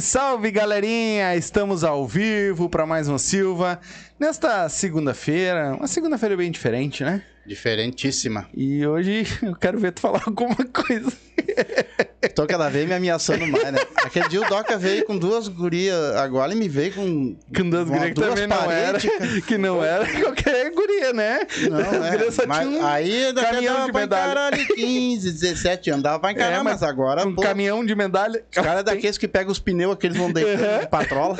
Salve, galerinha! Estamos ao vivo para mais um Silva. Nesta segunda-feira, uma segunda-feira bem diferente, né? Diferentíssima. E hoje eu quero ver tu falar alguma coisa. Tô cada vez me ameaçando mais, né? Aquele dia o Doca veio com duas gurias, agora ele me veio com. Com duas gurias que também não era, que não era qualquer guria, né? Não, As é. só Mas tinham um aí caminhão de medalha. encarar ali 15, 17 anos, dava pra encarar, É, mas, mas agora, um pô, caminhão de medalha. os caras é daqueles que pegam os pneus, aqueles vão deitando de patrola.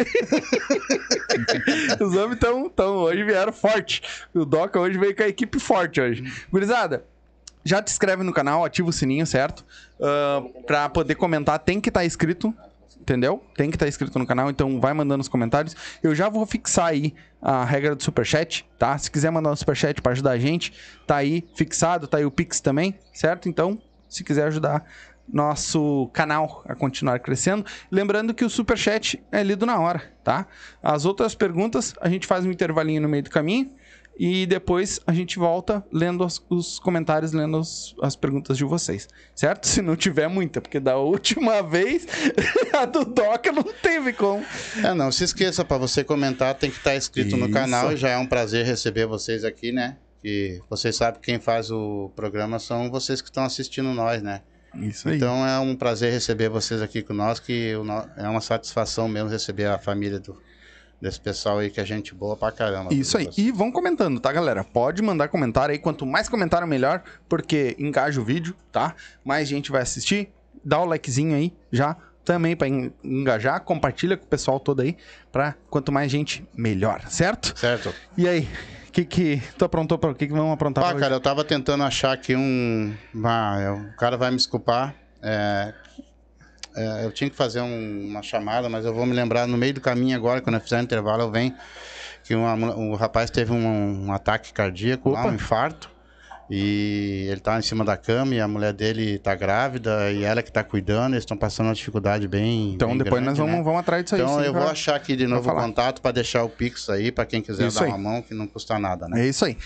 Os homens estão, tão, hoje vieram forte. O Doca hoje veio com a equipe forte hoje. Gurizada, já te inscreve no canal, ativa o sininho, certo? Ah, pra poder comentar, tem que estar inscrito. Entendeu? Tem que estar inscrito no canal, então vai mandando os comentários. Eu já vou fixar aí a regra do superchat, tá? Se quiser mandar um superchat pra ajudar a gente, tá aí fixado, tá aí o Pix também, certo? Então, se quiser ajudar nosso canal a continuar crescendo, lembrando que o superchat é lido na hora, tá? As outras perguntas a gente faz um intervalinho no meio do caminho e depois a gente volta lendo os, os comentários, lendo os- as perguntas de vocês, certo? Se não tiver muita, porque da última vez a do Doca não teve como. É, não se esqueça, pra você comentar, tem que estar inscrito no Isso. canal. Já é um prazer receber vocês aqui, né? Que vocês sabem que quem faz o programa são vocês que estão assistindo nós, né? Isso aí. Então é um prazer receber vocês aqui com nós, que o no- é uma satisfação mesmo receber a família do, desse pessoal aí, que é gente boa pra caramba. Isso aí. E vão comentando, tá, galera? Pode mandar comentário aí. Quanto mais comentário, melhor, porque engaja o vídeo, tá? Mais gente vai assistir. Dá o likezinho aí já também pra en- engajar. Compartilha com o pessoal todo aí. Pra quanto mais gente, melhor, certo? Certo. E aí, o que que tu aprontou para o que que vamos aprontar Ah, cara, eu tava tentando achar aqui um. Ah, é, o cara vai me desculpar. É, é, eu tinha que fazer um- uma chamada, mas eu vou me lembrar no meio do caminho agora, quando eu fizer o intervalo, eu venho. Que uma mu- o rapaz teve um, um ataque cardíaco, lá, um infarto. E ele tá em cima da cama e a mulher dele tá grávida e ela que tá cuidando, eles estão passando uma dificuldade bem. Então bem depois grande, nós vamos, né? vamos atrás disso aí. Então eu pra- vou achar aqui de novo o contato para deixar o Pix aí, para quem quiser Isso dar aí. uma mão, que não custa nada, né? É isso aí.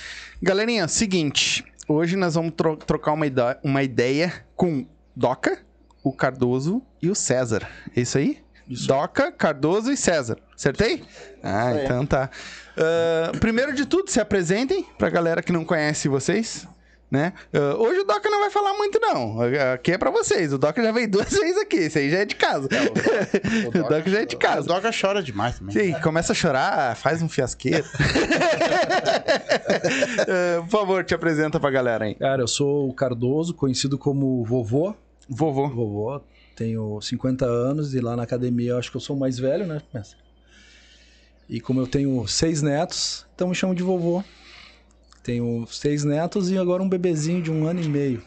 Galerinha, seguinte. Hoje nós vamos tro- trocar uma, uma ideia com Doca, o Cardoso e o César. É isso aí? Doca, Cardoso e César. Acertei? Ah, Isso então tá. Ah, primeiro de tudo, se apresentem pra galera que não conhece vocês. Né? Ah, hoje o Doca não vai falar muito, não. Aqui é pra vocês. O Doca já veio duas vezes aqui. Isso aí já é de casa. o Doca já é de O casa. Doca chora demais também. Sim, começa a chorar, faz um fiasqueiro. Eh, Por favor, te apresenta pra galera aí. Cara, eu sou o Cardoso, conhecido como vovô. Vovô. Vovô, tenho 50 anos e lá na academia eu acho que eu sou o mais velho, né, mestre? E como eu tenho seis netos, então me chamam de vovô. Tenho seis netos e agora um bebezinho de um ano e meio.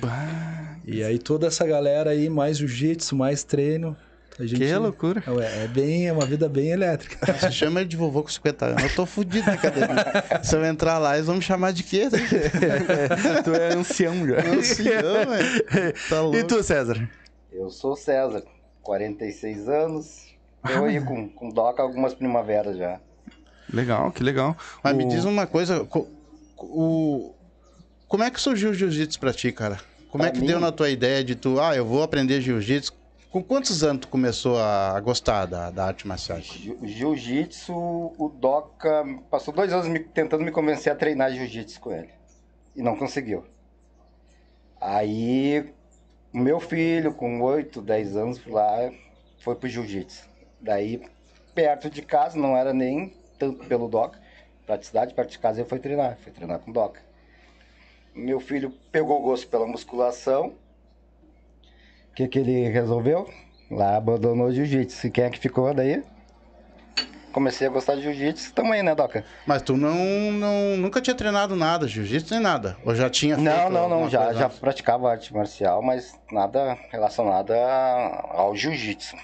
Bah, E aí toda essa galera aí, mais jiu-jitsu, mais treino. A gente, que loucura. É, é bem, é uma vida bem elétrica. Se chama de vovô com 50 anos. Eu tô fudido na academia. Se eu entrar lá, eles vão me chamar de quê? tu é ancião já. Ancião, velho. Tá louco. E tu, César? Eu sou César, 46 anos. Eu aí com, com DOCA algumas primaveras já. Legal, que legal. Mas O- me diz uma coisa, co- o... como é que surgiu o jiu-jitsu pra ti, cara? Como é Pra que deu mim? na tua ideia de tu, ah, eu vou aprender jiu-jitsu? Com quantos anos tu começou a gostar da, da arte marcial? Jiu- Jiu-jitsu, o DOCA passou dois anos me- tentando me convencer a treinar jiu-jitsu com ele. E não conseguiu. Aí, o meu filho, com 8, 10 anos, foi lá, foi pro jiu-jitsu. Daí, perto de casa, não era nem tanto pelo DOCA, praticidade, perto de casa ele foi treinar, foi treinar com DOCA. Meu filho pegou gosto pela musculação. O que, que ele resolveu? Lá abandonou o jiu-jitsu. E quem é que ficou daí? Comecei a gostar de jiu-jitsu. Tamo aí, né, Doca? Mas tu não, não nunca tinha treinado nada, jiu-jitsu nem nada? Ou já tinha feito Não, não, não. Já, já praticava arte marcial, mas nada relacionado ao jiu-jitsu.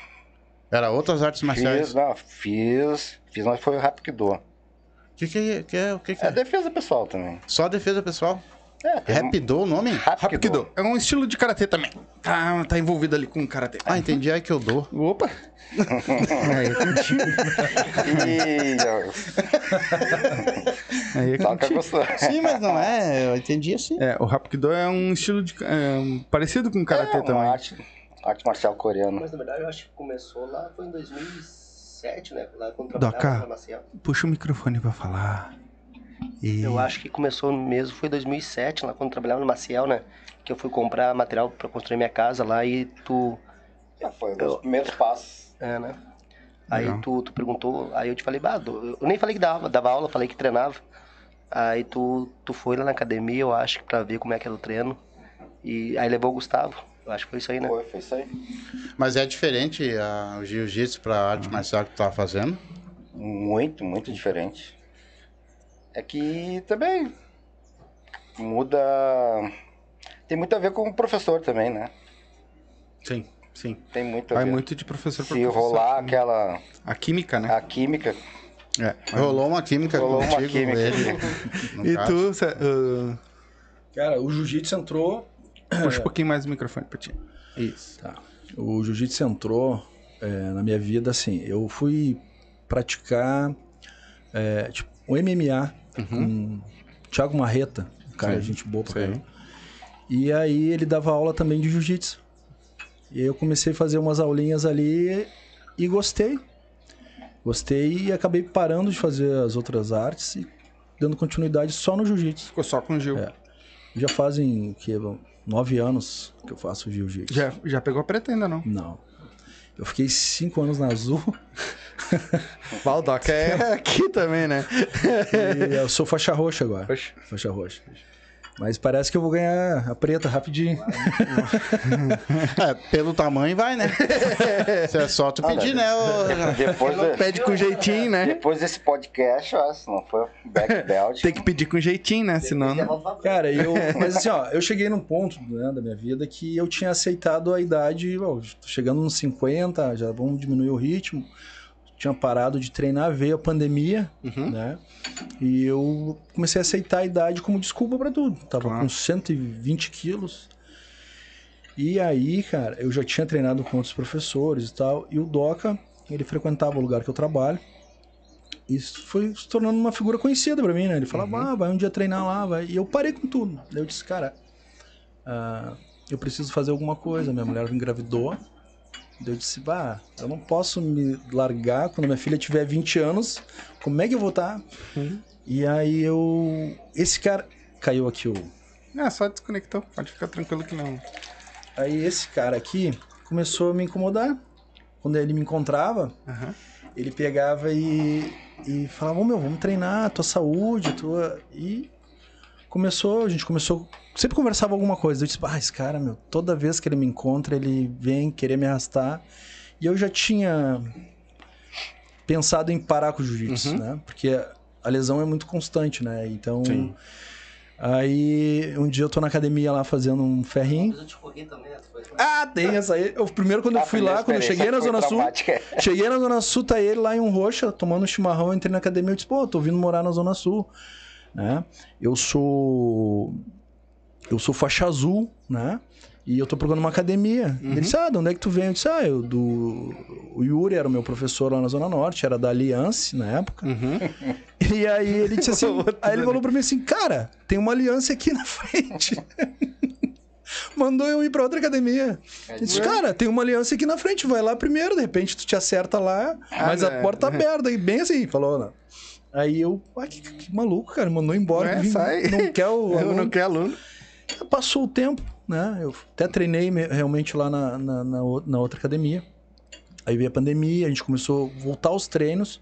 Era outras artes marciais? Fiz, não, fiz, fiz, mas foi o Rapido. O que que é? Que é, o que que É é? defesa pessoal também. Só defesa pessoal? É, tem um- Rapido o nome? Rapido. É um estilo de karatê também. Tá, tá envolvido ali com karatê. Ah, entendi, é que eu dou. Opa! Aí, E aí é Doca contigo. gostou. Sim, mas não é, eu entendi assim. É, o Rapido é um estilo de. é, um- parecido com karatê É, uma também. arte, arte marcial coreana. Mas na verdade eu acho que começou lá, foi em 2007, né? Lá quando Doca. trabalhava na Maciel. Puxa o microfone pra falar. E... Eu acho que começou mesmo, foi em 2007, lá quando eu trabalhava no Maciel, né? Que eu fui comprar material pra construir minha casa lá e tu. É, foi um dos primeiros passos. É, né? Aí Legal. tu, tu perguntou, aí eu te falei, bah, eu nem falei que dava, dava aula, falei que treinava. Aí tu, tu foi lá na academia, eu acho, pra ver como é que era o treino. E aí levou o Gustavo. Eu acho que foi isso aí, né? Foi, foi isso aí. Mas é diferente ah, o jiu-jitsu pra arte marcial que tu tava fazendo? Muito, muito diferente. É que também muda. Tem muito a ver com o professor também, né? Sim, sim. Tem muito a Vai ver. muito de professor pra Se professor. rolar aquela. A química, né? A química. É, rolou uma química Rolou uma contigo, química. ele. no E caso. tu, Cé- ah, Cara, o jiu-jitsu entrou. puxa um pouquinho mais o microfone pra ti. Isso. Tá. O jiu-jitsu entrou é, na minha vida assim. Eu fui praticar é, tipo, o MMA com o Thiago Marreta, um cara, Sim, gente boa pra caramba. E aí ele dava aula também de jiu-jitsu. E aí eu comecei a fazer umas aulinhas ali e gostei. Gostei e acabei parando de fazer as outras artes e dando continuidade só no jiu-jitsu. Ficou só com o Gil. É. Já fazem que, nove anos que eu faço jiu-jitsu. Já, já pegou a preta ainda, não? Não. Eu fiquei cinco anos na Azul Valdoc é aqui também, né? e eu sou faixa roxa agora. Poxa. Faixa roxa. Mas parece que eu vou ganhar a preta rapidinho. É, pelo tamanho vai, né? Se é só tu pedir, né? Depois, de- Pede com jeitinho, né? depois desse podcast, ó, se não for black belt. Tem que pedir com jeitinho, né? Senão. não- Cara, eu. Mas assim, ó, eu cheguei num ponto né, da minha vida que eu tinha aceitado a idade. Ó, tô chegando nos 50, já vamos diminuir o ritmo. Tinha parado de treinar, veio a pandemia, Uhum. né? E eu comecei a aceitar a idade como desculpa pra tudo. Tava Claro. com 120 quilos. E aí, cara, eu já tinha treinado com outros professores e tal. E o Doca, ele frequentava o lugar que eu trabalho. Isso foi se tornando uma figura conhecida pra mim, né? Ele falava, Uhum. ah, vai um dia treinar lá, vai. E eu parei com tudo. Daí eu disse, cara, ah, eu preciso fazer alguma coisa. Minha mulher engravidou. Eu disse, bah, eu não posso me largar quando minha filha tiver 20 anos. Como é que eu vou estar? Uhum. E aí eu. Esse cara. Caiu aqui o. É, só desconectou. Pode ficar tranquilo que não. Aí esse cara aqui começou a me incomodar. Quando ele me encontrava, Aham. ele pegava e, e falava, ô meu, vamos treinar, tua saúde, tua. E começou, a gente começou. Sempre conversava alguma coisa. Eu disse, ah, esse cara, meu, toda vez que ele me encontra, ele vem querer me arrastar. E eu já tinha pensado em parar com o jiu-jitsu, Uhum. né? Porque a lesão é muito constante, né? Então. Sim. Aí um dia eu tô na academia lá fazendo um ferrinho. Mas eu te corri também? Foi- Ah, tem essa aí. Eu, primeiro, quando eu A fui lá, quando eu cheguei na Zona Sul. traumática. Cheguei na Zona Sul, tá ele lá em um roxa, tomando um chimarrão, eu entrei na academia e disse, pô, tô vindo morar na Zona Sul. Né? Eu sou. Eu sou faixa azul, né? E eu tô procurando uma academia. Ele disse, ah, de onde é que tu vem? Eu disse, ah, eu do. O Yuri era o meu professor lá na Zona Norte, era da Aliança na época. Uhum. E aí ele disse assim, aí ele falou pra mim assim, cara, tem uma aliança aqui na frente. Mandou eu ir pra outra academia. Ele disse, cara, tem uma aliança aqui na frente, vai lá primeiro, de repente tu te acerta lá, mas a né? porta tá aberta, e bem assim, falou, né? Aí eu, ah, que, que maluco, cara, mandou embora. É, vim- sai. Não quer o Eu aluno. não quero aluno. Passou o tempo, né? Eu até treinei me- realmente lá na, na, na na outra academia. Aí veio a pandemia, a gente começou a voltar aos treinos.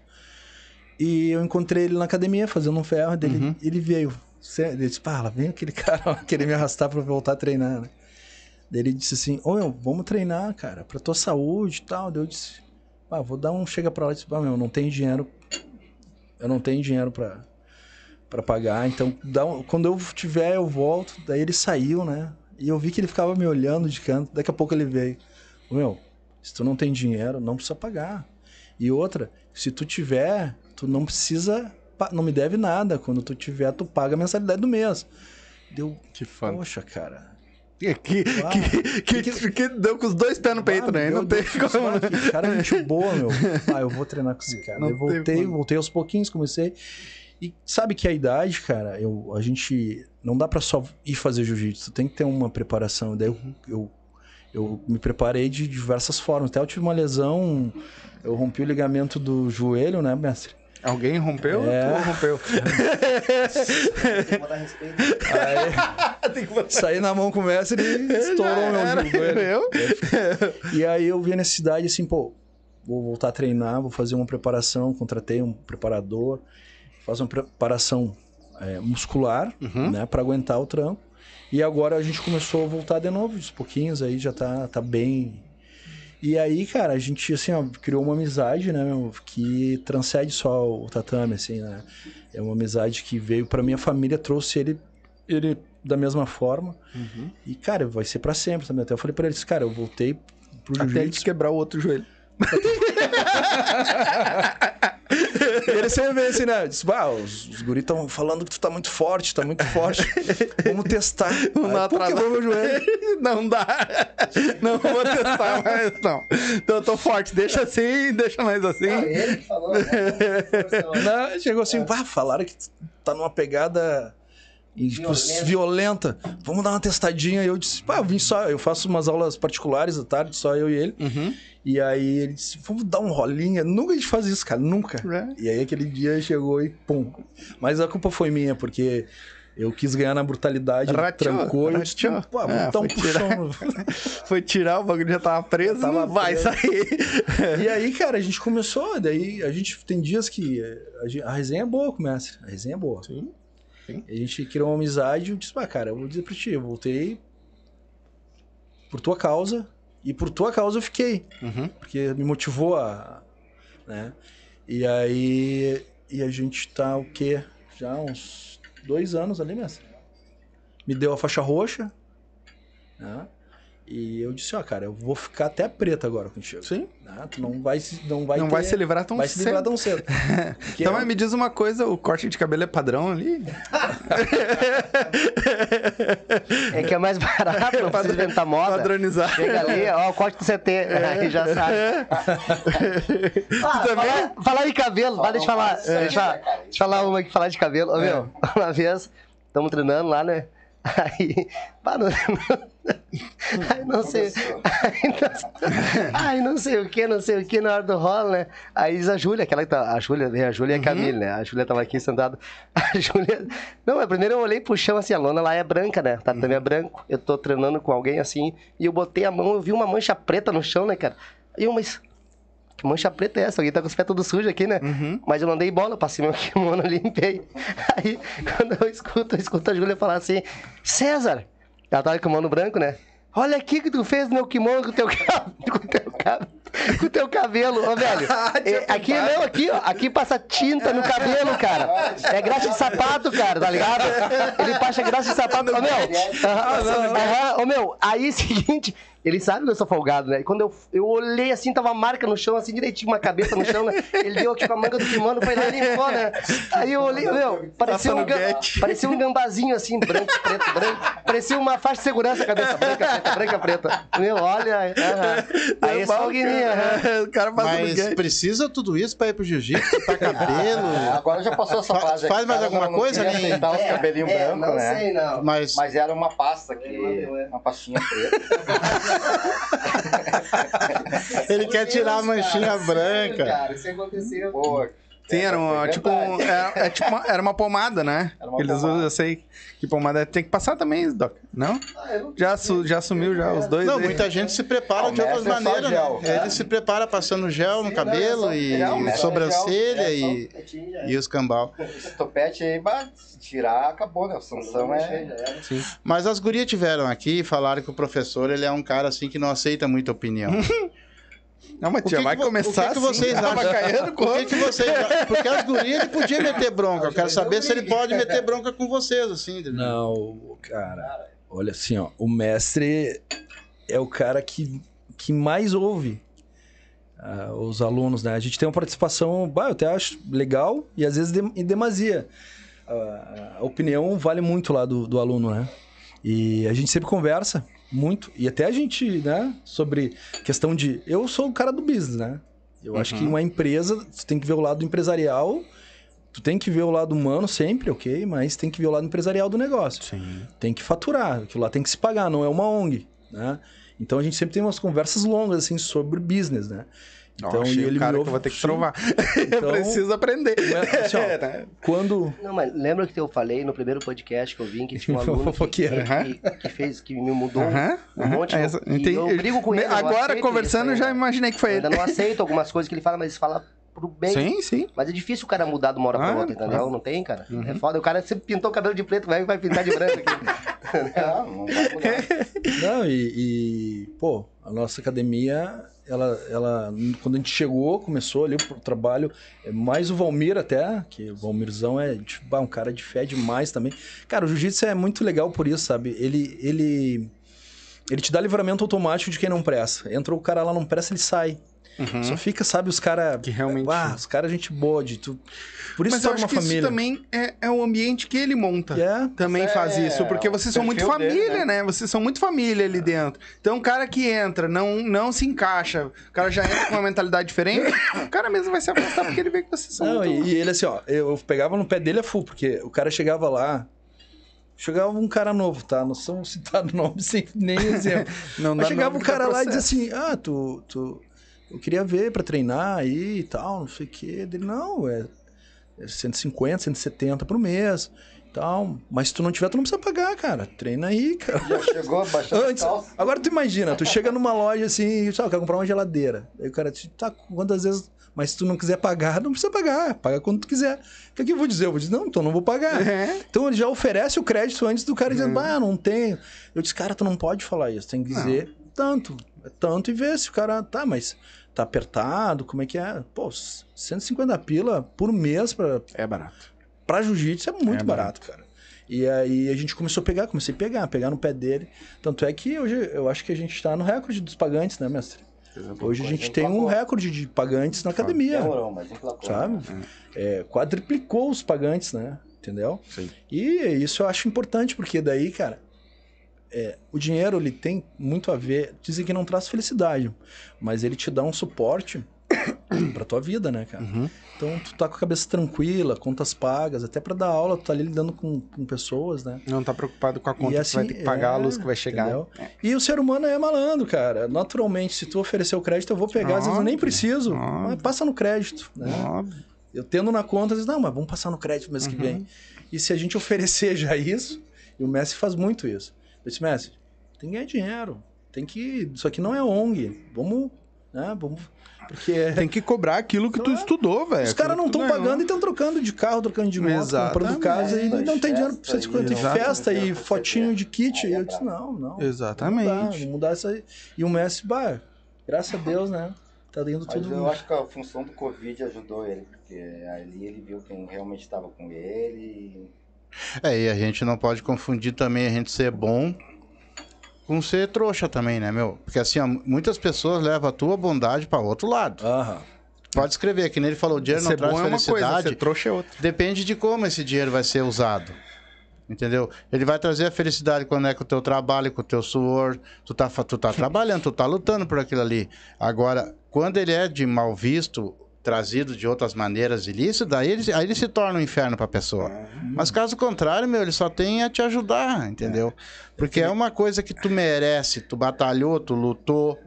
E eu encontrei ele na academia fazendo um ferro. Dele, Uhum. Ele veio. Ele disse: Pá, lá vem aquele cara querer me arrastar pra voltar a treinar, né? Daí ele disse assim: Ô meu, vamos treinar, cara, pra tua saúde e tal. Daí eu disse: Ah, vou dar um chega pra lá e disse: Ah, meu, não tem dinheiro. Eu não tenho dinheiro pra, pra pagar. Então, um- quando eu tiver, eu volto. Daí ele saiu, né? E eu vi que ele ficava me olhando de canto. Daqui a pouco ele veio: meu, se tu não tem dinheiro, não precisa pagar. E outra, se tu tiver, tu não precisa, não me deve nada. Quando tu tiver, tu paga a mensalidade do mês. Deu, Que foda. poxa, cara. Que, que, Ah, que, que, que deu com os dois pés no peito, Ah, né? Não tem Deus, como. que cara gente boa, meu. Ah, eu vou treinar com esse cara. Não eu voltei, voltei aos pouquinhos, comecei. E sabe que a idade, cara, eu, a gente não dá pra só ir fazer jiu-jitsu, tem que ter uma preparação. Daí eu, eu, eu me preparei de diversas formas. Até eu tive uma lesão, eu rompi o ligamento do joelho, né, mestre? Alguém rompeu? É. Tu rompeu. Tem que respeito. Aí, saí na mão com o mestre e estourou meu joelho. eu? E aí eu vi a necessidade assim, pô, vou voltar a treinar, vou fazer uma preparação, contratei um preparador, faço uma preparação é, muscular, Uhum. né, para aguentar o tranco. E agora a gente começou a voltar de novo, uns pouquinhos aí já tá, tá bem. E aí, cara, a gente assim, ó, criou uma amizade, né, meu, que transcende só o tatame, assim, né? É uma amizade que veio pra minha família, trouxe ele, ele da mesma forma. Uhum. E, cara, vai ser pra sempre também. Até eu falei pra eles, cara, eu voltei pro jiu-jitsu. quebrar o outro joelho. E ele sempre vem assim, né? Diz, bah, os, os guris estão falando que tu tá muito forte, tá muito forte. Vamos testar. Pô, atrás. quebrou meu joelho. Não dá. Não vou testar mais, não. Então eu tô forte. Deixa assim, deixa mais assim. Ah, ele que falou. né? Não, chegou assim, bah, falaram que tu tá numa pegada Violenta. violenta. Vamos dar uma testadinha. E eu disse, pá, eu vim só, eu faço umas aulas particulares à tarde, só eu e ele. Uhum. E aí ele disse, vamos dar um rolinha. Nunca a gente faz isso, cara, nunca. É. E aí aquele dia chegou e pum. Mas a culpa foi minha, porque eu quis ganhar na brutalidade, ele Rateou, trancou e eu disse, rateou. pô, vamos É, dar um foi tirar. Foi tirar, o bagulho já tava preso, Tava não vai sair. e aí, cara, a gente começou, daí a gente tem dias que a, gen- a resenha é boa com o mestre, a resenha é boa. Sim, sim. E a gente criou uma amizade e eu disse, ah, cara, eu vou dizer pra ti, eu voltei por tua causa e por tua causa eu fiquei. Uhum. porque me motivou a. Né? E aí. E a gente tá o quê? Já uns dois anos ali, mestre. Me deu a faixa roxa. Né? E eu disse, ó, cara, eu vou ficar até preta agora contigo. Sim. Né? Tu não vai, se- não vai não ter- vai se livrar tão vai se livrar cedo. tão cedo. Então, é- mas me diz uma coisa, o corte de cabelo é padrão ali? É que é mais barato, não precisa inventar moda. Padronizado. Chega ali, ó, o corte do CT, aí já sabe. Ah, também? falar, falar em cabelo, vai, deixa eu falar, deixa eu falar, deixa eu falar uma aqui, falar de cabelo. Ô, meu, uma vez, estamos treinando lá, né? Aí, pá, não, aí não sei, aí não, aí não sei o que, não sei o que na hora do rolo, né? Aí diz a Júlia, aquela que tá, a Júlia, a Júlia e a Camille, né? A Júlia tava aqui sentada, a Júlia, não, mas primeiro eu olhei pro chão assim, a lona lá é branca, né? Tá também é branco, eu tô treinando com alguém assim, e eu botei a mão, eu vi uma mancha preta no chão, né, cara? E eu, mas que mancha preta é essa? Alguém tá com os pés tudo sujo aqui, né? Uhum. Mas eu não dei bola, passei meu kimono, limpei. Aí, quando eu escuto, eu escuto a Júlia falar assim, César, ela tava com o kimono branco, né? Olha aqui que tu fez no meu kimono com o teu cabelo, teu. com o teu cabelo. Ô, velho, é, aqui não, aqui, ó. Aqui passa tinta no cabelo, cara. É graxa de sapato, cara, tá ligado? Ele passa graxa de sapato. Ô, meu. Aham, aham, Ô, meu, aí, seguinte. Ele sabe que eu sou folgado, né? E quando eu, eu olhei assim, tava uma marca no chão, assim, direitinho, uma cabeça no chão, né? Ele deu aqui com a manga do kimono, foi lá e limpou, né? Aí eu olhei, meu, parecia um, parecia um gambazinho assim, branco, preto, branco. Parecia uma faixa de segurança, cabeça branca, preta, branca, preta. Meu, olha. aham. Aí é só o guininho, aham. O cara Mas precisa tudo isso pra ir pro jiu-jitsu, tá cabelo. Ah, Agora já passou essa Fa- fase. faz mais cara, alguma não- coisa, nem- aceitar os cabelinhos É, brancos, não né? sei, não. Mas Mas era uma pasta que. É. Uma pastinha preta. ele quer tirar a manchinha branca. Cara, isso aconteceu. Pô, Sim, era uma, foi tipo, verdade. era, é tipo uma, era uma pomada, né? Era uma Eles pomada. usam, eu sei que pomada é- tem que passar também, Doc. Não? Ah, não- Já, su, já sumiu já os dois Não, aí. muita gente se prepara Não, de outras é maneiras, gel. né? Ele se prepara passando gel no Sim, cabelo não, é só- e Não, é sobrancelha é e, e os cambal. Esse topete aí, bah, se tirar, acabou, né? A sanção é. Era. Mas as gurias tiveram aqui e falaram que o professor ele é um cara assim que não aceita muita opinião. Não, mas que vai começar o que que assim, vocês acham? avacaiando Por que, que vocês. Porque as gurias ele podia meter bronca. Eu quero saber se ele pode meter bronca com vocês, assim. entendeu? Não, cara. Olha assim, ó. O mestre é o cara que, que mais ouve ah, os alunos, né? A gente tem uma participação, bah, eu até acho legal e às vezes de- em demasia. A, a opinião vale muito lá do, do aluno, né? E a gente sempre conversa muito. E até a gente, né? Sobre questão de. Eu sou o cara do business, né? Eu acho que Uhum. uma empresa, você tem que ver o lado empresarial. Tu tem que ver o lado humano sempre, ok? Mas tem que ver o lado empresarial do negócio Sim. tem que faturar, aquilo lá tem que se pagar, não é uma ONG, né? Então a gente sempre tem umas conversas longas assim sobre business, né? Então, achei e ele o cara me que eu vou ter que Sim. trovar. Então- Preciso aprender. Mas, assim, ó, É, né? Quando Não, mas lembra que eu falei no primeiro podcast que eu vim que tinha um aluno que, que, que fez, que me mudou Aham, um aham, monte. é eu- essa- e entendi. eu brigo com ele. Agora, conversando, isso já imaginei que foi Eu ele. ainda não aceito algumas coisas que ele fala, mas ele fala pro bem. Sim, sim. Mas é difícil o cara mudar de uma hora pra Ah, outra, entendeu? claro. Não tem, cara. Uhum. É foda. O cara sempre pintou o cabelo de preto, vai, vai pintar de branco aqui. Não, não vai mudar. Não, e, e, pô, a nossa academia, ela, ela, quando a gente chegou, começou ali o trabalho, é mais o Valmir até, que o Valmirzão é tipo, um cara de fé demais também. Cara, o jiu-jitsu é muito legal por isso, sabe? Ele, ele, ele te dá livramento automático de quem não presta. Entra o cara lá, não presta, ele sai. Uhum. Só fica, sabe, os caras... Que realmente. Ah, os caras gente boa, de tu... Por isso Mas eu acho uma que família. isso também é, é o ambiente que ele monta. É, Também É, faz isso, porque vocês são muito perfil dele, família, né? Vocês são muito família ali dentro. Então, o cara que entra, não, não se encaixa, o cara já entra com uma mentalidade diferente, o cara mesmo vai se afastar porque ele vê que vocês são Não, muito... e, e ele assim, ó, eu pegava no pé dele a full, porque o cara chegava lá, chegava um cara novo, tá? Não são citado nome sem nem exemplo. Não Mas chegava dá cara lá e dizia assim, ah, tu, tu, eu queria ver pra treinar aí e tal, não sei o quê. Dele, não, é, é 150, 170 por mês e tal. Mas se tu não tiver, tu não precisa pagar, cara. Treina aí, cara. Já chegou baixando Antes, calça. agora tu imagina, tu chega numa loja assim, sabe, quer comprar uma geladeira. Aí o cara te tá quantas vezes. Mas se tu não quiser pagar, não precisa pagar. Paga quando tu quiser. O que, é que eu vou dizer? Eu vou dizer, não, então não vou pagar. É. Então ele já oferece o crédito antes do cara dizendo, ah, não tenho. Eu disse, cara, tu não pode falar isso. Tem que dizer tanto. É tanto e ver se o cara. Tá, mas tá apertado, como é que é? Pô, 150 pila por mês pra, É barato. pra jiu-jitsu é muito É barato, cara. E aí a gente começou a pegar, comecei a pegar, pegar no pé dele. Tanto é que hoje eu acho que a gente tá no recorde dos pagantes, né, mestre? Hoje a gente tem um recorde de pagantes na academia, Demorou, mas emplacou. sabe? É, quadriplicou os pagantes, né? Entendeu? Sim. E isso eu acho importante, porque daí, cara, é, o dinheiro ele tem muito a ver. Dizem que não traz felicidade, mas ele te dá um suporte pra tua vida, né, cara? Uhum. Então tu tá com a cabeça tranquila, contas pagas, até pra dar aula, tu tá ali lidando com, com pessoas, né? Não tá preocupado com a conta E que vai assim, ter que pagar, a é, luz que vai chegar. entendeu? E o ser humano é malandro, cara. Naturalmente, se tu oferecer o crédito, eu vou pegar, às vezes eu nem Óbvio, preciso, óbvio. mas passa no crédito, né? Óbvio. Eu tendo na conta, eu digo, não, mas vamos passar no crédito mês que Uhum. vem. E se a gente oferecer já isso, e o Messi faz muito isso. Eu disse, Messi, tem que ganhar dinheiro. Tem que. Isso aqui não é ONG. Vamos. Né, vamos. Porque Tem que cobrar aquilo que tu é. estudou, velho. os caras não estão pagando e estão trocando de carro, trocando de moto, comprando casa e não tem dinheiro pra você de festa e fotinho de kit. E eu é disse, não, não. Exatamente. Vamos mudar, vamos mudar isso aí. E o Messi, bah, graças a Deus, né? tá Mas tudo. eu acho que a função do Covid ajudou ele, porque ali ele viu quem realmente estava com ele. É, e a gente não pode confundir também a gente ser bom com ser trouxa também, né, meu? Porque assim, ó, muitas pessoas levam a tua bondade pra outro lado. Aham. Pode escrever, que nem ele falou, o dinheiro não Ser traz bom é uma coisa, felicidade. ser trouxa é outra. Depende de como esse dinheiro vai ser usado. Entendeu? Ele vai trazer a felicidade quando é com o teu trabalho, com o teu suor. Tu tá, tu tá trabalhando, tu tá lutando por aquilo ali. Agora, quando ele é de mal visto, trazido de outras maneiras ilícitas, aí ele, aí ele se torna um inferno pra pessoa. Mas caso contrário, meu, ele só tem a te ajudar, entendeu? Porque é uma coisa que tu merece. Tu batalhou, tu lutou,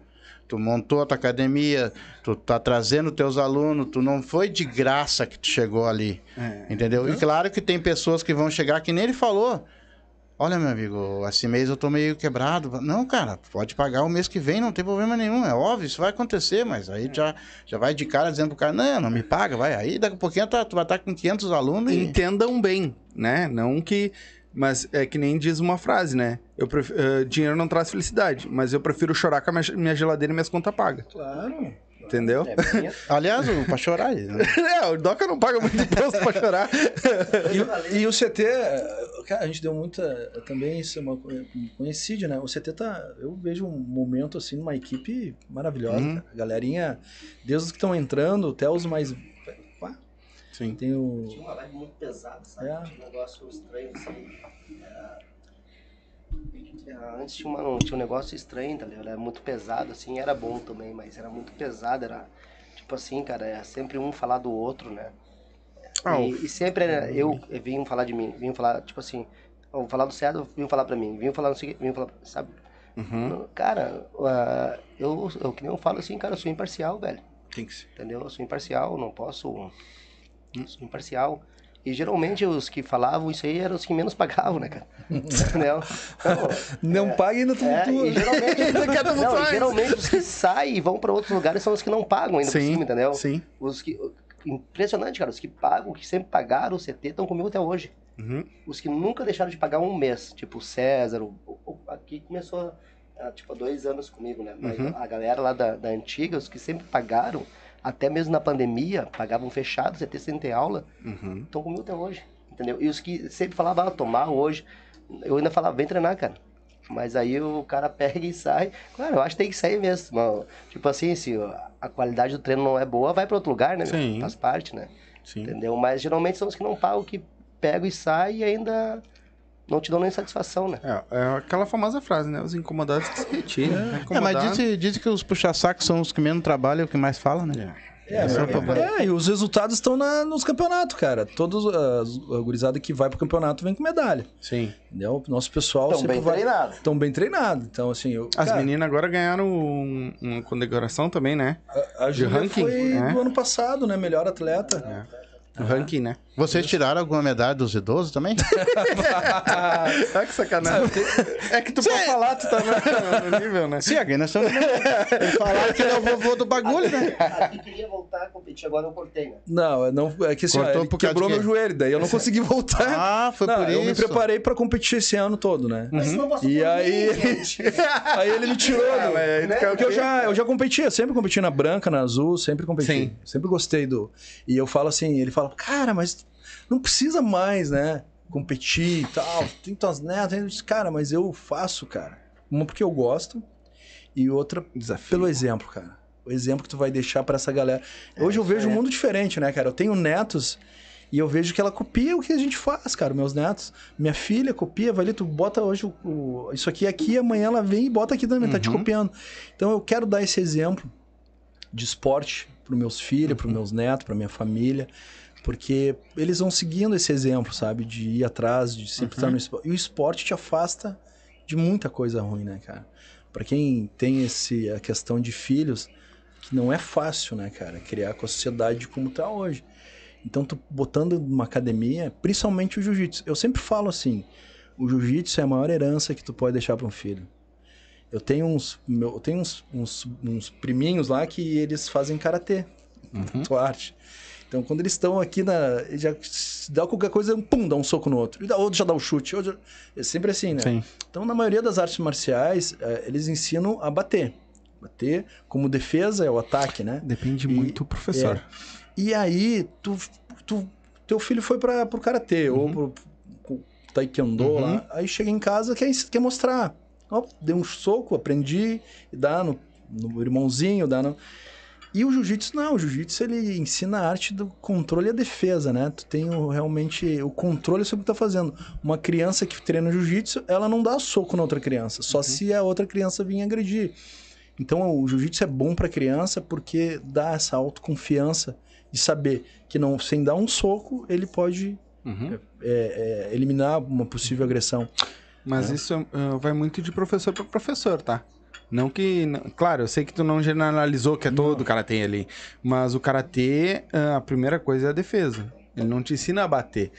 tu montou a tua academia, tu tá trazendo teus alunos, tu não foi de graça que tu chegou ali. Entendeu? E claro que tem pessoas que vão chegar, que nem ele falou. Olha, meu amigo, esse mês eu tô meio quebrado. Não, cara, pode pagar o mês que vem, não tem problema nenhum. É óbvio, isso vai acontecer, mas aí já, já vai de cara dizendo pro cara, não, não me paga, vai. Aí daqui a pouquinho tá- tu vai estar com 500 alunos e... Entendam bem, né? Não que. Mas é que nem diz uma frase, né? Eu pref- eh, dinheiro não traz felicidade, mas eu prefiro chorar com a minha, minha geladeira e minhas contas pagas. Claro. Entendeu? É Aliás, pra chorar. né? É, o Doca não paga muito imposto pra chorar. E, e o CT, cara, a gente deu muita. Também isso é uma co- coincide, né? O CT tá. Eu vejo um momento assim, numa equipe maravilhosa. Uhum. cara. A galerinha, desde os que estão entrando até os mais. Pá, Sim. tem o. Tinha uma vibe muito pesada, sabe? É. Tinha um negócio estranho, assim. É, é, Antes tinha, uma- tinha um negócio estranho, tá ligado? Era muito pesado, assim, era bom também, mas era muito pesado, era... Tipo assim, cara, é sempre um falar do outro, né? Ah, E, e sempre era, eu, eu vinha falar de mim, vinha falar, tipo assim, vou falar do Cedro, vinha falar pra mim, vinha falar não sei o quê, vinha falar, sabe? Uhum. Cara, ah, eu, eu, que nem eu falo assim, cara, eu sou imparcial, velho Tem que ser. entendeu? Eu sou imparcial, não posso. Sou imparcial. E geralmente os que falavam isso aí eram os que menos pagavam, né, cara? Entendeu? Não, Não paga ainda tudo. é, e geralmente, não, e mais. geralmente os que saem e vão para outros lugares são os que não pagam ainda por Sim, cima, entendeu? sim. Os que, impressionante, cara. Os que pagam, que sempre pagaram o CT, estão comigo até hoje. Uhum. Os que nunca deixaram de pagar um mês, tipo o César, o, o- aqui começou há, tipo, há dois anos comigo, né? Mas Uhum. a galera lá da, da antiga, os que sempre pagaram, até mesmo na pandemia, pagavam fechado, CT sem ter aula, Uhum. estão comigo até hoje, entendeu? E os que sempre falavam, ah, tomar hoje, eu ainda falava, vem treinar, cara. Mas aí o cara pega e sai. Claro, eu acho que tem que sair mesmo. mas, Tipo assim, se a qualidade do treino não é boa, vai para outro lugar, né? Sim. Faz parte, né? Sim. Entendeu? Mas geralmente são os que não pagam, que pegam e saem e ainda não te dão nem satisfação, né? É, é aquela famosa frase, né? Os incomodados que se retiram. É, mas Incomodado- dizem diz que os puxa-sacos são os que menos trabalham e o que mais falam, né? É, É o problema. é, e os resultados estão na- nos campeonatos, cara. Todos as a gurizada que vai pro campeonato vem com medalha. Sim. Entendeu? Nosso pessoal Tão sempre bem vai. treinado. Estão bem treinados. Então, assim, eu, As cara, meninas agora ganharam um- uma condecoração também, né? a, a de Júlia ranking, foi né? do ano passado, né? Melhor atleta. O ranking, né? Vocês tiraram alguma medalha dos idosos também? Ah, que sacanagem. É que tu pode falar, tu tá no, no nível, né? Sim, estamos... Eles falaram que ele é o vovô do bagulho, né? Aqui queria voltar a competir, agora eu cortei, né? Não, é não, é que assim, ó, Cortou ele por quebrou meu joelho, daí eu não consegui voltar. Ah, foi Não, por eu me isso. preparei pra competir esse ano todo, né? Mas não passou E aí, aí ele me tirou. Ah, né? o Porque eu já, eu já competia, sempre competi na branca, na azul, sempre competi. Sim. Sempre gostei do. E eu falo assim, ele fala, cara, mas não precisa mais, né? Competir e tal. Tem tuas netas. Cara, mas eu faço, cara. Uma porque eu gosto e outra Desafio. pelo exemplo, cara. O exemplo que tu vai deixar pra essa galera. Hoje eu vejo um mundo diferente, né, cara? Eu tenho netos e eu vejo que ela copia o que a gente faz, cara. Meus netos. Minha filha copia, vai ali, tu bota hoje o, o- isso aqui aqui, amanhã ela vem e bota aqui também, tá te Uhum. copiando. Então eu quero dar esse exemplo de esporte pros meus filhos, Uhum. pros meus netos, pra minha família. Porque eles vão seguindo esse exemplo, sabe? De ir atrás, de sempre Uhum. estar no esporte. E o esporte te afasta de muita coisa ruim, né, cara? Pra quem tem esse, a questão de filhos, que não é fácil, né, cara? Criar com a sociedade como tá hoje. Então, tu botando numa academia, principalmente o jiu-jitsu. Eu sempre falo assim, o jiu-jitsu é a maior herança que tu pode deixar para um filho. Eu tenho uns, meu, eu tenho uns, uns, uns priminhos lá que eles fazem karatê, Uhum. arte. Então, quando eles estão aqui na. Já dá qualquer coisa, pum, dá um soco no outro. Dá- Outro já dá um chute. Já- É sempre assim, né? Sim. Então, na maioria das artes marciais, eh, eles ensinam a bater. bater. Como defesa é o ataque, né? Depende E- muito do professor. E aí, tu, tu, teu filho foi para pro karatê ou Uhum. pro, pro taekwondo Uhum. lá. Aí chega em casa quer, quer mostrar. Ó, dei um soco, aprendi, e dá no, no irmãozinho, dá no. E o jiu-jitsu não, o jiu-jitsu ele ensina a arte do controle e a defesa, né? Tu tem o- realmente o controle sobre o que tá fazendo. Uma criança que treina jiu-jitsu, ela não dá soco na outra criança, só se a outra criança vir agredir. Então o jiu-jitsu é bom pra criança porque dá essa autoconfiança de saber que não sem dar um soco ele pode Uhum. é, é, eliminar uma possível agressão. Mas É. isso ah, vai muito de professor para professor, tá? Não que. não- Claro, eu sei que tu não generalizou que é todo karatê ali. Mas o karatê, ah, a primeira coisa é a defesa. Ele não te ensina a bater.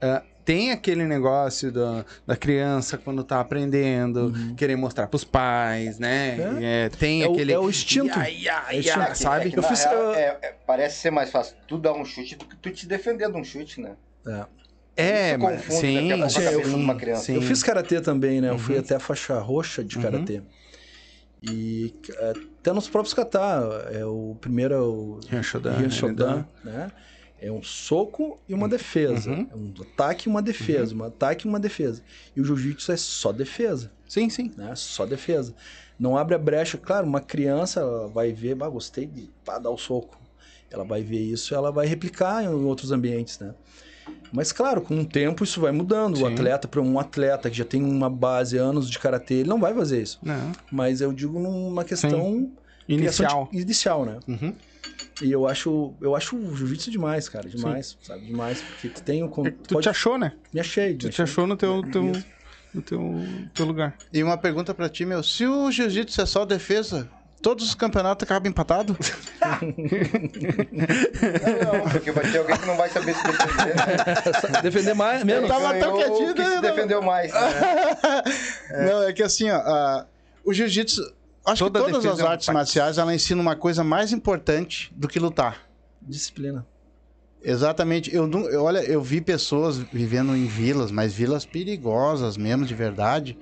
Ah, tem aquele negócio da, da criança quando tá aprendendo, querer mostrar pros pais, né? É, tem Uhum. É o- aquele. é o instinto. Ia, ia, É o ia. É sabe? é que, Eu fiz, real, eu- é- é- parece ser mais fácil tu dar um chute do que tu te defender de um chute, né? É, mas confunde sim, sim, criança. sim. Eu fiz karatê também, né? Eu fui Uhum. até a faixa roxa de Uhum. E é, até nos próprios kata, é o primeiro é o Ryoshodan, Rian Shodan, né? É um soco e uma defesa. Uhum. É um ataque e uma defesa. Um ataque e uma defesa. E o jiu-jitsu é só defesa, Sim, sim. né? Só defesa. Não abre a brecha. Claro, uma criança vai ver, bah, gostei de pá, dar o soco. Ela vai ver isso ela vai replicar em outros ambientes, né? Mas claro, com o tempo isso vai mudando. Sim. O atleta, para um atleta que já tem uma base, anos de karatê, ele não vai fazer isso. Não. Mas eu digo numa questão criação Inicial. de- inicial, né? Uhum. E eu acho, eu acho o jiu-jitsu demais, cara, demais, sabe? Demais, porque tu tem o con- É Tu pode- te achou, né? me achei, Tu me te achei. achou no teu, teu, Isso. no teu, teu lugar. E uma pergunta pra ti, meu. Se o jiu-jitsu é só defesa, todos os campeonatos acabam empatados? Não, porque vai ter alguém que não vai saber se defender. Né? Defender mais, menos. tava tão quietinho, o que né? se defendeu mais. Né? Não, é que assim, ó, a- o jiu-jitsu. Acho Toda que todas as é um artes ataque. marciais ela ensina uma coisa mais importante do que lutar. Disciplina. Exatamente. Eu, eu- olha, eu vi pessoas vivendo em vilas, mas vilas perigosas mesmo, de verdade,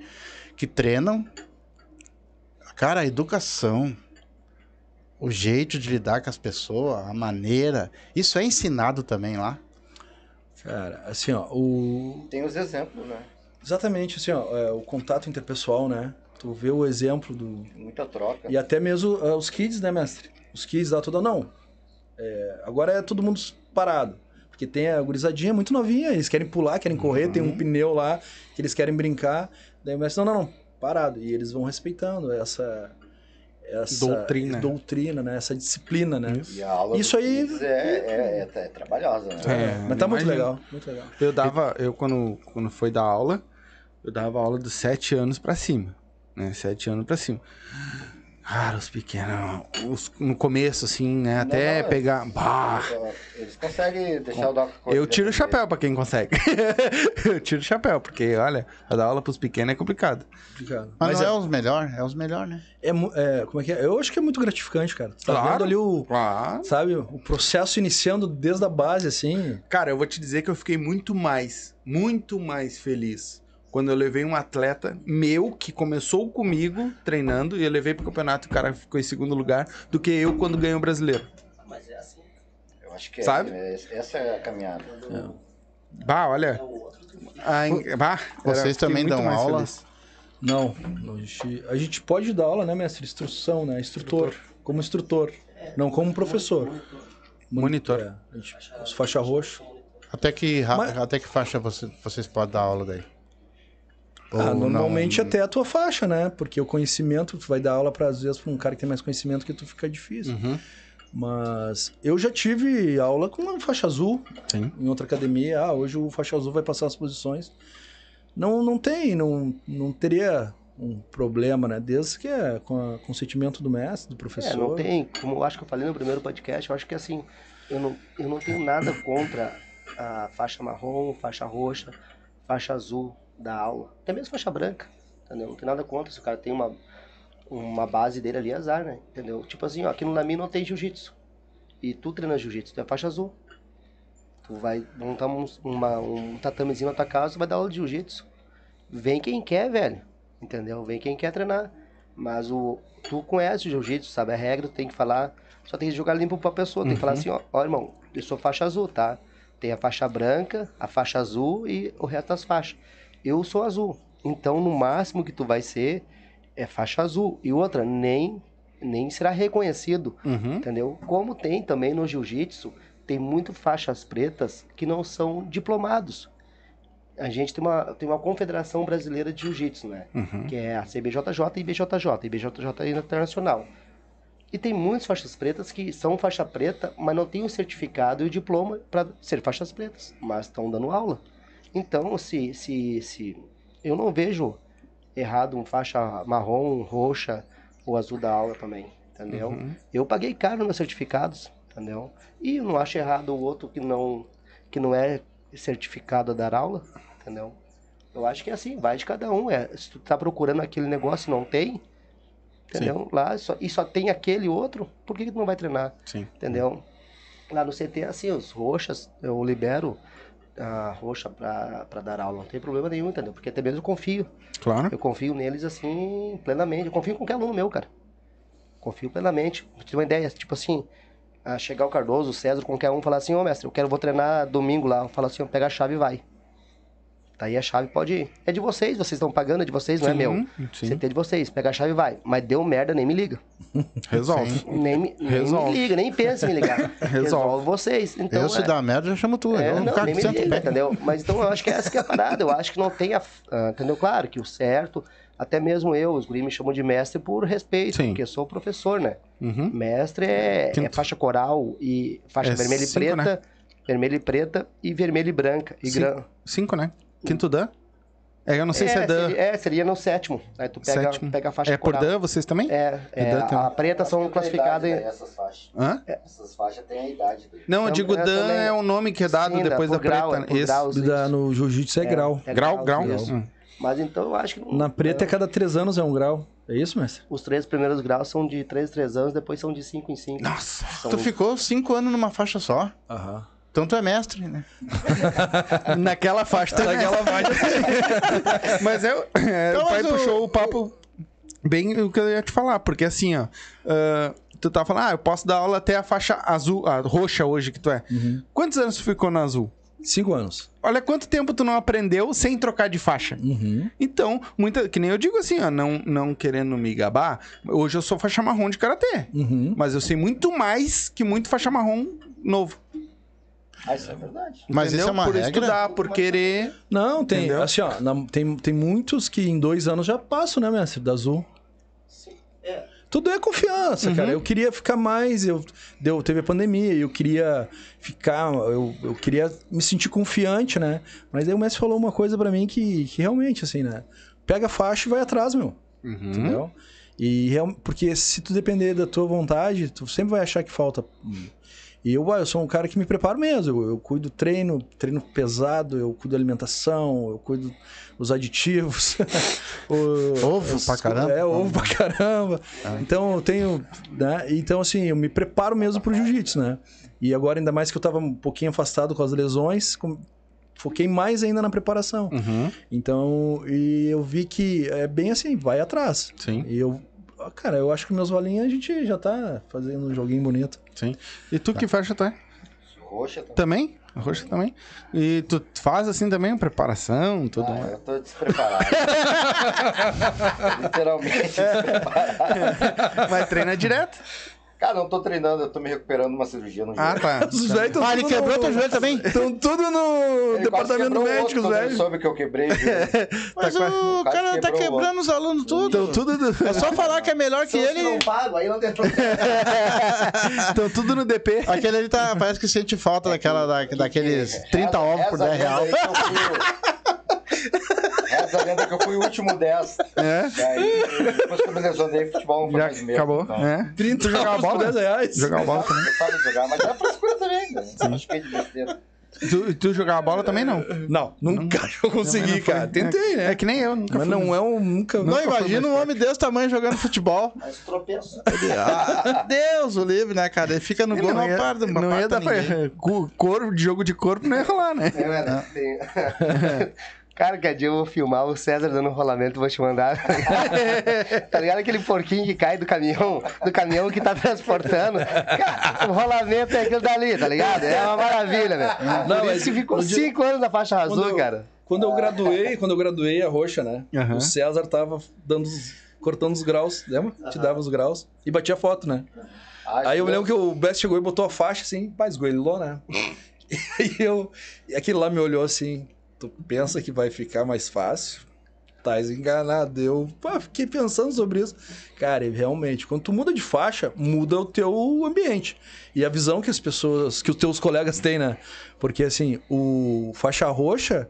que treinam. Cara, a educação, o jeito de lidar com as pessoas, a maneira, isso é ensinado também lá. Cara, assim, ó, o Tem os exemplos, né? exatamente assim, ó, é, o contato interpessoal, né? Tu vê o exemplo do Muita troca. e até mesmo ah, os kids, né, mestre? Os kids lá tudo não. É, agora é todo mundo parado. Porque tem a gurizadinha muito novinha, eles querem pular, querem correr, tem um pneu lá que eles querem brincar. Daí o mestre, não, não, não, parado. E eles vão respeitando essa, essa Doutrina. doutrina, né? Essa disciplina, né? E a aula Isso dos aí- kids é, é, é, é trabalhosa, né? É, Mas tá muito legal, muito legal. Eu dava, eu quando, quando foi dar aula, eu dava aula dos sete anos pra cima, né? Sete anos pra cima. Cara, os pequenos, os- no começo, assim, né? Até não, pegar. Bah, Eles conseguem deixar o Doc eu tiro o chapéu pra quem consegue. eu tiro o chapéu, porque, olha, dar aula pros pequenos é complicado. complicado. Mas, Mas não é, é, os melhores, é os melhores, né? é é, como é que é? Eu acho que é muito gratificante, cara. Tá Claro. vendo ali o, Claro. sabe, o processo iniciando desde a base, assim. Cara, eu vou te dizer que eu fiquei muito mais, muito mais feliz quando eu levei um atleta meu que começou comigo treinando e eu levei pro campeonato e o cara ficou em segundo lugar do que eu quando ganhei o brasileiro. Mas é assim. Eu acho que é, Sabe? é- essa é a caminhada. Bah, olha. a en- bah, Vocês era- também dão aula? feliz. Não, a gente, a gente pode dar aula, né, mestre? Instrução, né? Instrutor. Como instrutor. Não como professor. Monitor. É, a gente, os faixa roxa. Até que, Mas- até que faixa você- vocês podem dar aula daí? Ah, normalmente não- até a tua faixa, né? Porque o conhecimento, tu vai dar aula para às vezes para um cara que tem mais conhecimento que tu fica difícil. Uhum. Mas eu já tive aula com uma faixa azul Sim. em outra academia. Ah, hoje o faixa azul vai passar as posições. Não, não tem, não, não teria um problema, né? Desde que é com o consentimento do mestre, do professor. É, não tem, como eu acho que eu falei no primeiro podcast, eu acho que assim, eu não, eu não tenho nada contra a faixa marrom, faixa roxa, faixa azul da aula. Até mesmo faixa branca, entendeu? Não tem nada contra. Se o cara tem uma, uma base dele ali, é azar, né? Entendeu? Tipo assim, ó, aqui no Nami não tem jiu-jitsu. E tu treina jiu-jitsu, tu é faixa azul. Tu vai montar um, uma, um tatamezinho na tua casa, vai dar aula de jiu-jitsu. Vem quem quer, velho. Entendeu? Vem quem quer treinar. Mas o, tu conhece o jiu-jitsu, sabe a regra, tu tem que falar, só tem que jogar limpo pra pessoa, tem que falar assim, ó, ó, irmão, eu sou faixa azul, tá? Tem a faixa branca, a faixa azul e o resto das faixas. Eu sou azul. Então, no máximo que tu vai ser é faixa azul. E outra, nem nem será reconhecido, Uhum. entendeu? Como tem também no jiu-jitsu, tem muito faixas pretas que não são diplomados. A gente tem uma, tem uma confederação brasileira de jiu-jitsu, né? Uhum. que é a CBJJ e IBJJ, IBJJ internacional. E tem muitas faixas pretas que são faixa preta, mas não tem o certificado e o diploma para ser faixas pretas, mas estão dando aula. Então, se, se, se eu não vejo errado um faixa marrom, roxa ou azul da aula também, entendeu? Uhum. Eu paguei caro nos meus certificados, entendeu? E eu não acho errado o outro que não que não é certificado a dar aula, entendeu? Eu acho que é assim, vai de cada um. É, se tu tá procurando aquele negócio e não tem, entendeu? Lá só, e só tem aquele outro, por que, que tu não vai treinar? Sim. Entendeu? Lá no CT é assim, os roxas, eu libero a roxa pra, pra dar aula, não tem problema nenhum, entendeu? Porque até mesmo eu confio. Claro. Eu confio neles assim, plenamente. Eu confio em qualquer aluno meu, cara. Confio plenamente. Pra te ter uma ideia, tipo assim, chegar o Cardoso, o César, qualquer um, falar assim, ô mestre, eu quero, vou treinar domingo lá. Fala assim, pega a chave e vai. Daí a chave pode ir. É de vocês, vocês estão pagando, é de vocês, não é meu. Sim. CT de vocês, pega a chave e vai. Mas deu merda, nem me liga. Resolve. Nem me, nem Resolve. me liga, nem pensa em me ligar. Resolve vocês. Então, eu, se é- dá merda, já chamo tu. é, eu não, cara nem me liga, bem. entendeu? Mas então eu acho que essa que é a parada. Eu acho que não tem a. ah, entendeu? Claro que o certo, até mesmo eu, os guris me chamam de mestre por respeito, Sim. porque eu sou professor, né? Uhum. Mestre é, é faixa coral e faixa É vermelha e cinco, preta, né? vermelha e preta e vermelha e branca. E Cinco. gran... Cinco, né? Quinto Dan? É, eu não sei se é Dan. seria, é, seria no sétimo. Aí tu pega, Sétimo. pega a faixa É por coral. Dan, vocês também? É, é, Dan tem- a preta são classificadas em. Essas faixas. Hã? Essas faixas têm a idade dele. Não, eu Tam- digo é, Dan também- é o nome que é dado Sim, depois da grau, preta. é Esse. graus, Da- no jiu-jitsu é, grau. É Grau, grau? isso. Hum. Mas então eu acho que. não- Na preta, é cada três anos é um grau. É isso, mestre? Os três primeiros graus são de 3 3 anos, depois são de 5 em 5. Nossa. São- Tu ficou cinco anos numa faixa só. Aham. Então tu é mestre, né? Naquela faixa. Naquela faixa. mas eu, é, Então, o pai mas o- puxou o papo bem o que eu ia te falar, porque assim, ó. ah, tu tá falando, ah, eu posso dar aula até a faixa azul, a roxa hoje que tu é. Quantos anos tu ficou na azul? Cinco anos. Olha quanto tempo tu não aprendeu sem trocar de faixa. Uhum. Então, muita, que nem eu digo assim, ó, não, não querendo me gabar, hoje eu sou faixa marrom de karatê. Uhum. Mas eu sei muito mais que muito faixa marrom novo. Ah, isso é verdade. Mas entendeu? isso é uma por regra? estudar, por querer. Não, tem. Entendeu? Assim, ó, na- tem, tem muitos que em dois anos já passam, né, mestre? Da Azul. Tudo é confiança, cara. Eu queria ficar mais. Eu, deu, teve a pandemia, eu queria ficar. Eu, eu queria me sentir confiante, né? Mas aí o mestre falou uma coisa pra mim que, que realmente, assim, né? Pega a faixa e vai atrás, meu. Entendeu? E real- porque se tu depender da tua vontade, tu sempre vai achar que falta. E eu, ah, eu sou um cara que me preparo mesmo. Eu, eu cuido do treino, treino pesado, eu cuido alimentação, eu cuido dos aditivos. O- Ovo os- pra caramba. É, ovo pra caramba. Então eu tenho. Né? Então, assim, eu me preparo mesmo pro jiu-jitsu, né? E agora, ainda mais que eu tava um pouquinho afastado com as lesões, com- foquei mais ainda na preparação. Uhum. Então, e eu vi que é bem assim, vai atrás. Sim, E eu, ah, cara, eu acho que meus valinhos a gente já tá fazendo um joguinho bonito. sim. E tu que faixa tu é? Roxa tá. Também? A roxa também? E tu faz assim também, preparação, tudo Ah, mais? eu tô despreparado. Literalmente despreparado. Mas treina direto? Cara, não tô treinando, eu tô me recuperando de uma cirurgia no joelho. Ah, tá. Os velhos Ah, ele quebrou no- teu joelho também? Estão tudo no Ele quase departamento médico, os ele velhos. soube que eu quebrei joelho. Mas Tá o quase cara tá quebrou quebrando os alunos tudo. Estão tudo no... É só falar que é melhor que eu não ele. pago, aí não tem Estão tudo no DP. Aquele ali tá, parece que sente falta daquela, da, daqueles 30 ovos por 10 reais. Essa lenda que eu fui o último 10. É? Daí, depois que eu me lesionei, futebol não foi Já mais meu. acabou. Então, É. 30 jogar jogava bola? 10 reais. Jogar bola também. Eu sabe jogar, mas é frescura também. Né? Acho que é de besteira. Tu, tu jogava bola também não? Não, nunca eu consegui, cara. Tentei, né? É que nem eu, nunca Mas fui. não é um... Nunca... Não, Nunca foi imagina mais um homem desse tamanho jogando futebol. Mas tropeço. Ah, Deus o livre, né, cara? Ele fica no gol, não, ia, para, não ia dar pra... ninguém. co- Corpo, de jogo de corpo não ia rolar, né? Não é, né? Tem- Cara, que dia eu vou filmar o César dando um rolamento e vou te mandar. tá ligado aquele porquinho que cai do caminhão, do caminhão que tá transportando? Cara, o rolamento é aquilo dali, tá ligado? É uma maravilha, velho. Não, Por mas isso que ficou no dia- cinco anos na faixa azul, Quando eu- cara. Quando eu graduei, quando eu graduei a roxa, né? Aham. O César tava dando os- cortando os graus, lembra? Te dava os graus e batia foto, né? Aí eu lembro que o Best chegou e botou a faixa assim, pá, esgoelou, né? E eu. E aquele lá me olhou assim, tu pensa que vai ficar mais fácil? Tás enganado. Eu pá, fiquei pensando sobre isso. Cara, e realmente, quando tu muda de faixa, muda o teu ambiente. E a visão que as pessoas, que os teus colegas têm, né? Porque assim, o faixa roxa,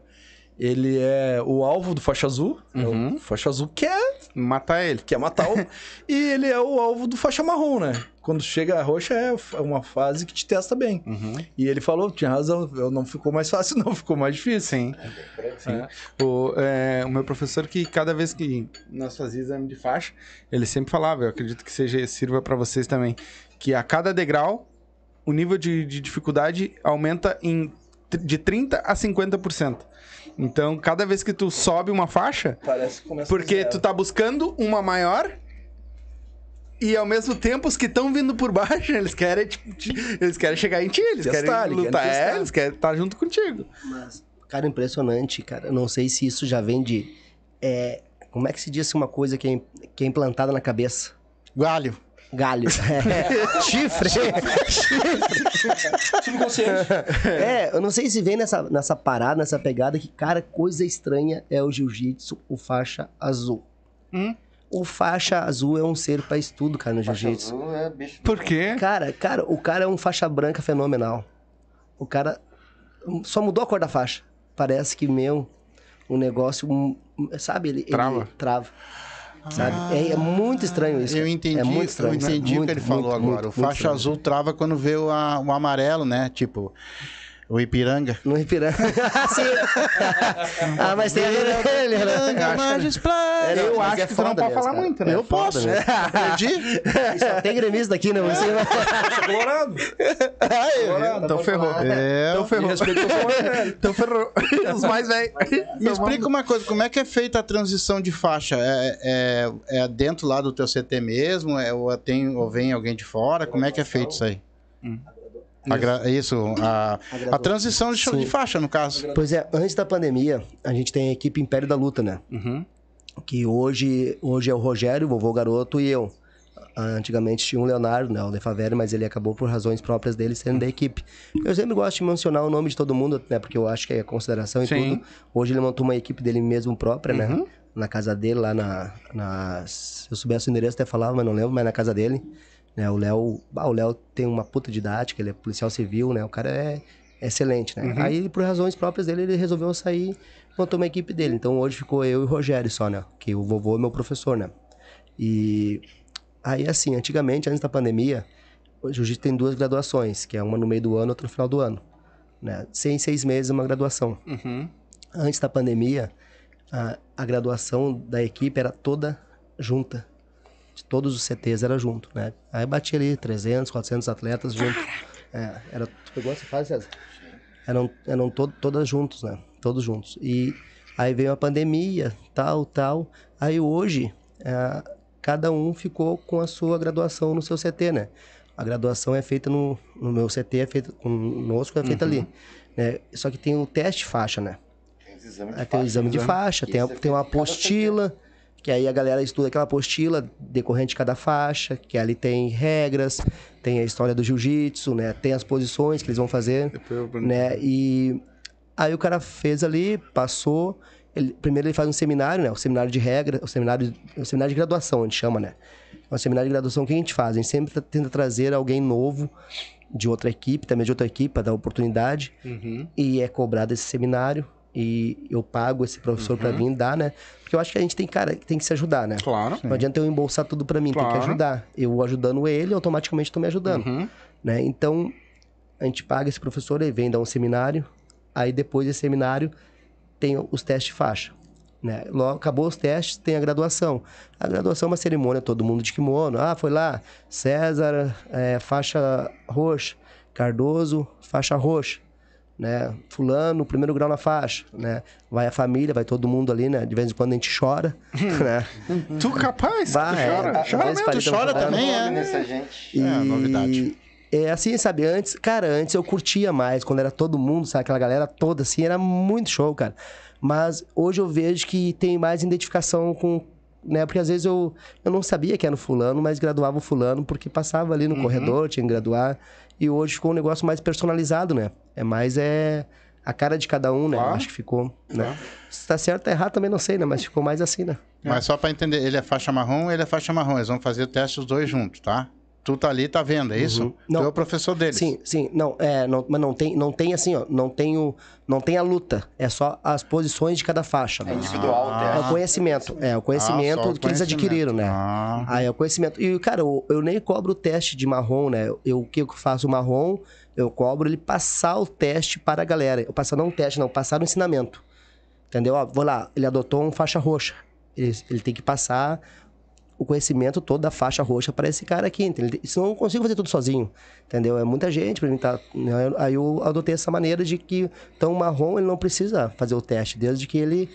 ele é o alvo do faixa azul. É Uhum. o faixa azul quer, Matar ele. quer matar o. e ele é o alvo do faixa marrom, né? Quando chega a roxa é uma fase que te testa bem. Uhum. E ele falou, tinha razão, não ficou mais fácil, não, ficou mais difícil. Sim. Sim. O, é, o meu professor, que cada vez que nós fazíamos exame de faixa, ele sempre falava, eu acredito que seja sirva para vocês também, que a cada degrau, o nível de, de dificuldade aumenta em, de 30% a 50%. Então, cada vez que tu sobe uma faixa, Parece que começa porque tu tá buscando uma maior e ao mesmo tempo os que estão vindo por baixo, eles querem, tipo, te- eles querem chegar em ti, eles querem eles querem lutar, é, eles querem estar junto contigo. Mas, cara, impressionante, cara. Eu não sei se isso já vem de. é, como é que se diz uma coisa que é, que é implantada na cabeça? Galho. Galho. É, chifre. Subconsciente. É, eu não sei se vem nessa, nessa parada, nessa pegada que, cara, coisa estranha é o jiu-jitsu, o faixa azul. Hum? O faixa azul é um ser pra estudo, cara, no jiu-jitsu. Azul é bicho. Por quê? Cara, cara, o cara é um faixa branca fenomenal. O cara só mudou a cor da faixa. Parece que, meu, o negócio, sabe, ele ele Trava. trava. Sabe? É, é muito estranho isso. Eu entendi, é muito estranho. eu entendi o que Muito, ele falou muito, agora. muito, o faixa azul trava quando vê o, a- o amarelo, né? Tipo, o Ipiranga. No Ipiranga. Sim. ah, mas tem a vermelha, Ipiranga, né? Magisplat. É, não, Eu acho é que tu não pode falar cara. muito, né? Eu Foda posso. Perdi? Só tem gremista aqui, né? Você Colorado. Então ferrou. É, Então ferrou. Então ferrou. Os mais velhos. Me explica uma coisa, como é que é feita a transição de faixa? É, é, é dentro lá do teu CT mesmo? É, ou, tem, ou vem alguém de fora? Como é que é feito isso aí? A gra- Isso, a, a transição de, de faixa, no caso. Pois é, antes da pandemia, a gente tem a equipe Império da Luta, né? Uhum. Que hoje, hoje é o Rogério, o vovô garoto e eu. Antigamente tinha o Leonardo, né? O Lefavere, mas ele acabou por razões próprias dele sendo da equipe. Eu sempre gosto de mencionar o nome de todo mundo, né? Porque eu acho que é consideração e Sim. tudo. Hoje ele montou uma equipe dele mesmo própria, né? Uhum. Na casa dele, lá na, na... Se eu soubesse o endereço, até falava, mas não lembro, mas na casa dele. Né? O Léo... Ah, o Léo tem uma puta didática, ele é policial civil, né? O cara é excelente, né? Aí, por razões próprias dele, ele resolveu sair montou uma equipe dele. Então hoje ficou eu e o Rogério só, né? Que o vovô é meu professor, né? E aí, assim, antigamente, antes da pandemia, o jiu-jitsu tem duas graduações, que é uma no meio do ano, outra no final do ano. Né? Sem seis meses, uma graduação. Uhum. Antes da pandemia, a, a graduação da equipe era toda junta. De todos os CTs era junto, né? Aí batia ali 300, 400 atletas junto. É, era, tu pegou essa fase, César? Eram, eram to, todas juntos, né? Todos juntos. E aí veio a pandemia, tal, tal. Aí hoje, é, cada um ficou com a sua graduação no seu CT, né? A graduação é feita no, no meu CT, é feita conosco, é feita ali. Né? Só que tem o teste faixa, né? Tem os exames de Aí tem o exame de exame. faixa, tem, a- é tem uma apostila, que aí a galera estuda aquela apostila decorrente de cada faixa, que ali tem regras, tem a história do jiu-jitsu, né? Tem as posições que eles vão fazer, né? E aí o cara fez ali, passou. ele- primeiro ele faz um seminário, né? O seminário de regra, o seminário, o seminário de graduação, a gente chama, né? É um seminário de graduação que a gente faz. A gente sempre tá- tenta trazer alguém novo de outra equipe, também de outra equipe, para dar oportunidade Uhum. e é cobrado esse seminário e eu pago esse professor pra vir dar, né? Porque eu acho que a gente tem, cara, que tem que se ajudar, né? Claro. Não adianta eu embolsar tudo pra mim, tem Claro. que ajudar. Eu ajudando ele, automaticamente tô me ajudando, Uhum. né? Então, a gente paga esse professor, ele vem dar um seminário, aí depois desse seminário tem os testes de faixa. Né? Logo, acabou os testes, tem a graduação. A graduação é uma cerimônia, todo mundo de kimono. Ah, foi lá, César, é, faixa roxa, Cardoso, faixa roxa. Né? Fulano, primeiro grau na faixa, né? Vai a família, vai todo mundo ali, né? De vez em quando a gente chora, né? Tu capaz? Vai, tu é, chora? às chora mesmo? tu chora também, é? Nessa gente. E É, novidade. É assim, sabe? Antes, cara, antes eu curtia mais, quando era todo mundo, sabe? Aquela galera toda assim, era muito show, cara. Mas hoje eu vejo que tem mais identificação com. Né? Porque às vezes eu, eu não sabia que era no fulano, mas graduava o fulano porque passava ali no corredor, tinha que graduar. E hoje ficou um negócio mais personalizado, né? É mais é a cara de cada um, né? Eu Claro. acho que ficou. Né? Se tá certo ou errado também não sei, né? Mas ficou mais assim, né? Mas só pra entender, ele é faixa marrom, ele é faixa marrom. Eles vão fazer o teste os dois juntos, tá? Tu tá ali, tá vendo, é isso? Não. Tu é o professor deles. Sim, sim, não, é, não, mas não tem, não tem assim, ó, não tem o, não tem a luta, é só as posições de cada faixa. É né? individual o É teste. o conhecimento, é o Ah, conhecimento o que eles adquiriram, né? Ah. Aí é o conhecimento. E, cara, eu, eu nem cobro o teste de marrom, né? Eu, o que eu faço o marrom, eu cobro ele passar o teste para a galera. Eu passar não um teste, não, passar o ensinamento. Entendeu? Ó, vou lá, ele adotou um faixa roxa. Ele, ele tem que passar o conhecimento todo da faixa roxa para esse cara aqui. Entendeu? Senão eu não consigo fazer tudo sozinho. Entendeu? É muita gente para mim tá. né? Aí eu adotei essa maneira de que, então, o marrom ele não precisa fazer o teste, desde que ele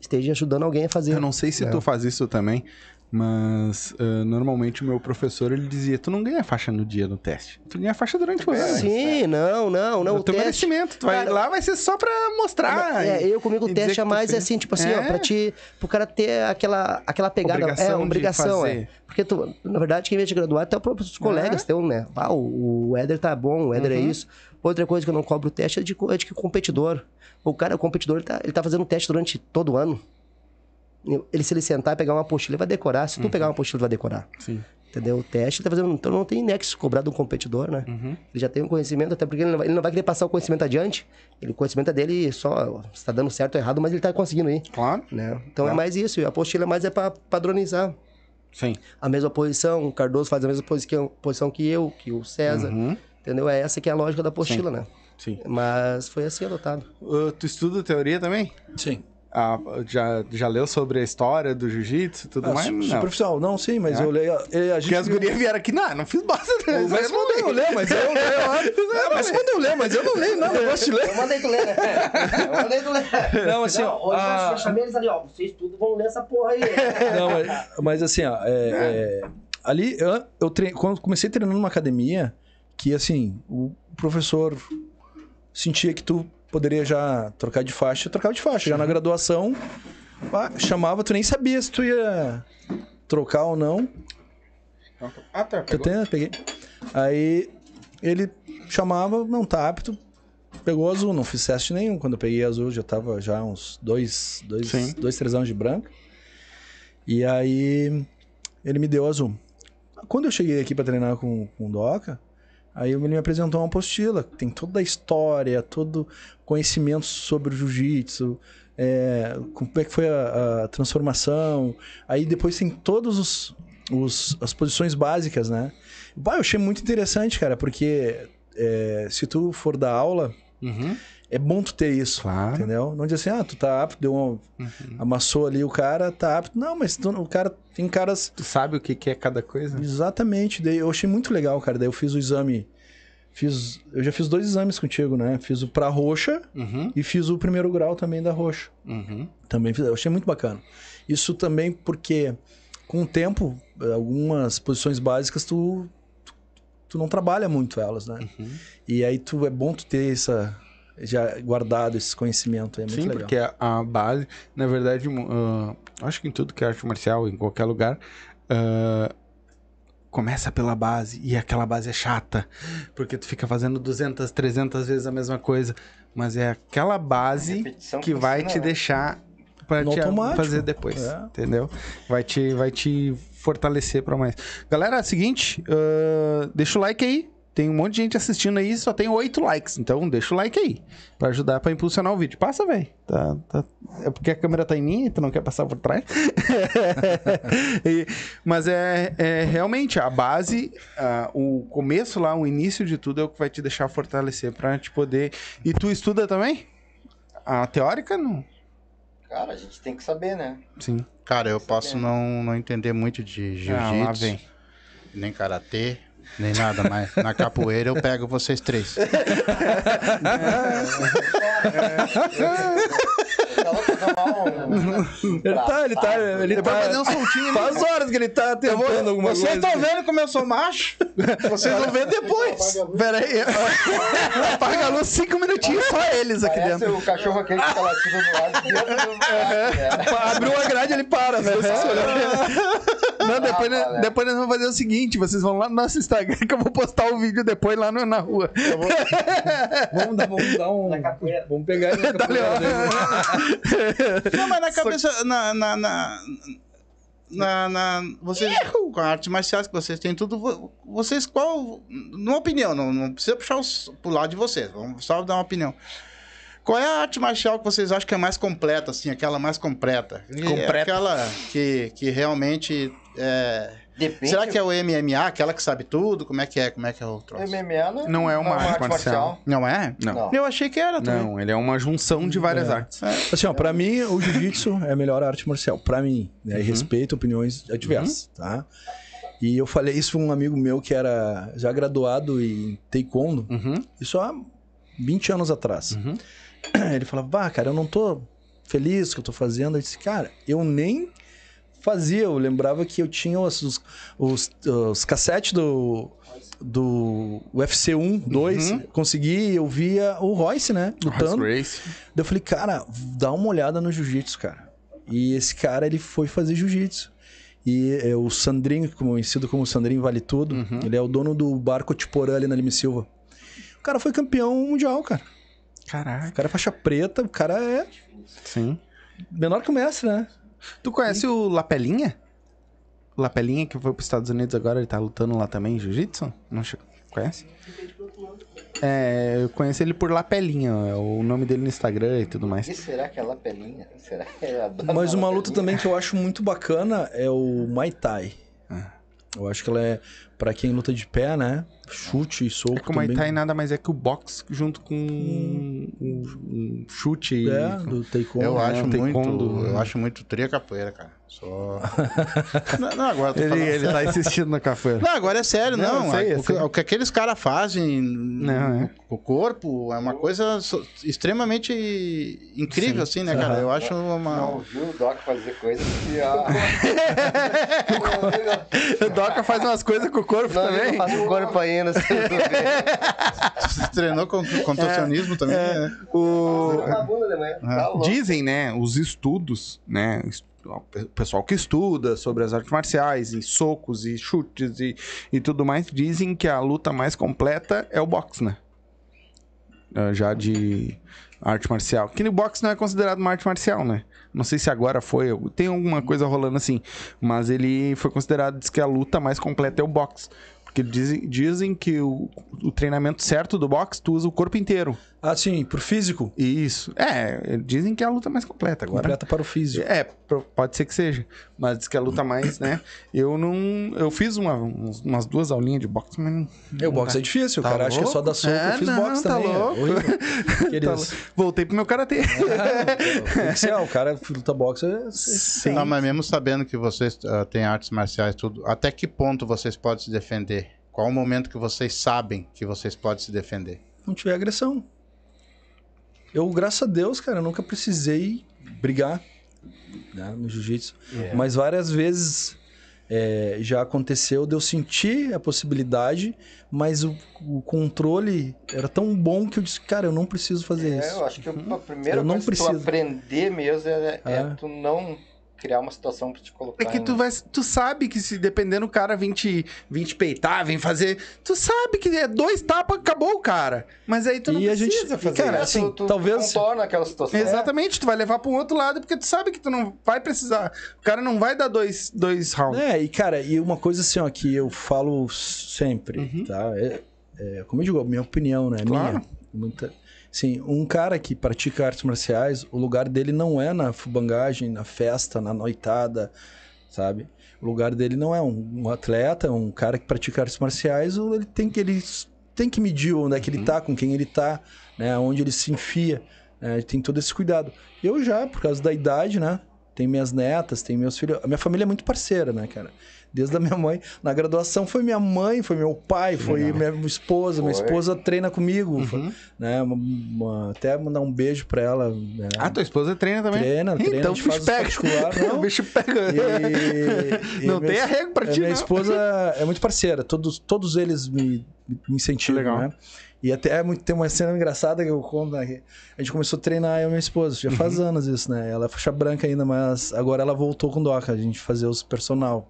esteja ajudando alguém a fazer. Eu não sei se É. tu faz isso também, mas ah, normalmente o meu professor ele dizia: tu não ganha faixa no dia no teste, tu ganha faixa durante o ano. Sim, não, não, não. o teu teste, merecimento. Tu vai Cara, lá, vai ser só pra mostrar. É, eu comigo o teste é mais fez. assim, tipo assim, ó, É. pra te. Pro cara ter aquela, aquela pegada. Obrigação é, obrigação, é. fazer. Porque tu, na verdade, quem vem te graduar, até os próprios colegas teu, né? Ah, o, o Éder tá bom, o Éder é Uhum. isso. Outra coisa que eu não cobro o teste é de, é de que competidor. O cara, o competidor, ele tá, ele tá fazendo teste durante todo o ano. Ele, se ele sentar e pegar uma apostila, ele vai decorar. Se tu Uhum. pegar uma apostila, ele vai decorar. Sim. Entendeu? O teste ele tá fazendo. Então não tem nexo cobrar de um competidor, né? Uhum. Ele já tem um conhecimento, até porque ele não vai, ele não vai querer passar o conhecimento adiante. Ele, o conhecimento é dele só se tá dando certo ou errado, mas ele tá conseguindo ir. Claro. Né? Então é Claro. mais isso. E a apostila é mais é para padronizar. Sim. A mesma posição, o Cardoso faz a mesma posição, posição que eu, que o César. Uhum. Entendeu? É essa que é a lógica da apostila, né? Sim. Mas foi assim adotado. Ah, tu estuda teoria também? Sim. Ah, já, já leu sobre a história do jiu-jitsu e tudo Ah, mais? su- Não. superficial, não, sim, mas É? eu leio. é, A gente Porque as gurias vieram aqui, não, não fiz bosta. Não, Mas quando eu leio, mas eu leio. É, mas quando eu leio, mas eu não leio nada, eu gosto de ler. Eu mandei tu ler, né? Eu mandei tu ler. Não, assim, ó, hoje a- eu chamei eles ali, ó. Vocês tudo vão ler essa porra aí. Não, mas, mas assim, ó, é, é, ali eu, eu tre... quando comecei treinando numa academia, que assim, o professor sentia que tu poderia já trocar de faixa, eu trocava de faixa. Já na graduação, pá, chamava, tu nem sabia se tu ia trocar ou não. Ah, tá. Eu tenho, peguei. Aí ele chamava, não tá apto, pegou azul, não fiz teste nenhum. Quando eu peguei azul, já tava já uns dois, dois, Sim. dois três anos de branco. E aí ele me deu azul. Quando eu cheguei aqui pra treinar com, com o Doca, aí ele me apresentou uma apostila, que tem toda a história, todo conhecimento sobre o jiu-jitsu, é, como é que foi a, a transformação. Aí depois tem todos os, os- as posições básicas, né? Bah, eu achei muito interessante, cara, porque é, se tu for dar aula, Uhum. É bom tu ter isso, Claro. entendeu? Não dizer assim, ah, tu tá apto, deu uma, amassou ali o cara, tá apto. Não, mas tu- o cara tem caras Tu sabe o que, que é cada coisa? Exatamente. Daí eu achei muito legal, cara. Daí eu fiz o exame. Fiz, eu já fiz dois exames contigo, né? Fiz o pra roxa Uhum. e fiz o primeiro grau também da roxa. Uhum. Também fiz, eu achei muito bacana. Isso também porque com o tempo, algumas posições básicas tu tu, tu não trabalha muito elas, né? Uhum. E aí tu é bom tu ter essa já guardado esse conhecimento, é muito Sim, legal. porque a, a base, na verdade, ah, acho que em tudo que é arte marcial, em qualquer lugar, ah, começa pela base e aquela base é chata, porque tu fica fazendo 200, 300 vezes a mesma coisa, mas é aquela base que vai te né? deixar para te automático. fazer depois, É. entendeu? Vai te, vai te fortalecer para mais. Galera, é o seguinte, ah, deixa o like aí. Tem um monte de gente assistindo aí, só tem oito likes. Então deixa o like aí. Pra ajudar pra impulsionar o vídeo. Passa, velho. Tá, tá- É porque a câmera tá em mim e tu não quer passar por trás. E- Mas é, é realmente a base, ah, o começo lá, o início de tudo é o que vai te deixar fortalecer pra te poder. E tu estuda também? A teórica, não? Cara, a gente tem que saber, né? Sim. Cara, eu posso não, não entender muito de Ah, jiu-jitsu, vem. nem karatê. Nem nada, mas na capoeira eu pego vocês três. Ele tá, ele tá, ele tá. fazer um soltinho Faz horas que ele tá tentando alguma Vocês coisa. estão vendo como eu sou macho? Vocês vão ver depois. Pera aí. Apaga a luz cinco minutinhos, só eles aqui Parece dentro. o cachorro aquele que tá latindo do lado. Abriu a grade, ele para. né? Não, depois, Ah, depois nós vamos fazer o seguinte: vocês vão lá no nosso Instagram que eu vou postar o vídeo depois lá no- na rua. Vamos dar, vamos dar um. Vamos pegar ele. Não, mas na cabeça. Na. na, na... Na, na- vocês, com a arte marciais que vocês têm tudo, vo- vocês qual, numa opinião, não, não precisa puxar os, pro lado de vocês, vamos só dar uma opinião. Qual é a arte marcial que vocês acham que é mais completa, assim, aquela mais completa? Completa. Aquela que, que realmente é... Depende. Será que é o MMA, aquela que sabe tudo? Como é que é? Como é que é o O troço? MMA não, Não é uma arte marcial. Não é? Não. Não. Eu achei que era também. Não, ele é uma junção de várias É. artes. Assim, ó, pra mim, o jiu-jitsu é a melhor arte marcial. Pra mim, né? E respeito opiniões diversas, tá? E eu falei isso pra um amigo meu que era já graduado em taekwondo, Uhum, isso há 20 anos atrás. uhum. Ele falava, bah, cara, eu não tô feliz com o que eu tô fazendo. Eu disse, cara, eu nem fazia. Eu lembrava que eu tinha os, os, os, os cassetes do, do UFC 1, 2. Uhum. Consegui, eu via o Royce, né? Lutando. Race. Daí eu falei, cara, dá uma olhada no jiu-jitsu, cara. E esse cara, ele foi fazer jiu-jitsu. E é, o Sandrinho, conhecido como Sandrinho Vale Tudo, Uhum. ele é o dono do barco Tiporã ali na Lima e Silva. O cara foi campeão mundial, cara. O Caraca. cara é faixa preta, o cara é Sim. menor que o mestre, né? Tu conhece o Lapelinha? O Lapelinha que foi pros Estados Unidos agora, ele tá lutando lá também em jiu-jitsu? Não che- conhece? É, eu conheço ele por Lapelinha, é o nome dele no Instagram e tudo mais. E será que é lapelinha? Será que adoro Mas uma lapelinha? luta também que eu acho muito bacana é o Muay Thai. Ah. Eu acho que ela é pra quem luta de pé, né? Chute e soco É que o Muay. Thai nada mais é que o boxe junto com um, um chute e... É, do taekwondo. Eu né? acho um taekwondo. muito, eu acho muito tria capoeira, cara. Só. não, não, agora eu tô Ele, falando ele tá insistindo na capoeira. Não, agora é sério, Não, não. eu sei, eu o, que, o que aqueles caras fazem Não, é. com o corpo é uma coisa so- extremamente incrível, assim, né, cara? Eu acho Não uma. ouviu o Doc fazer coisas que. O Doca faz umas coisas com o corpo Não, eu também. faço o corpo ainda. assim. Você treinou com contorcionismo também, né? O... De manhã. Tá louco. Dizem, né, os estudos, né, o pessoal que estuda sobre as artes marciais, e socos e chutes e, e tudo mais, dizem que a luta mais completa é o boxe, né? Ah, Já de arte marcial. Que o boxe não é considerado uma arte marcial, né? Não sei se agora foi, tem alguma coisa rolando assim, mas ele foi considerado, diz que a luta mais completa é o boxe. Porque dizem, dizem que o, o treinamento certo do boxe, tu usa o corpo inteiro. Ah, sim, pro físico. Isso. É, dizem que é a luta mais completa agora. Completa para o físico. É, pode ser que seja. Mas diz que a luta mais, né? Eu não. Eu fiz uma, umas duas aulinhas de boxe, mas. não- É, o boxe é difícil, o Tá cara acha que é só louco? dar soco. É, eu fiz não, boxe tá também. é louco. horrível. Tá louco. Voltei pro meu karatê. Ó, o cara luta boxe. é- Sim. Não, mas mesmo sabendo que vocês ah, têm artes marciais tudo, até que ponto vocês podem se defender? Qual o momento que vocês sabem que vocês podem se defender? não tiver agressão. Eu, graças a Deus, cara, eu nunca precisei brigar né, no jiu-jitsu. É. Mas várias vezes é, já aconteceu de eu sentir a possibilidade, mas o, o controle era tão bom que eu disse, cara, eu não preciso fazer É, isso. eu acho que a primeira Eu não coisa que tu preciso. aprender mesmo é, é É. tu não criar uma situação pra te colocar É que em- tu, vai, tu sabe que se dependendo do cara vir te, vir te peitar, vir fazer. Tu sabe que é dois tapas, acabou o cara. Mas aí tu não E a precisa gente- fazer. cara, É, assim, tu, tu talvez- contorna aquela situação. Exatamente, tu vai levar pra um outro lado porque tu sabe que tu não vai precisar. O cara não vai dar dois, dois rounds. É, e cara, e uma coisa assim, ó, que eu falo sempre, Uhum. tá? É, é, como eu digo, a minha opinião, né? Claro. Minha. Muita... Sim, um cara que pratica artes marciais, o lugar dele não é na fubangagem, na festa, na noitada, sabe? O lugar dele não é um, um atleta, um cara que pratica artes marciais, ele tem que ele tem que medir onde é que ele tá, com quem ele tá, né? Onde ele se enfia, né? Tem todo esse cuidado. Eu já, por causa da idade, né? Tem minhas netas, tem meus filhos. A minha família é muito parceira, né, cara? Desde a minha mãe. Na graduação foi minha mãe, foi meu pai, foi minha esposa. Minha Foi. esposa treina comigo. foi- né? Uma- uma- até mandar um beijo pra ela. né? Ah, tua esposa treina também? Treina, treina, Então o bicho pega. particular, não. o bicho pega. E- e não minha- tem arrego pra a ti, minha não. esposa é muito parceira, todos, todos eles me, me incentivam, Legal. né? E até é muito, tem uma cena engraçada que eu conto, né? A gente começou a treinar eu e minha esposa, já faz anos isso, né? Ela é faixa branca ainda, mas agora ela voltou com doca, a gente fazia os personal.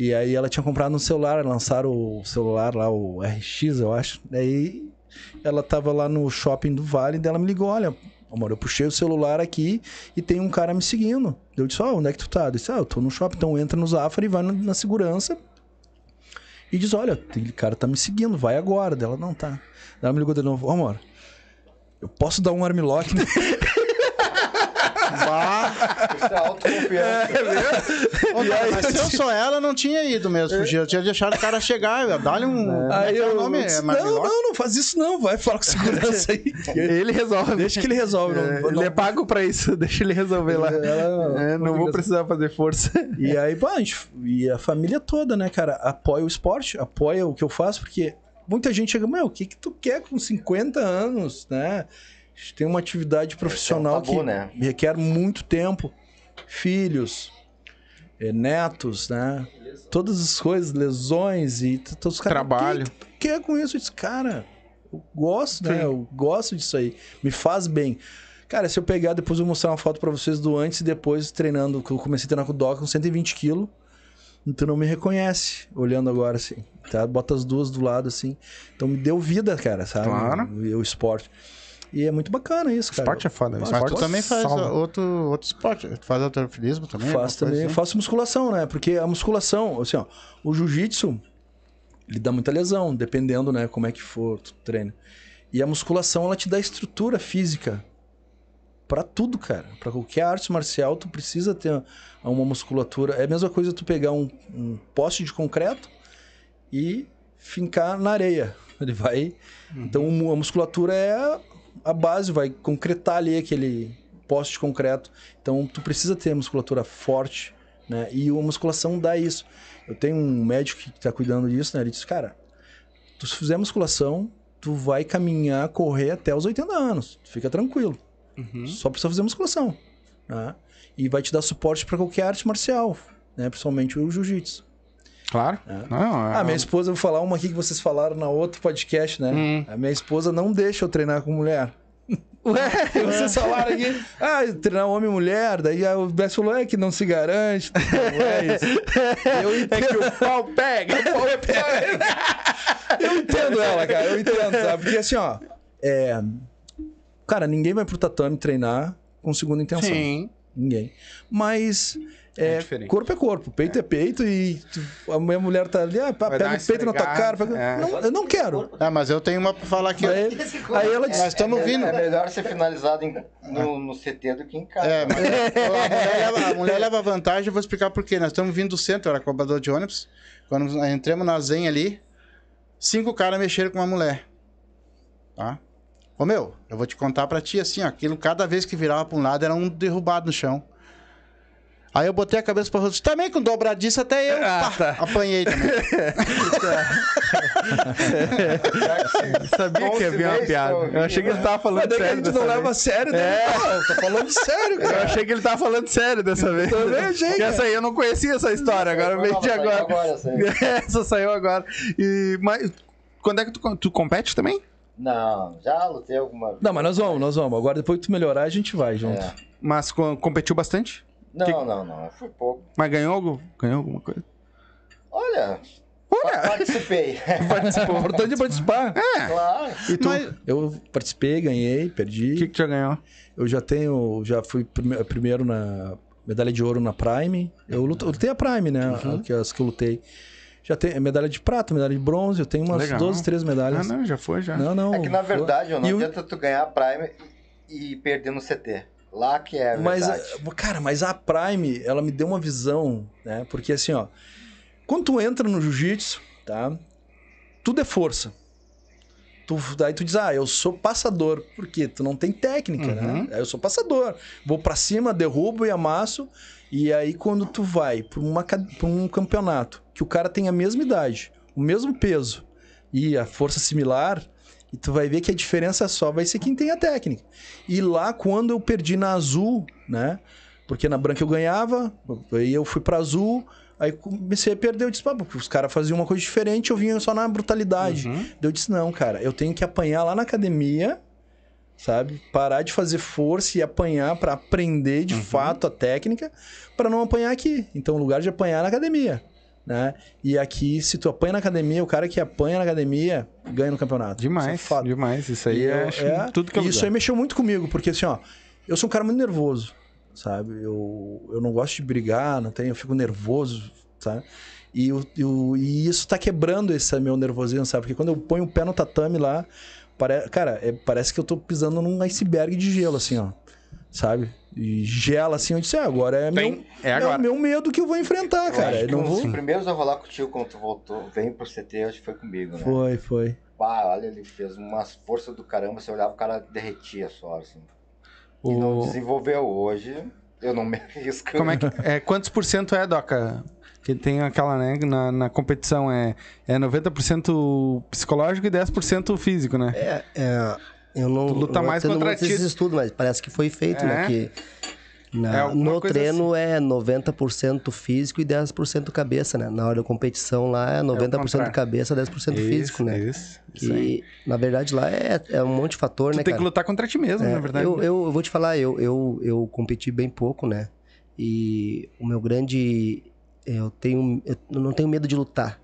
E aí ela tinha comprado um celular, lançaram o celular lá, o RX, eu acho. Daí ela tava lá no shopping do Vale e ela me ligou, olha, amor, eu puxei o celular aqui e tem um cara me seguindo. Eu disse, ó, onde é que tu tá? Eu disse, ah, eu tô no shopping, então entra no Zafari e vai na segurança e diz, olha, aquele cara tá me seguindo, vai agora. Dela, não, tá. Ela me ligou de novo, amor, eu posso dar um armlock? né? Isso é autoconfiança. Ô, cara, mas se eu sou ela, não tinha ido mesmo fugir. Eu tinha deixado o cara chegar. Dá-lhe um. como é Aí é o eu nome? disse, É não, não, não faz isso não, vai falar com segurança aí. Ele resolve. Deixa que ele resolve. não- É, não- Ele é pago pra isso, deixa ele resolver lá. É, não vou precisar fazer força. E aí, pô, a gente, e a família toda, né, cara, apoia o esporte, apoia o que eu faço, porque muita gente chega, meu, o que que tu quer com 50 anos, né? A gente tem uma atividade profissional tabu, que né? requer muito tempo, filhos, eh, netos, né? Todas as coisas, lesões e todos os caras. Trabalho. O que, quer com isso? Eu disse, cara, eu gosto, né? Sim. Eu gosto disso aí. Me faz bem. Cara, se eu pegar, depois eu vou mostrar uma foto pra vocês do antes e depois treinando, que eu comecei a treinar com o Doc com 120 quilos. Então não me reconhece, olhando agora assim. Tá? Bota as duas do lado assim. Então me deu vida, cara, sabe? Claro. O, o esporte. E é muito bacana isso, cara. Esporte é foda. Mas Mas Esporte tu também faz salva. outro, outro esporte. Tu faz alterofilismo também? Faço também, assim? faço musculação, né? Porque a musculação, assim, ó, o jiu-jitsu, ele dá muita lesão, dependendo, né, como é que for tu treina. E a musculação, ela te dá estrutura física Pra tudo, cara. Pra qualquer arte marcial, tu precisa ter uma musculatura. É a mesma coisa tu pegar um, um poste de concreto e fincar na areia. Ele vai. Então a musculatura é a base, vai concretar ali aquele poste de concreto. Então tu precisa ter musculatura forte, né? E a musculação dá isso. Eu tenho um médico que tá cuidando disso, né? Ele disse, cara, tu se fizer musculação, tu vai caminhar, correr até os 80 anos. Fica tranquilo. Uhum. Só precisa fazer musculação. Né? E vai te dar suporte para qualquer arte marcial, né? Principalmente o jiu-jitsu. Claro. É. Não, é... Ah, minha esposa, eu vou falar uma aqui que vocês falaram na outro podcast, né? Hum. A minha esposa não deixa eu treinar com mulher. Ué, vocês falaram aqui, ah, treinar homem e mulher, daí o Bess falou, é que não se garante. Não é isso. Eu É entendo, que o pau pega, o pau pega. eu entendo ela, cara, eu entendo, sabe? Porque assim, ó, é... Cara, ninguém vai pro tatame treinar com segunda intenção. Sim. Ninguém. Mas É é, diferente. corpo é corpo, peito é, peito e tu- a minha mulher tá ali, ah, pega o peito na tua cara. pega- é. Não, eu não quero. Ah, mas eu tenho uma pra falar aqui. Aí, aí ela disse, Nós estamos é, vindo. É melhor ser finalizado em- no, no CT do que em casa. É, mas a mulher, leva, a mulher leva vantagem, eu vou explicar por quê. Nós estamos vindo do centro, era cobrador de ônibus. Quando nós entramos na Zen ali, cinco caras mexeram com uma mulher. Tá? Ô meu, eu vou te contar pra ti assim, ó, aquilo cada vez que virava pra um lado era um derrubado no chão. Aí eu botei a cabeça pra rosto, também com dobradiça até eu Ah, pá, tá. apanhei também. Sabia que ia vir uma piada. Eu achei que ele tava mas falando que a sério gente não vez. leva a sério, né? É. Não, eu tô falando sério, Eu cara. achei que ele tava falando sério dessa vez. também achei, essa aí eu não conhecia essa história, agora eu vejo de Saiu agora. agora, essa saiu agora. E, mas quando é que tu, tu compete também? Não, já lutei alguma vez. Não, mas nós vamos, nós vamos. Agora depois que tu melhorar, a gente vai junto. É. Mas co- competiu bastante? Não, Que- não, não. Foi pouco. Mas ganhou algo? Ganhou alguma coisa? Olha, Olha! participei. O importante é participar. É! claro. E tu? Mas- Eu participei, ganhei, perdi. O que, que tu já ganhou? Eu já tenho, já fui prime- primeiro na medalha de ouro na Prime. Eu, luto- eu lutei a Prime, né? Uhum. Que, as que eu lutei. Já tem medalha de prata, medalha de bronze. Eu tenho umas Legal. 12, 13 Ah, medalhas. não, já foi, já. Não, não. É que na verdade, não E o- adianta tu ganhar a Prime e perder no CT. Lá que é a Mas, verdade. eh, cara, mas a Prime, ela me deu uma visão, né? Porque assim, ó, quando tu entra no jiu-jitsu, tá? Tudo é força. tu, daí tu diz, ah, eu sou passador. Por quê? Tu não tem técnica, Uhum. né? Eu sou passador. Vou pra cima, derrubo e amasso. E aí, quando tu vai pra, uma, pra um campeonato que o cara tem a mesma idade, o mesmo peso e a força similar, e tu vai ver que a diferença só vai ser quem tem a técnica. E lá, quando eu perdi na azul, né? Porque na branca eu ganhava, aí eu fui pra azul, aí comecei a perder. Eu disse, pá, porque os caras faziam uma coisa diferente, eu vinha só na brutalidade. Uhum. Eu disse, não, cara, eu tenho que apanhar lá na academia, sabe? Parar de fazer força e apanhar pra aprender de fato a técnica, pra não apanhar aqui. Então, o lugar de apanhar é na academia, né? E aqui, se tu apanha na academia, o cara que apanha na academia ganha no campeonato. Isso é Demais, demais. Isso aí é, eu- acho, é, tudo que eu e Isso aí mexeu muito comigo, porque assim, ó, eu sou um cara muito nervoso, sabe? Eu, eu não gosto de brigar, não tenho, eu fico nervoso, sabe? E, o- e o- e isso tá quebrando esse meu nervosismo, sabe? Porque quando eu ponho o pé no tatame lá, pare, cara, é- parece que eu tô pisando num iceberg de gelo, assim, ó. Sabe? E gela assim, eu disse, ah, agora é, Tem- meu, é agora. o meu medo que eu vou enfrentar, Eu cara. acho Eu que não um vou. dos primeiros a rolar contigo quando tu voltou, vem pro CT, acho que foi comigo, né? Foi, foi. Bah, olha, ele fez umas forças do caramba, você olhava, o cara derretia só, assim. E não O... desenvolveu hoje, eu não me arrisco. Como é que. É, quantos por cento é, Doca? Que tem aquela, né? Na, na competição é, é 90% psicológico e 10% físico, né? É, é, eu não. Tu luta eu mais não contra tenho ti. esses estudos, mas parece que foi feito, É? né? Que na- É no treino é 90% físico e 10% cabeça, né? Na hora da competição lá é 90% contrário. cabeça, 10% físico, né? Isso, isso aí. Que, na verdade, lá é, é um monte de fator, Tu né, tem cara? que lutar contra ti mesmo, É, na verdade. Eu, eu, eu vou te falar, eu, eu, eu competi bem pouco, né? E o meu grande. Eu tenho. Eu não tenho medo de lutar.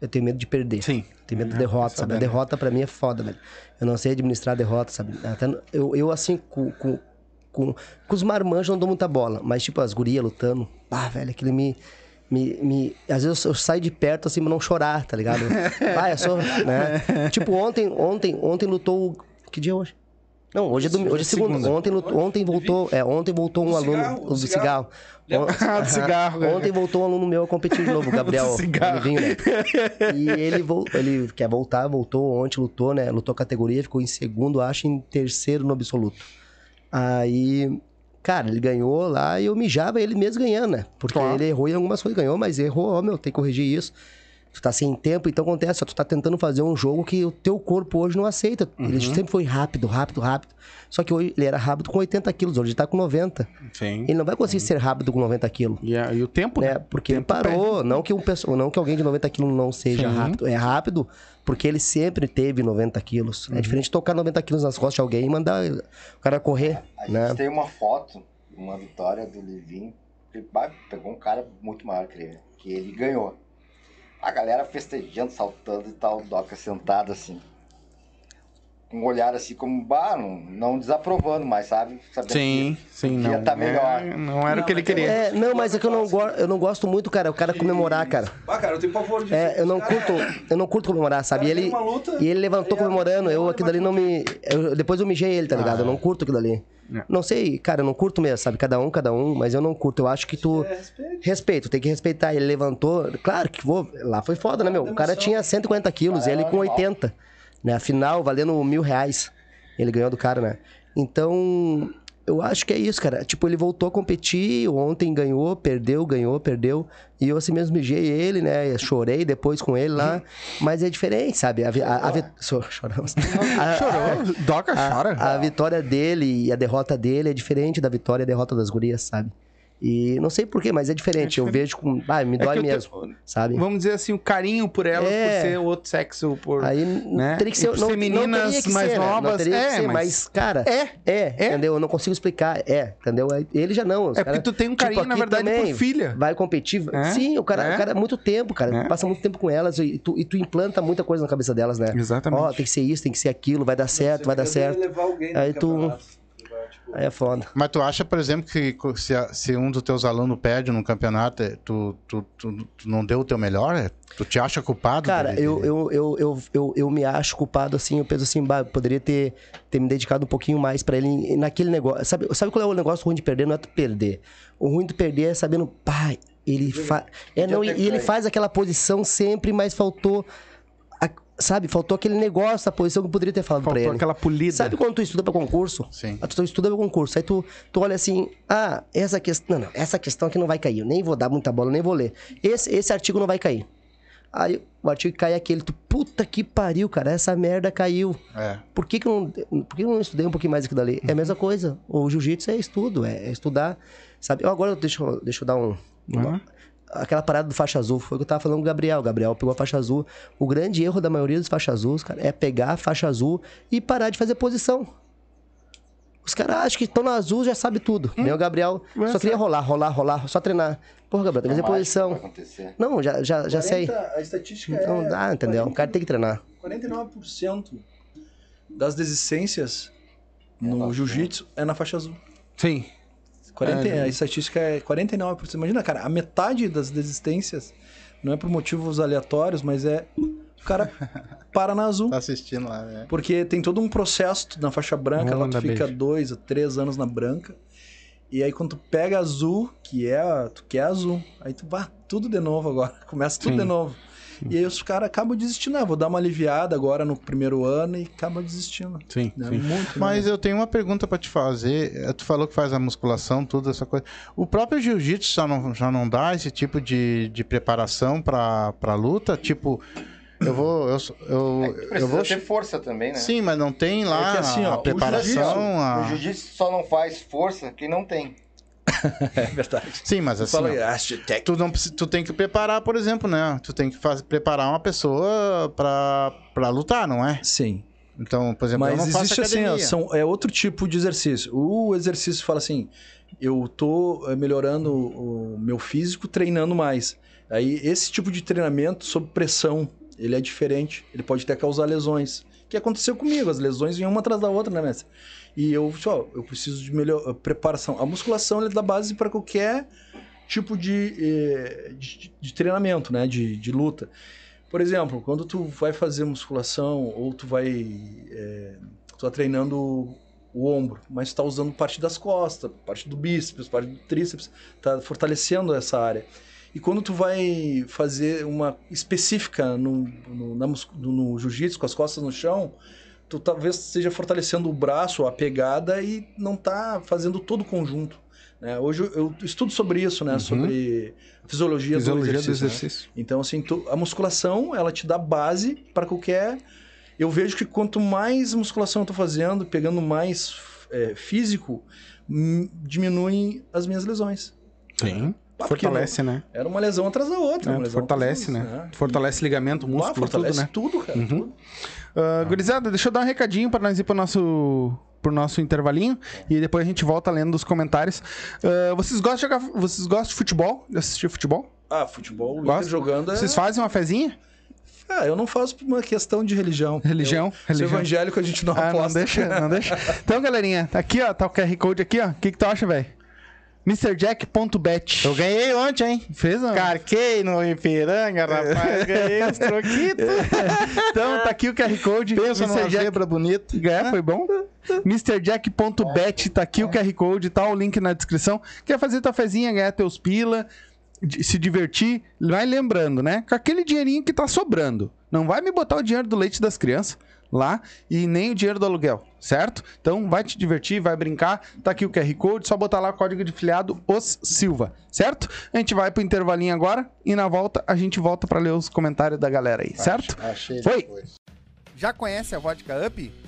Eu tenho medo de perder. Sim. Tenho medo É, de derrota, sabe? A sabendo. derrota pra mim é foda, velho. Eu não sei administrar a derrota, sabe? Até eu, eu assim, com, com, com, com os marmanjos não dou muita bola. Mas, tipo, as gurias lutando. Ah, velho, aquilo me. Me, me, às vezes eu saio de perto assim pra não chorar, tá ligado? Vai, eu sou. Né? tipo, ontem, ontem, ontem lutou. o- Que dia é hoje? Não, hoje é, domingo, hoje é segunda. segunda. Ontem, lutou, ontem voltou. É, ontem voltou um aluno. cigarro, do do cigarro. Ah, do cigarro, é. Ontem voltou um aluno meu a competir de novo, o Gabriel. Olivinho, né? E ele, vol- ele quer voltar, voltou ontem, lutou, né? Lutou categoria, ficou em segundo, acho, em terceiro no absoluto. Aí, cara, ele ganhou lá e eu mijava ele mesmo ganhando, né? Porque Claro. ele errou em algumas coisas, ganhou, mas errou, ó, meu, tem que corrigir isso. Tu tá sem tempo, então acontece, ó, tu tá tentando fazer um jogo que o teu corpo hoje não aceita. Ele Uhum. sempre foi rápido, rápido, rápido. Só que hoje ele era rápido com 80 quilos, hoje ele tá com 90. Sim. Ele não vai conseguir ser rápido com 90 quilos. E, a- e o tempo, Né? né? Porque ele Tempo parou. Não que, um pessoa, não que alguém de 90 quilos não seja Sim. rápido. É rápido porque ele sempre teve 90 quilos. Uhum. É diferente de tocar 90 quilos nas costas de alguém e mandar o cara correr. A gente Né? tem uma foto, uma vitória do Livinho, que pegou um cara muito maior que ele, que ele ganhou. A galera festejando, saltando e tal, Doca sentado assim. Com um olhar assim como, bah, não, não desaprovando, mas sabe? Sabendo Sim, sim, podia não. tá melhor. é, não era o que ele queria. É, não, mas é que eu não, go eu não gosto muito, cara, o cara comemorar, cara. Ah, cara, eu tenho pavor disso. É, eu não curto, eu não curto comemorar, sabe? E ele, e ele levantou comemorando, eu aquilo ali não me. eu- depois eu mijei ele, tá ligado? Eu não curto aquilo ali. É. Não sei, cara, eu não curto mesmo, sabe? Cada um, cada um, mas eu não curto. Eu acho que tu. Respeito, tem que respeitar. Ele levantou. Claro que vou. Lá foi foda, né, meu? O cara tinha 140 quilos, ele com 80. Né? Afinal, valendo mil reais. Ele ganhou do cara, né? Então, eu acho que é isso, cara. Tipo, ele voltou a competir, ontem ganhou, perdeu, ganhou, perdeu. E eu assim mesmo mijei ele, né? Eu chorei depois com ele lá. Mas é diferente, sabe? A, a, a, so- choramos. A- Chorou. Doca chora. a, a vitória dele e a derrota dele é diferente da vitória e a derrota das gurias, sabe? E não sei porquê, mas é diferente. Eu vejo com. Ah, me É dói te- mesmo, sabe? Vamos dizer assim, o carinho por elas, É. por ser outro sexo, por... Aí né? teria que ser, não, ser não meninas teria que mais ser, né? novas. Não teria é, que ser, mas... mas, cara, É. é, É. entendeu? Eu não consigo explicar. É, entendeu? Ele já não. É cara- porque tu tem um tipo, carinho, na aqui verdade, também, por filha. Vai competir. É, Sim, o cara, é. o cara é muito tempo, cara. É. Passa muito tempo com elas e tu, e tu implanta muita coisa na cabeça delas, né? Exatamente. Ó, tem que ser isso, tem que ser aquilo, vai dar certo, vai dar certo. Aí tu- Aí é foda. Mas tu acha, por exemplo, que se, se um dos teus alunos perde num campeonato, é, tu, tu, tu, tu não deu o teu melhor? É? Tu te acha culpado? Cara, eu, eu, eu, eu, eu, eu me acho culpado, assim, eu penso assim, bah, eu poderia ter, ter me dedicado um pouquinho mais pra ele naquele negócio. Sabe, sabe qual é o negócio ruim de perder? Não é tu perder. O ruim de perder é sabendo, pai, ele faz. É, não, e, e ele faz aquela posição sempre, mas faltou sabe, faltou aquele negócio, a posição que eu poderia ter falado pra Faltou ele. aquela polida. Sabe quando tu estuda pra concurso? Sim. Ah, tu estuda pra concurso. Aí tu, tu olha assim, ah, essa questão. Não, não, essa questão aqui não vai cair. Eu nem vou dar muita bola, nem vou ler. Esse, esse artigo não vai cair. Aí o artigo cai aquele, tu, puta que pariu, cara, essa merda caiu. É. Por que, que, eu, não, por que eu não estudei um pouquinho mais aquilo dali? É a mesma coisa. O jiu-jitsu é estudo, é, é estudar. Sabe? Eu agora deixa, deixa eu dar um. uma- aquela parada do faixa azul. Foi o que eu tava falando com o Gabriel. O Gabriel pegou a faixa azul. O grande erro da maioria dos faixas azuis, cara, é pegar a faixa azul e parar de fazer posição. Os caras acham que estão na azul já sabe tudo. Nem o Gabriel só queria rolar, rolar, rolar, só treinar. Porra, Gabriel, tem que fazer posição. Acontecer. Não, já, já, já sei. A estatística Não é dá, entendeu? O cara tem que treinar. 49% das desistências no nossa. jiu-jitsu é na faixa azul. Sim. 40, É, a estatística é 49%. Imagina, cara, a metade das desistências não é por motivos aleatórios, mas é o cara para na azul. Tá assistindo lá, né? Porque tem todo um processo na faixa branca, Vamos lá tu fica beijo. dois três anos na branca. E aí quando tu pega azul, que é, a- tu quer azul, aí tu vai tudo de novo agora, começa tudo Sim. de novo. E aí os caras acabam desistindo, ah, vou dar uma aliviada agora no primeiro ano e acabam desistindo. Sim, Né? sim. Muito. Mas né? eu tenho uma pergunta pra te fazer. Eh, Tu falou que faz a musculação, tudo essa coisa. O próprio jiu-jitsu já não, já não dá esse tipo de, de preparação pra, pra luta? Tipo, eu vou. Eu, eu, É, eu vou. ter força também, né? Sim, mas não tem lá É que assim, ó, a o preparação. jiu-jitsu- O a- jiu-jitsu só não faz força quem não tem. É verdade. Sim, mas assim. Fala ó, aí, hashtag. Tu, não, tu tem que preparar, por exemplo, né? Tu tem que faz, preparar uma pessoa pra, pra lutar, não é? Sim. Então, por exemplo, eu Mas não faço existe assim, academia. ó, são, é outro tipo de exercício. O exercício fala assim, eu tô eh, melhorando o meu físico treinando mais. Aí esse tipo de treinamento sob pressão, ele é diferente, ele pode até causar lesões. O que aconteceu comigo, as lesões vinham uma atrás da outra, né, mestre? E eu, ó, eu preciso de melhor preparação. A musculação ela dá base para qualquer tipo de, eh, de, de treinamento, né, de, de luta. Por exemplo, quando tu vai fazer musculação ou tu vai é, tu tá treinando o ombro, mas tu tá usando parte das costas, parte do bíceps, parte do tríceps, tá fortalecendo essa área. E quando tu vai fazer uma específica no, no- no jiu-jitsu, com as costas no chão, tu talvez esteja fortalecendo o braço, a pegada, e não tá fazendo todo o conjunto. né? Hoje eu- estudo sobre isso, né? Sobre a fisiologia, Fisiologia do do exercício. né? exercício. Então, assim, tu- a musculação, ela te dá base para qualquer. Eu vejo que quanto mais musculação eu tô fazendo, pegando mais é, físico, hum, diminuem as minhas lesões. Sim. Ah, Fortalece, né? Era uma lesão atrás da outra. É, fortalece, atrás né? outra, Fortalece ligamento, Ah, músculo, tudo, fortalece né? tudo, cara. Uhum. tudo. Ah, gurizada, deixa eu dar um recadinho pra nós ir pro nosso, pro nosso intervalinho e depois a gente volta lendo os comentários. Ah, vocês gostam de jogar, vocês gostam de futebol? De assistir futebol? Ah, futebol, o Gosta? Inter jogando é... Vocês fazem uma fezinha? Ah, eu não faço por uma questão de religião. Religião, Eu, religião. Evangélico, a gente não Ah, aposta. não deixa, não deixa. Então, galerinha, tá aqui, ó, tá o QR Code aqui, ó. O que que tu acha, velho? MrJack.bet. Eu ganhei ontem, hein? Fez, não? Carquei no Ipiranga, rapaz. Ganhei os troquitos. Então, tá aqui o QR Code. Pensa numa Mr. Jack- zebra bonita. É, foi bom? MrJack.bet, tá aqui o QR Code, tá o link na descrição. Quer fazer tua fezinha, ganhar teus pila, se divertir, vai lembrando, né? Com aquele dinheirinho que tá sobrando. Não vai me botar o dinheiro do leite das crianças lá e nem o dinheiro do aluguel, certo? Então vai te divertir, vai brincar. Tá aqui o QR Code, só botar lá o código de filiado Os Silva, certo? A gente vai pro intervalinho agora e na volta a gente volta pra ler os comentários da galera aí, certo? Achei Foi. depois. Já conhece a vodka Up?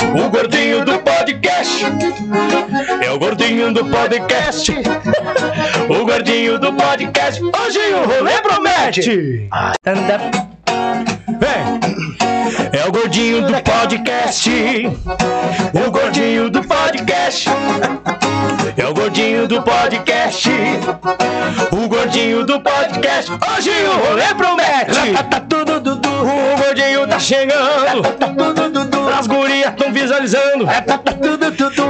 O gordinho do podcast. É o gordinho do podcast. O gordinho do podcast. Hoje o rolê promete. Vem! É o gordinho do podcast. O gordinho do podcast. É o gordinho do podcast. O gordinho do podcast. Hoje o rolê promete. O gordinho tá chegando. As gurias tão visualizando.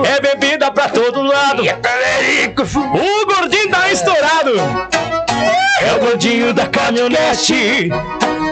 É bebida pra todo lado. O gordinho tá estourado. É o gordinho da caminhonete.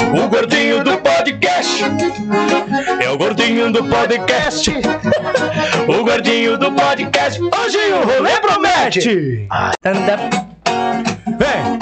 O gordinho do podcast. É o gordinho do podcast. O gordinho do podcast. Hoje o rolê promete. Vem!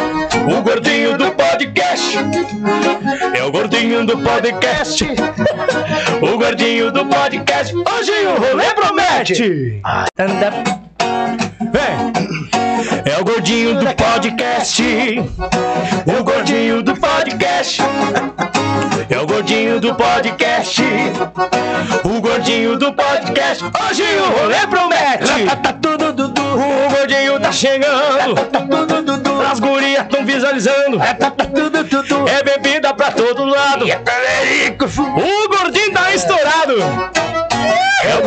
O gordinho do podcast. É o gordinho do podcast. O gordinho do podcast. Hoje o rolê promete. Vem! É o gordinho do podcast. O gordinho do podcast. É o gordinho do podcast. O gordinho do podcast. Hoje o rolê promete. Tá tudo dudu. O gordinho tá chegando. Tá. As gurias visualizando. Tá tudo dudu. É bebida pra todo lado. O gordinho tá estourado.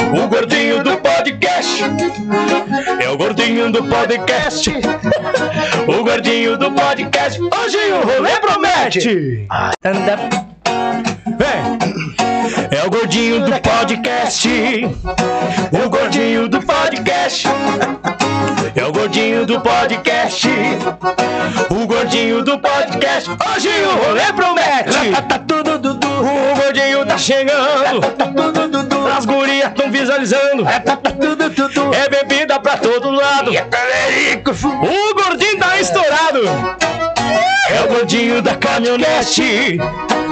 O gordinho do podcast. É o gordinho do podcast. O gordinho do podcast. Hoje o rolê promete. Anda. Vem. É o gordinho do podcast. O gordinho do podcast. É o gordinho do podcast. O gordinho do podcast. Hoje o rolê promete. Tá tudo dudu. O gordinho tá chegando. As gurias tão visualizando. É bebida pra todo lado. O gordinho tá estourado. É o gordinho da caminhonete.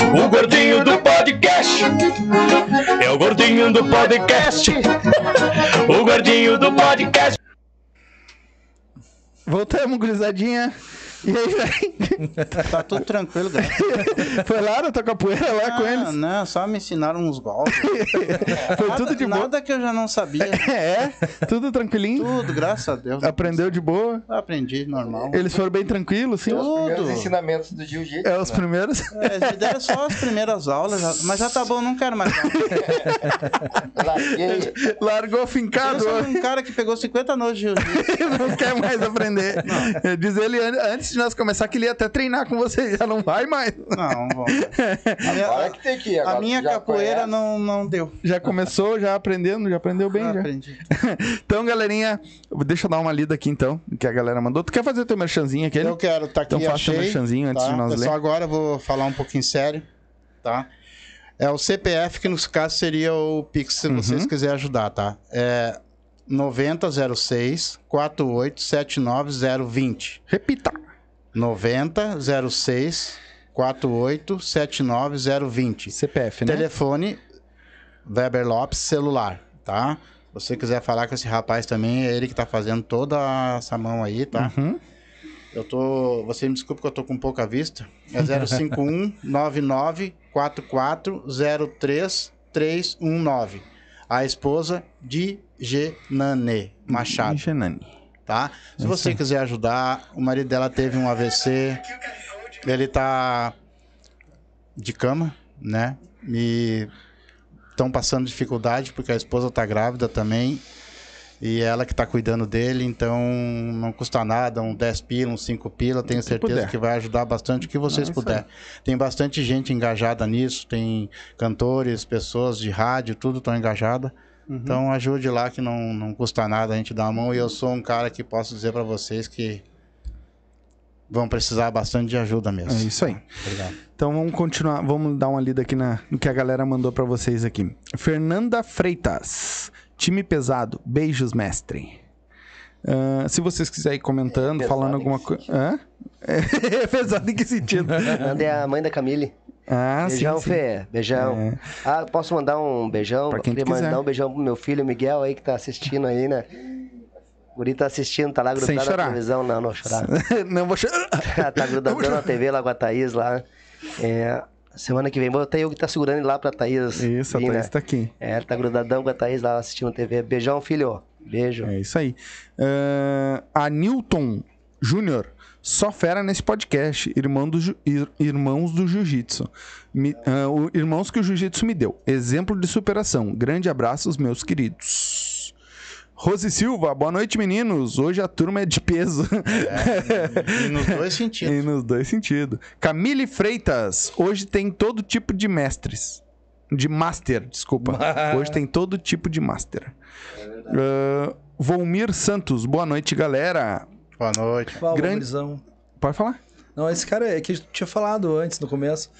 O gordinho do podcast. É o gordinho do podcast. O gordinho do podcast. Voltamos, gurizadinha. E aí, velho? Tá tudo tranquilo, cara. Foi lá na tua capoeira lá com eles? Não, só me ensinaram uns golpes. Foi tudo de boa? Nada que eu já não sabia. É, tudo tranquilinho? Tudo, graças a Deus. Aprendeu de boa? Aprendi, normal. Eles foram bem tranquilos, sim? Os primeiros Tudo. ensinamentos do jiu-jitsu. É, os né? primeiros. É, eles deram só as primeiras aulas, mas já tá bom, não quero mais. Larguei. Largou Eu fincado, sou um cara que pegou 50 anos de jiu-jitsu. não quer mais aprender. Diz ele an- antes de nós começar que ele ia até treinar com você, já não vai mais. Não, vamos. A minha, Agora que tem que ir. a minha capoeira conhece. não, não deu. Já começou, já aprendendo, já aprendeu bem, Já já. aprendi. Então, galerinha, deixa eu dar uma lida aqui então, que a galera mandou. Tu quer fazer teu merchanzinho aquele? Eu quero, tá aqui, Então faça o achei. merchanzinho antes tá? de nós Pessoal, ler. agora eu vou falar um pouquinho sério, tá? É o CPF, que no caso seria o Pix, se Uhum. vocês quiserem ajudar, tá? É 9006 4879020. Repita. 9006 4879020. CPF, né? Telefone Weber Lopes celular, tá? Se você quiser falar com esse rapaz também, é ele que tá fazendo toda essa mão aí, tá? Uhum. Eu tô. Você me desculpe que eu tô com pouca vista. É 051 99 44 03319. A esposa de Genane Machado, Genani. Tá? Se você quiser ajudar, o marido dela teve um AVC. Ele tá de cama, né? E estão passando dificuldade porque a esposa tá grávida também. E ela que tá cuidando dele, então não custa nada, um 10 pila, um 5 pila, tenho certeza puder. que vai ajudar bastante o que vocês É puderem. Tem bastante gente engajada nisso, tem cantores, pessoas de rádio, tudo estão engajadas. Uhum. Então ajude lá que não, não custa nada a gente dar a mão. E eu sou um cara que posso dizer para vocês que vão precisar bastante de ajuda mesmo. É isso aí. Obrigado. Então vamos continuar, vamos dar uma lida aqui na, no que a galera mandou pra vocês aqui. Fernanda Freitas, time pesado, beijos, mestre. Ah, se vocês quiserem ir comentando, Pesado falando em alguma coisa. Hã? É pesado em que sentido? Nanda é a mãe da Camille. Ah, beijão, sim, sim. Fê. Beijão. É. Ah, posso mandar um beijão? Pra quem Queria quiser. mandar um beijão pro meu filho Miguel aí que tá assistindo aí, né? O guri tá assistindo, tá lá grudado na televisão. Não, não chorar. Não vou chorar. tá grudadão na TV lá com a Thaís lá. É, semana que vem, vou até eu que tá segurando ele lá pra Thaís. Isso, a vir, Thaís né? tá aqui. É, ele tá grudadão com a Thaís lá assistindo TV. Beijão, filho. Beijo. É isso aí. Ah, a Newton Júnior, só fera nesse podcast. Irmão do, irmãos do Jiu-Jitsu. O- irmãos que o Jiu-Jitsu me deu. Exemplo de superação. Grande abraço, meus queridos. Rose Silva, boa noite, meninos. Hoje a turma é de peso. E nos dois sentidos. E nos dois sentidos. Camille Freitas, hoje tem todo tipo de mestres. De master, desculpa. Hoje tem todo tipo de master. Ah, Volmir Santos, boa noite, galera. Boa noite. Fala, Grande- gurizão. Pode falar? Não, esse cara é que a gente tinha falado antes, no começo.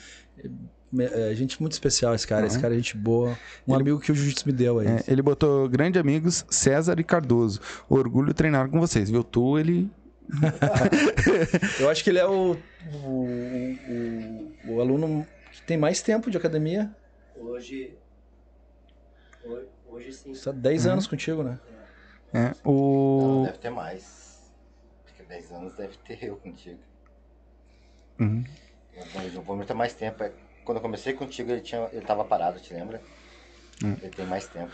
É, é gente muito especial, esse cara. Esse cara é gente boa. Um amigo que o Jiu-Jitsu me deu aí. É, ele botou grande amigos César e Cardoso. Orgulho treinar com vocês, viu? Tu, ele. Eu acho que ele é o, o, o, o aluno que tem mais tempo de academia. Hoje. Hoje sim. Está 10 Uhum. anos contigo, né? É, Não, o. deve ter mais. Acho que 10 anos deve ter eu contigo. Uhum. Mas o Vômito tem mais tempo. é- Quando eu comecei contigo, ele, tinha, ele tava parado, te lembra? Hum. Ele tem mais tempo.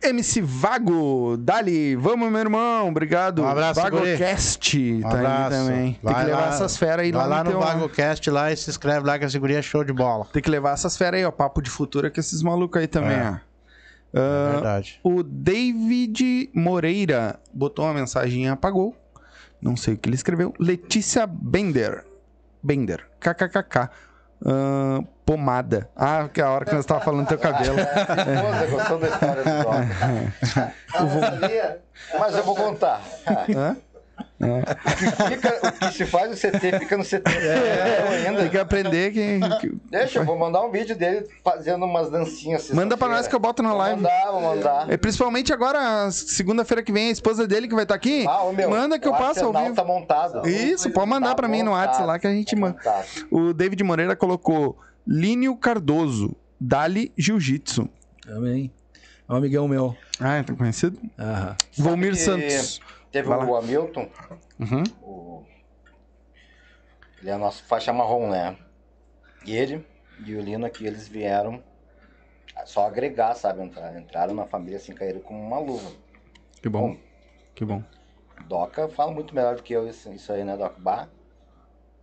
MC Vago, Dali, vamos, meu irmão, obrigado. Um abraço, VagoCast, Um tá aí abraço. também. Tem Vai que levar lá- essas feras aí vai lá, lá no no. VagoCast lá e se inscreve lá que a seguria é show de bola. Tem que levar essas feras aí, ó, papo de futuro com esses malucos aí também, É. ó. É Ah, verdade. o David Moreira botou uma mensagem e apagou. Não sei o que ele escreveu. Letícia Bender. Bender. KKKK. Ah, pomada. Ah, que é a hora que nós tava falando do teu cabelo. Você gostou da história do? Mas eu vou contar. Hã? O que, fica- o que se faz no CT fica no CT. Tem ainda. que aprender que. que- Deixa, eu vou mandar um vídeo dele fazendo umas dancinhas. Manda pra nós que eu boto na Vou live. mandar, vou mandar. É, principalmente agora, segunda-feira que vem, a esposa dele que vai estar aqui. Ah, ô, meu, manda que eu o passo ao vivo. tá montado. Isso, pode mandar Tá pra mim no montado, WhatsApp lá que a gente tá manda. O David Moreira colocou Línio Cardoso, Dali Jiu-Jitsu. Amém. É um amigão meu. Ah, tá conhecido? Aham. Volmir que- Santos. Teve Vai o Hamilton, Uhum. o... ele é nosso faixa marrom, né? E ele e o Lino aqui, eles vieram só agregar, sabe? Entraram, entraram na família assim, caíram como uma luva. Que bom. Que bom. Doca fala muito melhor do que eu isso, aí, né, Doca? Bah.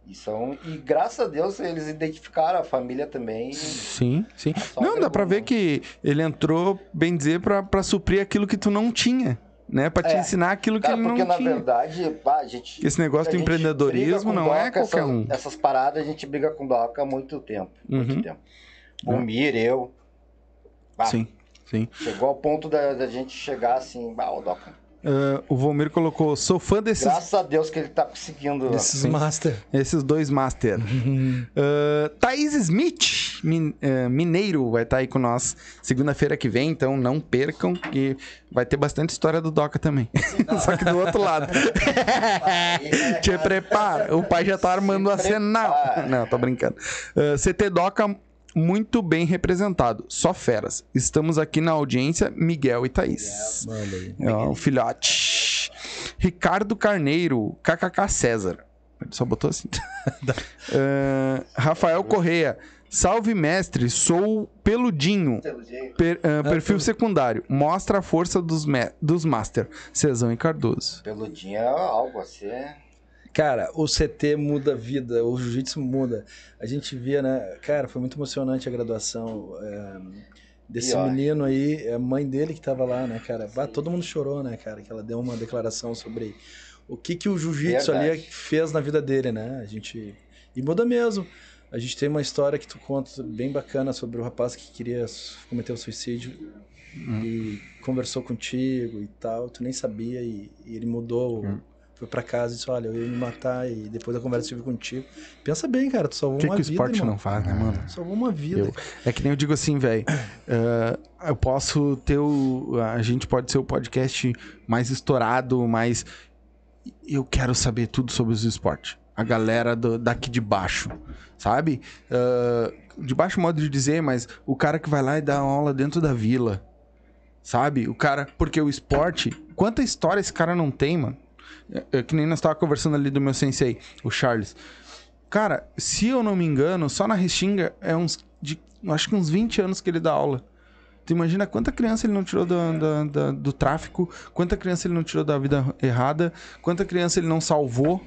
E, são, e graças a Deus eles identificaram a família também. Sim, sim. Não, dá pra ver que ele entrou, bem dizer, pra, pra suprir aquilo que tu não tinha. Né? Pra te É. ensinar aquilo que Cara, ele porque não na tinha. verdade, pá, a gente. Esse negócio do empreendedorismo não é Doca, qualquer essas, um. Essas paradas a gente briga com Doca há muito tempo. Muito Uhum. tempo. O Mir, eu. Bah, Sim, sim. Chegou ao ponto da, da gente chegar assim, bah, o Doca. Ah, o Volmir colocou, sou fã desses, Graças a Deus que ele tá conseguindo. Esses Sim. master. esses dois master. Uh, Thaís Smith, min- eh, mineiro, vai estar aí com nós segunda-feira que vem, então não percam, que vai ter bastante história do Doca também. Só que do outro lado. Te prepara, o pai já tá armando a cena. Não, tô brincando. Uh, CT Doca, muito bem representado, só feras. Estamos aqui na audiência, Miguel e Thaís. Ó, o filhote. Ricardo Carneiro, KKK César. Ele só botou assim. Ah, Rafael Correia. Salve, mestre. Sou peludinho. Per- ah, perfil secundário. Mostra a força dos, dos master. Cezão e Cardoso. Peludinho é algo assim. Cara, o CT muda a vida, o jiu-jitsu muda. A gente via, né? Cara, foi muito emocionante a graduação é, desse menino aí. A mãe dele que tava lá, né, cara? Bah, todo mundo chorou, né, cara? Que ela deu uma declaração sobre o que, que o jiu-jitsu ali fez na vida dele, né? A gente. E muda mesmo. A gente tem uma história que tu conta bem bacana sobre o rapaz que queria cometer o suicídio e conversou contigo e tal. Tu nem sabia e, e ele mudou. Foi pra casa e disse: Olha, eu ia me matar e depois da conversa tive contigo. Pensa bem, cara, tu salvou O que, uma que o vida. esporte irmão. não faz, né, mano? Salvou uma vida. Eu- É que nem eu digo assim, velho. ah, eu posso ter o. A gente pode ser o podcast mais estourado, mais. Eu quero saber tudo sobre os esportes. A galera do- daqui de baixo, sabe? Ah, de baixo modo de dizer, mas o cara que vai lá e dá aula dentro da vila. Sabe? O cara. Porque o esporte. Quanta história esse cara não tem, mano? É, é que nem nós tava conversando ali do meu sensei, o Charles. Cara, se eu não me engano, só na Restinga é uns. De, acho que uns 20 anos que ele dá aula. Tu imagina quanta criança ele não tirou do, da- da- do tráfico, quanta criança ele não tirou da vida errada, quanta criança ele não salvou.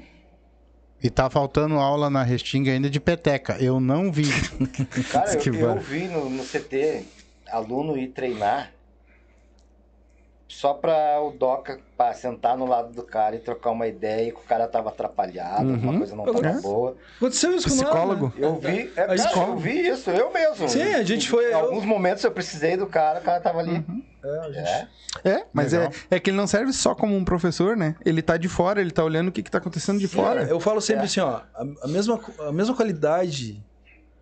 E tá faltando aula na Restinga ainda de peteca. Eu não vi. Cara, eu, Que eu vi no, no CT aluno ir treinar só pra o Doca pra sentar no lado do cara e trocar uma ideia que o cara tava atrapalhado, Uhum. alguma coisa não tava É. boa. Aconteceu isso com nós, Psicólogo. né? Eu vi, é, A cara, eu vi isso, eu mesmo. Sim, a gente foi- Em eu- alguns momentos eu precisei do cara, o cara tava ali. É, a gente- É. É, mas é, Legal. é que ele não serve só como um professor, né? Ele tá de fora, ele tá olhando o que, que tá acontecendo de fora. Eu falo sempre É. assim, ó, a, a mesma, a mesma qualidade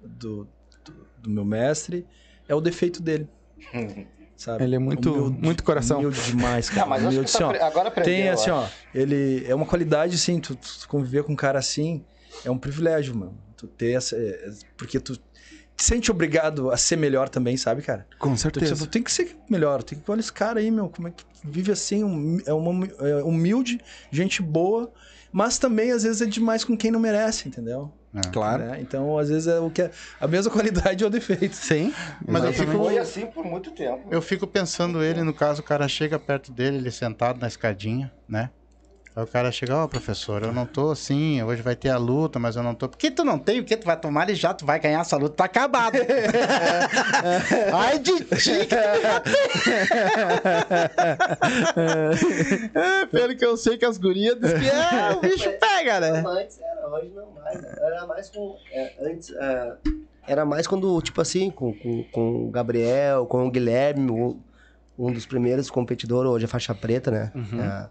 do, do, do meu mestre é o defeito dele. Sabe? Ele é muito- muito coração. Humilde demais, cara. Ah, mas humilde, tá, assim, ó, agora aprendeu. Tem assim, ó, ele é uma qualidade assim, tu, tu conviver com um cara assim é um privilégio, mano. Tu ter essa, é, porque tu te sente obrigado a ser melhor também, sabe, cara? Com Tu, certeza. tipo, tem que ser melhor. Tem que olha esse cara aí, meu, como é que vive assim, hum- é uma é humilde, gente boa, mas também às vezes é demais com quem não merece, entendeu? Claro. Né? Então, às vezes é o que é a mesma qualidade ou defeito. Sim. Mas eu fico, Foi assim por muito tempo. eu fico pensando ele, no caso, o cara chega perto dele, ele sentado na escadinha, né? Aí o cara chega, ó, professor, eu não tô assim, hoje vai ter a luta, mas eu não tô. Por que tu não tem? Porque tu vai tomar ele já, tu vai ganhar essa luta, tá acabado. Ai de ti é, Pelo que eu sei que as gurias dizem que é, o bicho pega, né? Antes era, hoje não mais. Era mais com. é, antes. é, era mais quando, tipo assim, com, com, com o Gabriel, com o Guilherme, um, dos primeiros competidores, hoje é faixa preta, né? É,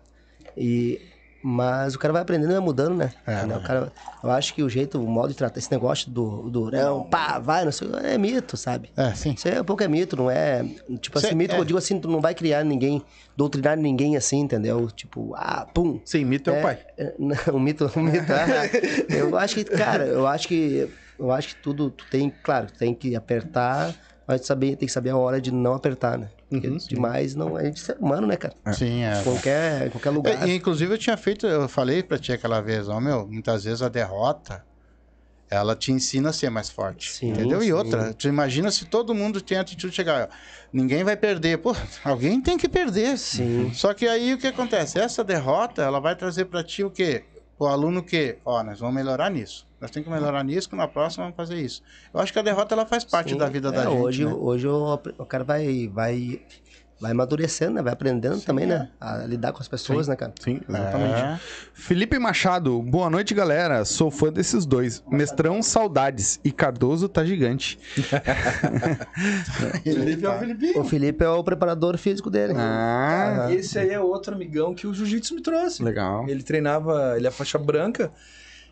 e, mas o cara vai aprendendo e vai mudando, né? É, Né? O cara, eu acho que o jeito, o modo de tratar esse negócio do durão, pá, vai, não sei, é mito, sabe? É, sim. Isso é um pouco é mito, não é. Tipo assim, é- mito, é. eu digo assim, tu não vai criar ninguém, doutrinar ninguém assim, entendeu? Tipo, ah, pum, Sim, mito é o pai. é, não, um mito, um mito. ah, eu acho que, cara, eu acho que eu acho que tudo tu tem, claro, tu tem que apertar, saber, tem que saber a hora de não apertar, né? Porque demais não, a gente é ser humano, né, cara? Sim, é. Qualquer, qualquer lugar. É, e, inclusive eu tinha feito, eu falei pra ti aquela vez, ó, meu, muitas vezes a derrota, ela te ensina a ser mais forte. Sim, entendeu? sim. E outra, tu imagina se todo mundo tem a atitude de chegar, ó, ninguém vai perder. Pô, alguém tem que perder. Sim. Só que aí o que acontece? Essa derrota, ela vai trazer pra ti o quê? O aluno o quê? Ó, nós vamos melhorar nisso. Nós temos que melhorar nisso, que na próxima vamos fazer isso. Eu acho que a derrota, ela faz parte Sim. da vida É, da gente, Hoje, né? hoje o, o cara vai, vai, vai amadurecendo, né? Vai aprendendo também, né? A lidar com as pessoas, né, cara? Sim, exatamente. É. Felipe Machado, boa noite, galera. Sou fã desses dois. Mestrão, saudades. E Cardoso tá gigante. Felipe é o Felipe. O Felipe é o preparador físico dele. Ah, Esse aí é outro amigão que o jiu-jitsu me trouxe. legal. Ele treinava, ele é faixa branca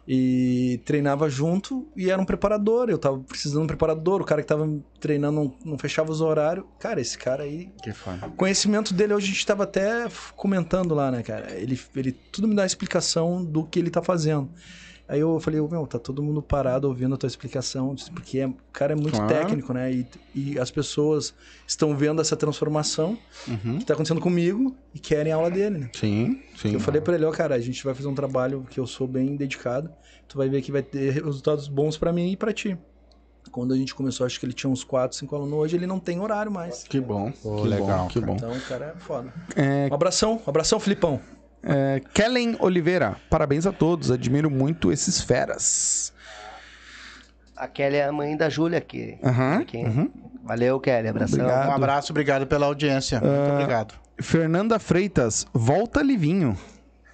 e treinava junto e era um preparador. Eu tava precisando de um preparador, o cara que tava treinando não, não fechava os horários. Cara, esse cara aí. Que foda. O conhecimento dele hoje a gente tava até comentando lá, né, cara? Ele, ele tudo me dá explicação do que ele tá fazendo. Aí eu falei, "Ô, meu, tá todo mundo parado ouvindo a tua explicação, porque é- o cara é muito Claro. técnico, né? E, e as pessoas estão vendo essa transformação Uhum. que tá acontecendo comigo e querem a aula dele, né? Sim, sim. Eu falei pra ele, ó, cara, a gente vai fazer um trabalho que eu sou bem dedicado. Tu vai ver que vai ter resultados bons pra mim e pra ti. Quando a gente começou, acho que ele tinha uns 4, 5 alunos. Hoje ele não tem horário mais. Que bom. Pô, que legal, bom, que bom. Então o cara é foda. É, Um abração, um abração, Filipão. É, Kellen Oliveira, parabéns a todos. Admiro muito esses feras. A Kelly é a mãe da Júlia aqui. Aqui. uhum. Valeu, Kelly. Abração. Obrigado. Um abraço, obrigado pela audiência. Muito obrigado. Fernanda Freitas, volta Livinho.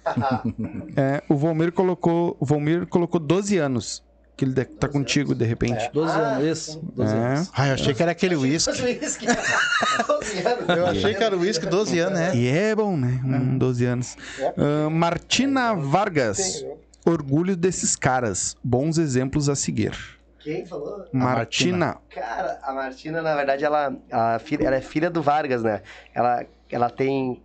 É, o Volmir colocou, o Volmir colocou 12 anos. Que ele tá contigo de repente. 12 anos, isso. 12 É. anos. Ai, eu achei que era aquele uísque. Eu achei que era o uísque 12 anos, né? E é bom, né? Um 12 anos. Ah, Martina Vargas. Orgulho desses caras. Bons exemplos a seguir. Quem falou? Martina. Cara, a Martina, na verdade, ela, a filha, ela é filha do Vargas, né? Ela, ela tem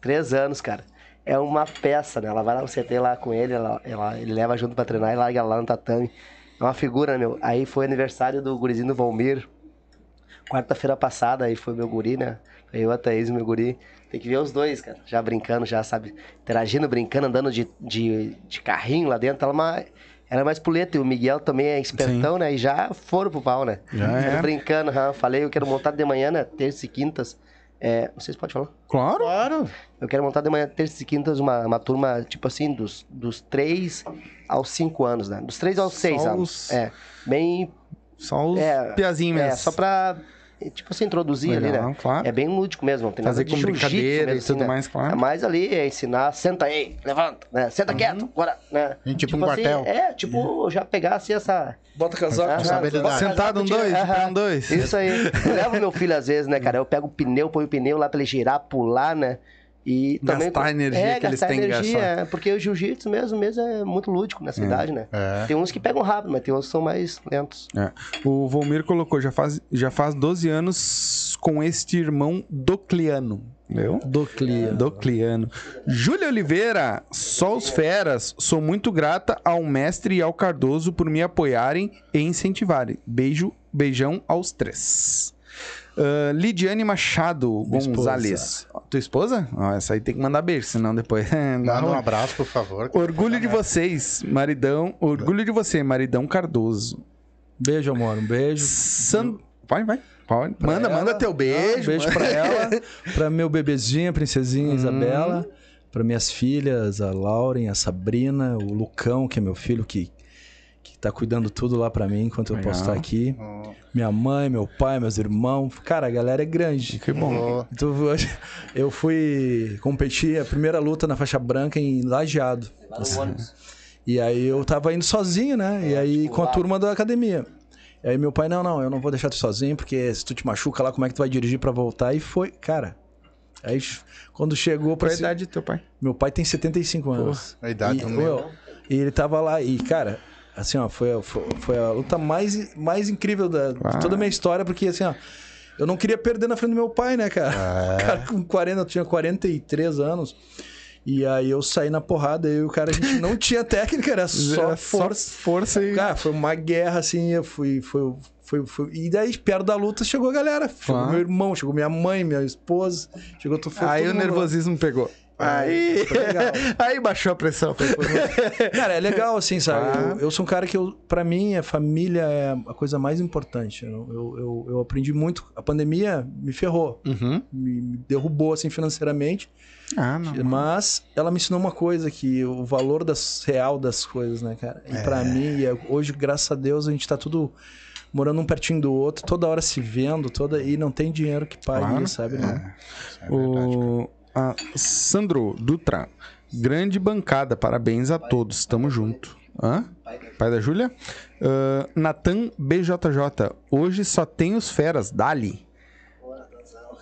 três anos, cara. É uma peça, né? Ela vai lá no CT lá com ele, ela, ela- ele leva junto pra treinar e larga lá no tatame. É uma figura, meu. Aí foi aniversário do gurizinho do Valmir. Quarta-feira passada, aí foi meu guri, né? Eu, a Thaís e meu guri. Tem que ver os dois, cara. Já brincando, já, sabe? Interagindo, brincando, andando de, de, de carrinho lá dentro. Ela é uma, ela é mais puleta. E o Miguel também é espertão, né? E já foram pro pau, né? Já era. brincando, aham. falei, eu quero montar de manhã, né? Terça e quintas. É, vocês podem falar? Claro. Claro. Eu quero montar de manhã, terça e quintas, uma, uma turma, tipo assim, dos, dos 3 aos 5 anos, né? Dos 3 aos 6 Só anos. os- É, bem. Só os É, piazinhos É, mesmo. só pra, tipo assim, introduzir ali, Legal, né? claro. É bem lúdico mesmo. Tem nada Fazer de com brincadeira mesmo, e tudo assim, né? mais, claro. É mais ali, é ensinar, senta aí, levanta, né? Senta quieto, agora, né? Em tipo um assim, quartel. É, tipo, já pegar assim essa... Bota casaco. Aham, Responsabilidade. Sentado um dois, um dois. Isso aí. Eu levo meu filho às vezes, né, cara? Eu pego o pneu, ponho o pneu lá pra ele girar, pular, né? E também. Gastar a energia é, que eles têm que energia, gastar. é, porque o jiu-jitsu mesmo, mesmo é muito lúdico nessa idade, né? É. Tem uns que pegam rápido, mas tem uns que são mais lentos. É. O Volmir colocou, já faz, já faz 12 anos com este irmão Docliano. Meu? Doclia. Docliano. Júlia Oliveira, só os feras. Sou muito grata ao mestre e ao Cardoso por me apoiarem e incentivarem. Beijo, Beijão aos três. Ah, Lidiane Machado Minha Gonzalez. Tua esposa? Ó, essa aí tem que mandar beijo, senão depois. dá Manda um abraço, por favor. Orgulho de vocês, maridão. Orgulho de você, maridão Cardoso. Beijo, amor. Um beijo. San... Vai, vai. Pode. Manda, ela. manda teu beijo. Um beijo pra ela, pra meu bebezinho, a princesinha Isabela, pra minhas filhas, a Lauren, a Sabrina, o Lucão, que é meu filho, que, que tá cuidando tudo lá pra mim enquanto eu posso estar aqui. Minha mãe, meu pai, meus irmãos. Cara, a galera é grande. Que bom. Então, hoje eu fui competir a primeira luta na faixa branca em Lajeado. E aí eu tava indo sozinho, né? E aí com a turma da academia. E aí meu pai, não, não, eu não vou deixar tu sozinho, porque se tu te machuca lá, como é que tu vai dirigir pra voltar? E foi, cara. Aí quando chegou Qual pra é a idade do teu pai? Meu pai tem 75 anos. A idade e, do meu. e ele tava lá, e, cara, assim, ó, foi, foi, foi a luta mais, mais incrível da, de Ah. toda a minha história, porque assim, ó, eu não queria perder na frente do meu pai, né, cara? O cara com 40, eu tinha 43 anos. E aí eu saí na porrada e o cara, a gente não tinha técnica, era só Era força. força e. Cara, foi uma guerra, assim, eu fui, foi, foi, foi... E daí, perto da luta, chegou a galera. Chegou Claro. meu irmão, chegou minha mãe, minha esposa, chegou tu Aí o lá. nervosismo pegou. Aí, aí baixou a pressão. Cara, é legal, assim, sabe? Claro. Eu, eu sou um cara que, eu, pra mim, a família é a coisa mais importante. Eu, eu, eu, eu aprendi muito. A pandemia me ferrou, Uhum. me, me derrubou, assim, financeiramente. Ah, não. Mas ela me ensinou uma coisa, que o valor das, real das coisas, né, cara? E pra mim, é- hoje, graças a Deus, a gente tá tudo morando um pertinho do outro, toda hora se vendo, toda e não tem dinheiro que pague Claro. sabe? Não. É verdade. O a Sandro Dutra, grande bancada, parabéns a todos, tamo junto. Hã? Pai da Júlia? Ah, Natan BJJ, hoje só tem os feras, Dali.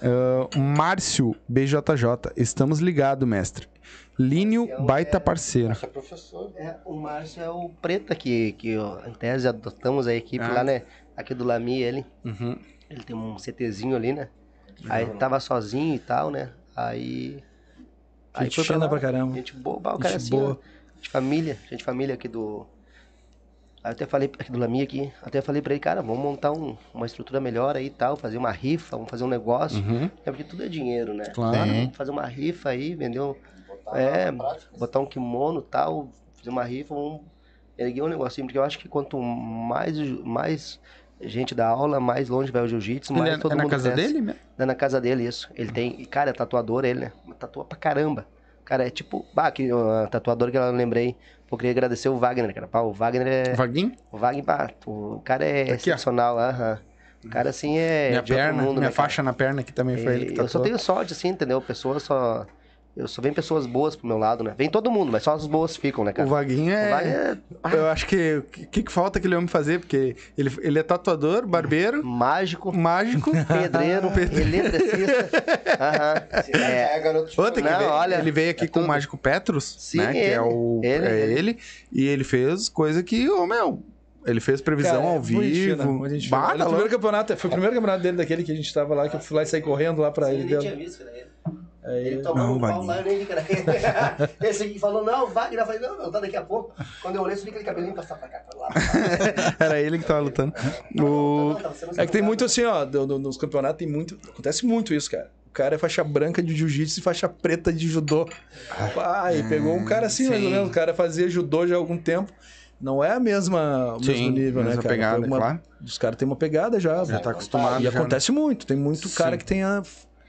Ah, Márcio BJJ, estamos ligados, mestre. Línio, baita parceiro. Nossa, professor. É, o Márcio é o preta que, que ó, em tese adotamos a equipe Ah. lá, né? Aqui do Lami, ele. Uhum. Ele tem um CTzinho ali, né? Aí tava sozinho e tal, né? Aí. Gente foi fina lá. pra caramba. Gente boa, bah, o cara Gente assim, boa. ó, gente família, gente família aqui do. Aí eu até falei, aqui do Lami aqui, até falei pra ele, cara, vamos montar um- uma estrutura melhor aí e tal, fazer uma rifa, vamos fazer um negócio. Uhum. É porque tudo é dinheiro, né? Claro. Vamos fazer uma rifa aí, vender um. É, botar um kimono e tal, fazer uma rifa, vamos erguer um negocinho, porque eu acho que quanto mais, mais gente dá aula, mais longe vai o jiu-jitsu, Ele mais é, todo é na mundo casa cresce. dele mesmo? É na casa dele, isso. Ele tem. e, Cara, é tatuador ele, né? Tatua pra caramba. Cara, é tipo. Bah, que uh, tatuador que eu lembrei. Eu queria agradecer o Wagner, cara. Pá, o Wagner é. Vaguinho? O Wagner, pá, o cara é Aqui, excepcional, aham. O cara assim é. minha perna, mundo, minha né, faixa na perna aqui também foi ele que E eu só tatuou. tenho sorte, assim, entendeu? Pessoas só. Eu só vem pessoas boas pro meu lado, né? Vem todo mundo, mas só as boas ficam, né, O cara? Vaguinho O é... É Eu acho que o que, que falta aquele homem fazer? Porque ele, ele é tatuador, barbeiro, mágico, mágico. pedreiro, eletricista. Aham. É, É, garoto de Outra que Não, veio, olha, ele veio aqui é com o tudo. Mágico Petrus, Sim, né? Que é ele, o ele, é ele. ele. E ele fez coisa que, ô meu, ele fez previsão Cara, é ao vivo. Bah, Ele, tá o primeiro campeonato, foi o primeiro campeonato dele daquele que a gente tava lá, que eu fui lá e saí correndo lá pra ele. nem tinha visto, cara. Ele- Aí, Ele tomou um pau lá, eu nem vi, cara. Esse aqui falou, não, Wagner. Eu falei, não, não, tá daqui a pouco. Quando eu olhei, vi aquele cabelinho passar pra cá, pra lá. Era ele que tava lutando. O... Não, tava sendo É que tem muito assim, ó, nos campeonatos tem muito. Acontece muito isso, cara. O cara é faixa branca de jiu-jitsu e faixa preta de judô. Pai, pegou um cara assim, mais ou sim. menos. O cara fazia judô já há algum tempo. Não é a mesma, o Sim, mesmo nível, né, mesma cara? pegada, uma- claro. Os caras têm uma pegada já. Já tá acostumado. E já, né? acontece muito. Tem muito cara Sim. que tem a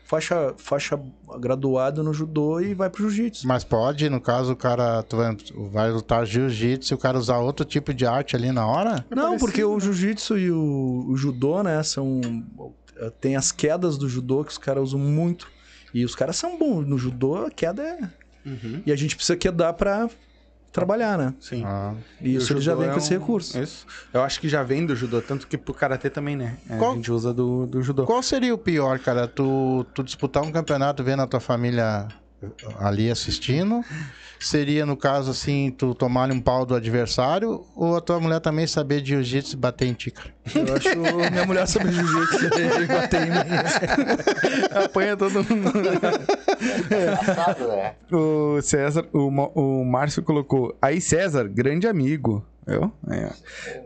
faixa, faixa graduado no judô e vai pro jiu-jitsu. Mas pode, no caso, o cara tu vai, vai lutar jiu-jitsu e o cara usar outro tipo de arte ali na hora? Não, porque o jiu-jitsu e o, o judô, né, são. Tem as quedas do judô que os caras usam muito. E os caras são bons. No judô, a queda é. Uhum. E a gente precisa quedar pra trabalhar, né? Sim. Ah. E isso ele já vem é com esse um- recurso. Isso. Eu acho que já vem do judô, tanto que pro karatê também, né? É, Qual- A gente usa do, do judô. Qual seria o pior, cara? Tu, tu disputar um campeonato vendo a tua família ali assistindo? Seria, no caso, assim, tu tomar um pau do adversário? Ou a tua mulher também saber de jiu-jitsu e bater em ti, cara? Eu acho minha mulher sabe jiu-jitsu e bater em mim. Apanha todo mundo. Engraçado, né? O César, o, o Márcio colocou. Aí, César, grande amigo. Eu? Ó.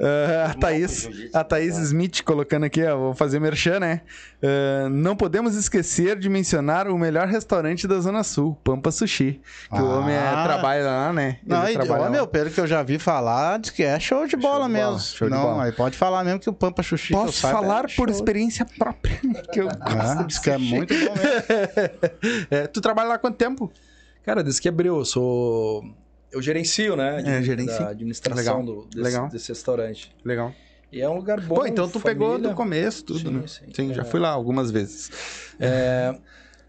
Ah, a Thaís, a Thaís Smith colocando aqui, ó, vou fazer merchan, né? Ah, não podemos esquecer de mencionar o melhor restaurante da Zona Sul, Pampa Sushi. Que o Ah. homem é, trabalha lá, né? Não, Ele e, trabalha ó, meu, pelo que eu já vi falar, diz que é show de bola de mesmo. bola, show de não, bola. aí pode falar mesmo que o Pampa Xuxi que eu Posso saiba, falar é por show. experiência própria, que eu gosto Ah, de diz que é sushi. muito bom mesmo. É, tu trabalha lá há quanto tempo? Cara, desde que abriu, eu sou. Eu gerencio, né? É, gerencio. Da administração Legal, do, desse, legal. desse restaurante. Legal. E é um lugar bom. Pô, então tu pegou família. do começo tudo, Sim, né? sim. Sim, já É. fui lá algumas vezes. É,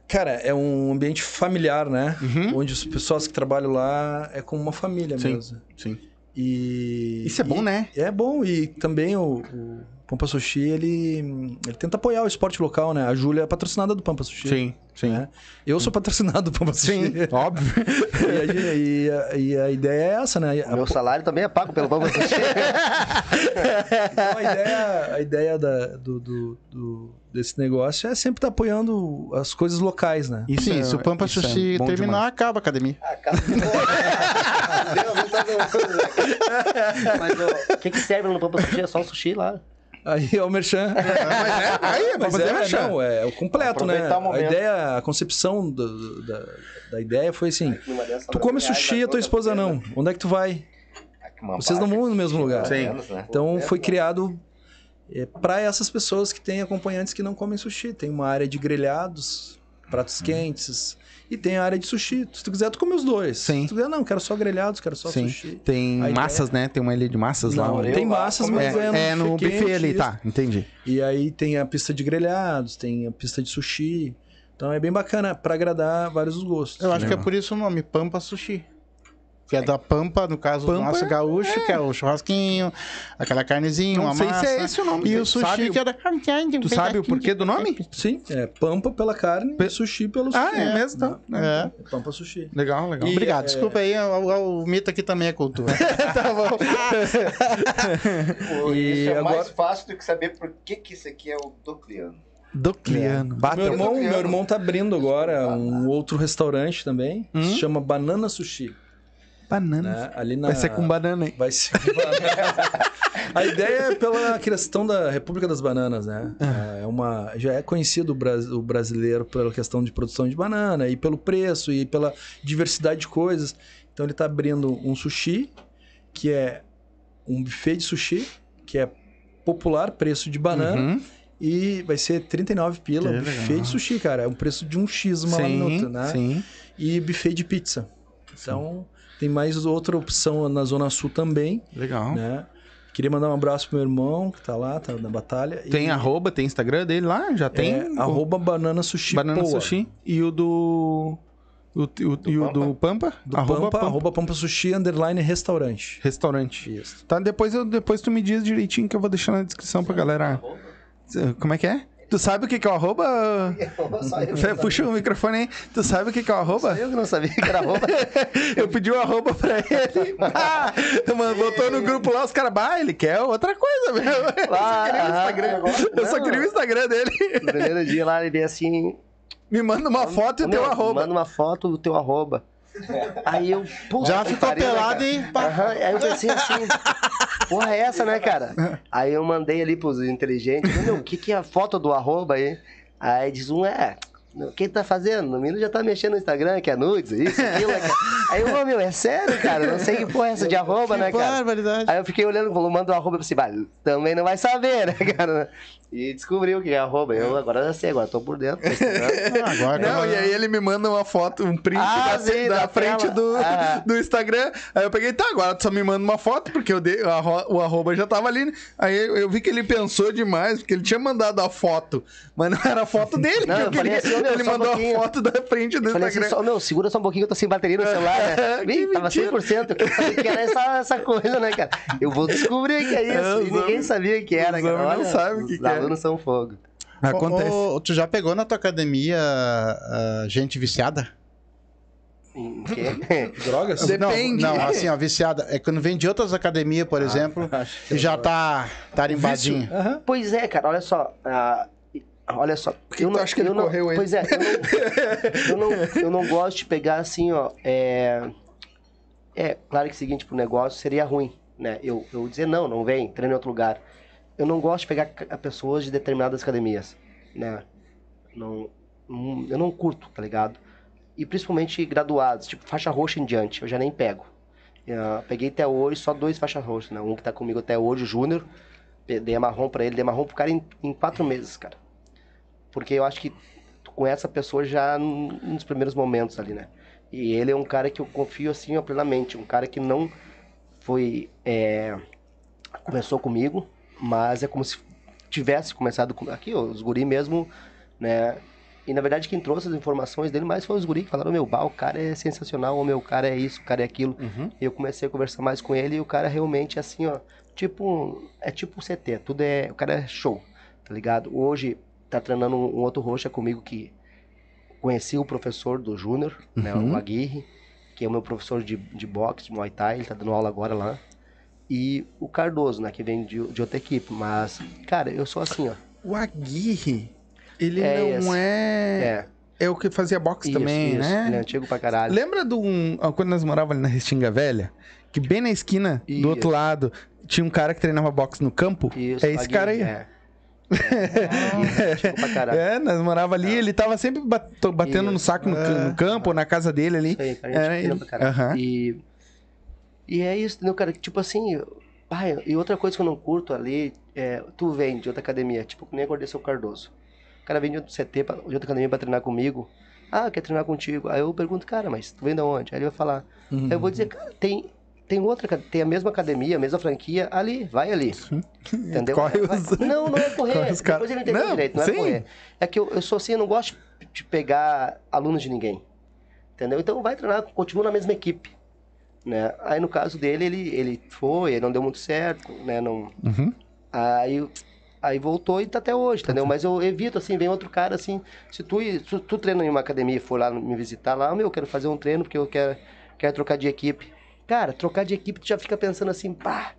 cara, é um ambiente familiar, né? Uhum. Onde as pessoas que trabalham lá é como uma família Sim. mesmo. Sim. E. Isso é bom, e- né? É bom. E também o, o Pampa Sushi, ele, ele tenta apoiar o esporte local, né? A Júlia é patrocinada do Pampa Sushi. Sim, sim. né? Eu sou patrocinado do Pampa Sim, Sushi. óbvio. E a, e a- e a ideia é essa, né? O meu salário também é pago pelo Pampa Sushi. Então a ideia, a ideia da- do, do- do- desse negócio é sempre estar apoiando as coisas locais, né? Isso Sim, é- se o Pampa é Xuxi bom terminar, demais. acaba a academia. Ah, porra. Deus, não tá. Mas o que, que serve no Pampa Sushi? É só o sushi lá. Aí é o merchan. Mas é, aí, é pra Mas fazer é, merchan. não, é o completo, né? O A ideia, a concepção do- da, da ideia foi assim: tu come sushi e a tua esposa não. Onde é que tu vai? Vocês não vão no mesmo lugar. Sim. né? Então foi criado é, para essas pessoas que têm acompanhantes que não comem sushi. Tem uma área de grelhados, pratos quentes. E tem a área de sushi. Se tu quiser, tu come os dois. Sim. Se tu quiser, não, quero só grelhados, quero só Sim. sushi. Tem A ideia- massas, né? Tem uma ilha de massas lá. Não, onde- tem lá massas, mas É, é, é no buffet ali, isso. tá. Entendi. E aí tem a pista de grelhados, tem a pista de sushi. Então é bem bacana pra agradar vários os gostos. Eu acho que é Legal. por isso o nome, Pampa Sushi. Que é da Pampa, no caso do Pampa nosso é- gaúcho, que é o churrasquinho, aquela carnezinha, Não uma sei massa. se é esse o nome. E o sushi sabe, que é da... Tu sabe o porquê do nome? Sim, é pampa pela carne e sushi pelo Ah, sushi. é mesmo? Tá. É. É Pampa sushi. Legal, legal. E- Obrigado, é- desculpa aí, o, o mito aqui também é cultura. tá bom. Pô, E isso é agora- mais fácil do que saber por que, que isso aqui é o Docliano. Docliano. Bata Meu irmão, meu irmão tá abrindo agora um outro restaurante também, Hum? se chama Banana Sushi. Banana. Né? Ali na... Vai ser com banana, hein? Vai ser com banana. A ideia é pela questão da República das Bananas, né? É uma, já é conhecido o, bras- o brasileiro pela questão de produção de banana e pelo preço e pela diversidade de coisas. Então ele está abrindo um sushi, que é um buffet de sushi, que é popular, preço de banana, Uhum. e vai ser 39 pila, Que um buffet legal. de sushi, cara. É um preço de um X uma Sim, minuta, né? sim. E buffet de pizza. Então, tem mais outra opção na Zona Sul também, Legal. né? Queria mandar um abraço pro meu irmão, que tá lá, tá na batalha. Tem e, arroba, tem Instagram dele lá? Já tem? é, arroba banana sushi Banana Poa. Sushi. E o do... O, o- e o do Pampa? Do Pampa, arroba Pampa Sushi, underline restaurante. Restaurante. Isso. Tá, depois, eu, depois tu me diz direitinho que eu vou deixar na descrição pra galera. Como é que é? Tu sabe o que que é o arroba? Só eu, Puxa o microfone aí. Tu sabe o que que é o arroba? eu que não sabia que era roupa. Eu pedi o arroba pra ele. Ah, mano, botou no grupo lá, os caras, bah, ele quer outra coisa mesmo. Ah, Eu só queria o Instagram dele. No primeiro dia lá, ele veio assim... Me manda uma foto e o "Meu, teu arroba. Manda uma foto do teu arroba. Aí eu... Já ficou pariu, né, pelado e... pá. Aham, aí eu pensei assim, porra é essa, né, cara? Aí eu mandei ali pros inteligentes, meu, o que que é a foto do arroba aí? Aí diz um, é, o que tá fazendo? O menino já tá mexendo no Instagram, que é nudes, isso, aquilo, né? Aí eu, meu, é sério, cara? Não sei que porra é essa de arroba, né, Que cara? barbaridade. Aí eu fiquei olhando, falou, manda o arroba, eu pensei, bah, também não vai saber, né, cara? E descobriu que é arroba. Eu agora já sei, agora tô por dentro. tô estudando. Ah, Agora, Não, quando- e aí ele me manda uma foto, um print Ah, da, sim, da da frente do, Ah. do Instagram. Aí eu peguei, tá, agora tu só me manda uma foto, porque eu dei, o arro- o arroba já tava ali. né? Aí eu, eu vi que ele pensou demais, porque ele tinha mandado a foto, mas não era a foto dele. Não, que falei queria. assim, ele só um mandou a foto da frente do Eu falei assim, Instagram. só, meu, segura só um pouquinho, eu tô sem bateria no celular, né? Que Ih, tava mentira. 100%, eu saber que era essa, essa coisa, né, cara? Eu vou descobrir que é isso, É, os e ninguém homens- sabia que era, cara. homens não Olha, sabem o que que é. Alunos são fogo. Acontece. Ô, ô, tu já pegou na tua academia ah, gente viciada? Quê? Drogas? Depende. Não, não, assim, ó, viciada. É quando vem de outras academias, por exemplo, e já tá tarimbadinho. Aham. Pois é, cara, olha só. ah, olha só. que tu acha que ele eu não, correu aí? Pois é, eu não, eu, não, eu não gosto de pegar assim, ó. É, é claro que é o seguinte, pro negócio seria ruim, né? Eu, eu dizer, não, não vem, treina em outro lugar. Eu não gosto de pegar pessoas de determinadas academias, né? Não, não- eu não curto, tá ligado? E principalmente graduados, tipo faixa roxa em diante, eu já nem pego. Eu peguei até hoje só dois faixas roxas, né? Um que tá comigo até hoje, o Júnior, dei marrom pra ele, dei marrom pro cara em, em quatro meses, cara. Porque eu acho que tu conhece a pessoa já nos primeiros momentos ali, né? E ele é um cara que eu confio assim, plenamente. Um cara que não foi. é, começou comigo, mas é como se tivesse começado com. Aqui, ó, os guri mesmo, né? E na verdade quem trouxe as informações dele mais foi os guri que falaram: meu, bah, o cara é sensacional, o meu cara é isso, o cara é aquilo. Uhum. E eu comecei a conversar mais com ele e o cara realmente é assim, ó. Tipo, é tipo CT, tudo é. O cara é show, tá ligado? Hoje tá treinando um, um outro roxa comigo que conheci o professor do Júnior, né? Uhum. O Aguirre, que é o meu professor de, de boxe, de Muay Thai, ele tá dando aula agora lá. E o Cardoso, né? Que vem de, de outra equipe. Mas, cara, eu sou assim, ó. O Aguirre, ele É não esse. é... É, é. o que fazia boxe isso, também, isso. né? Ele é antigo pra caralho. Lembra do um, ah, quando nós morávamos ali na Restinga Velha? Que bem na esquina, Isso. do outro lado, tinha um cara que treinava boxe no campo? Isso, é esse Aguirre, cara aí. É. É, antigo pra caralho. É, nós morava ali, ele tava sempre bat- batendo no saco no, ca- no campo, ou na casa dele ali. Isso aí, cara, fina ele. E, e é isso, entendeu, cara? Tipo assim, pai, e outra coisa que eu não curto ali, é, tu vem de outra academia, tipo, nem acordei seu Cardoso. O cara vem de outro CT, pra, de outra academia pra treinar comigo. Ah, quer treinar contigo? Aí eu pergunto, cara, mas tu vem de onde? Aí ele vai falar. Aí eu vou dizer, cara, tem, tem outra, tem a mesma academia, a mesma franquia, ali, vai ali. Entendeu? Corre os- Não, não é correr. corre cara- Depois ele entendeu Não, direito, não sim. é correr. É que eu, eu sou assim, eu não gosto de pegar alunos de ninguém. Entendeu? Então vai treinar, continua na mesma equipe. Né? Aí no caso dele, ele, ele foi, ele não deu muito certo, né? Não, Uhum. Aí, aí voltou e tá até hoje, entendeu? Mas eu evito, assim, vem outro cara, assim, se tu, se tu treina em uma academia e for lá me visitar lá, meu, eu quero fazer um treino porque eu quero, quero trocar de equipe. Cara, trocar de equipe, tu já fica pensando assim, pá,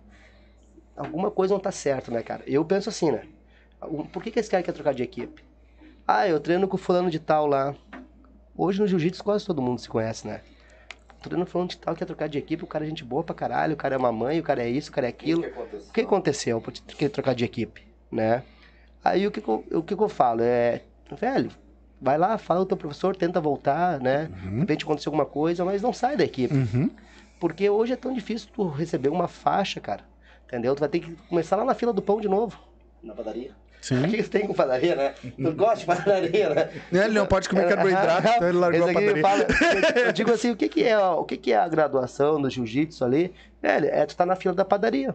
alguma coisa não tá certo, né, cara? Eu penso assim, né? Por que, que esse cara quer trocar de equipe? Ah, eu treino com o fulano de tal lá. Hoje no jiu-jitsu quase todo mundo se conhece, né? Treino com fulano de tal, quer trocar de equipe, o cara é gente boa pra caralho, o cara é uma mãe, o cara é isso, o cara é aquilo. O que aconteceu pra te querer trocar de equipe, né? Aí o que, que eu, o que, que eu falo é, velho, vai lá, fala com o teu professor, tenta voltar, né? De repente aconteceu alguma coisa, mas não sai da equipe. Uhum. Porque hoje é tão difícil tu receber uma faixa, cara. Entendeu? Tu vai ter que começar lá na fila do pão de novo. Na padaria. O Sim. que que tem com padaria, né? Tu gosta de padaria, né? Ele não pode comer carboidrato, então ele largou a padaria. fala- eu digo assim, o que que é, o que que é a graduação do jiu-jitsu ali? Velho, é tu tá na fila da padaria.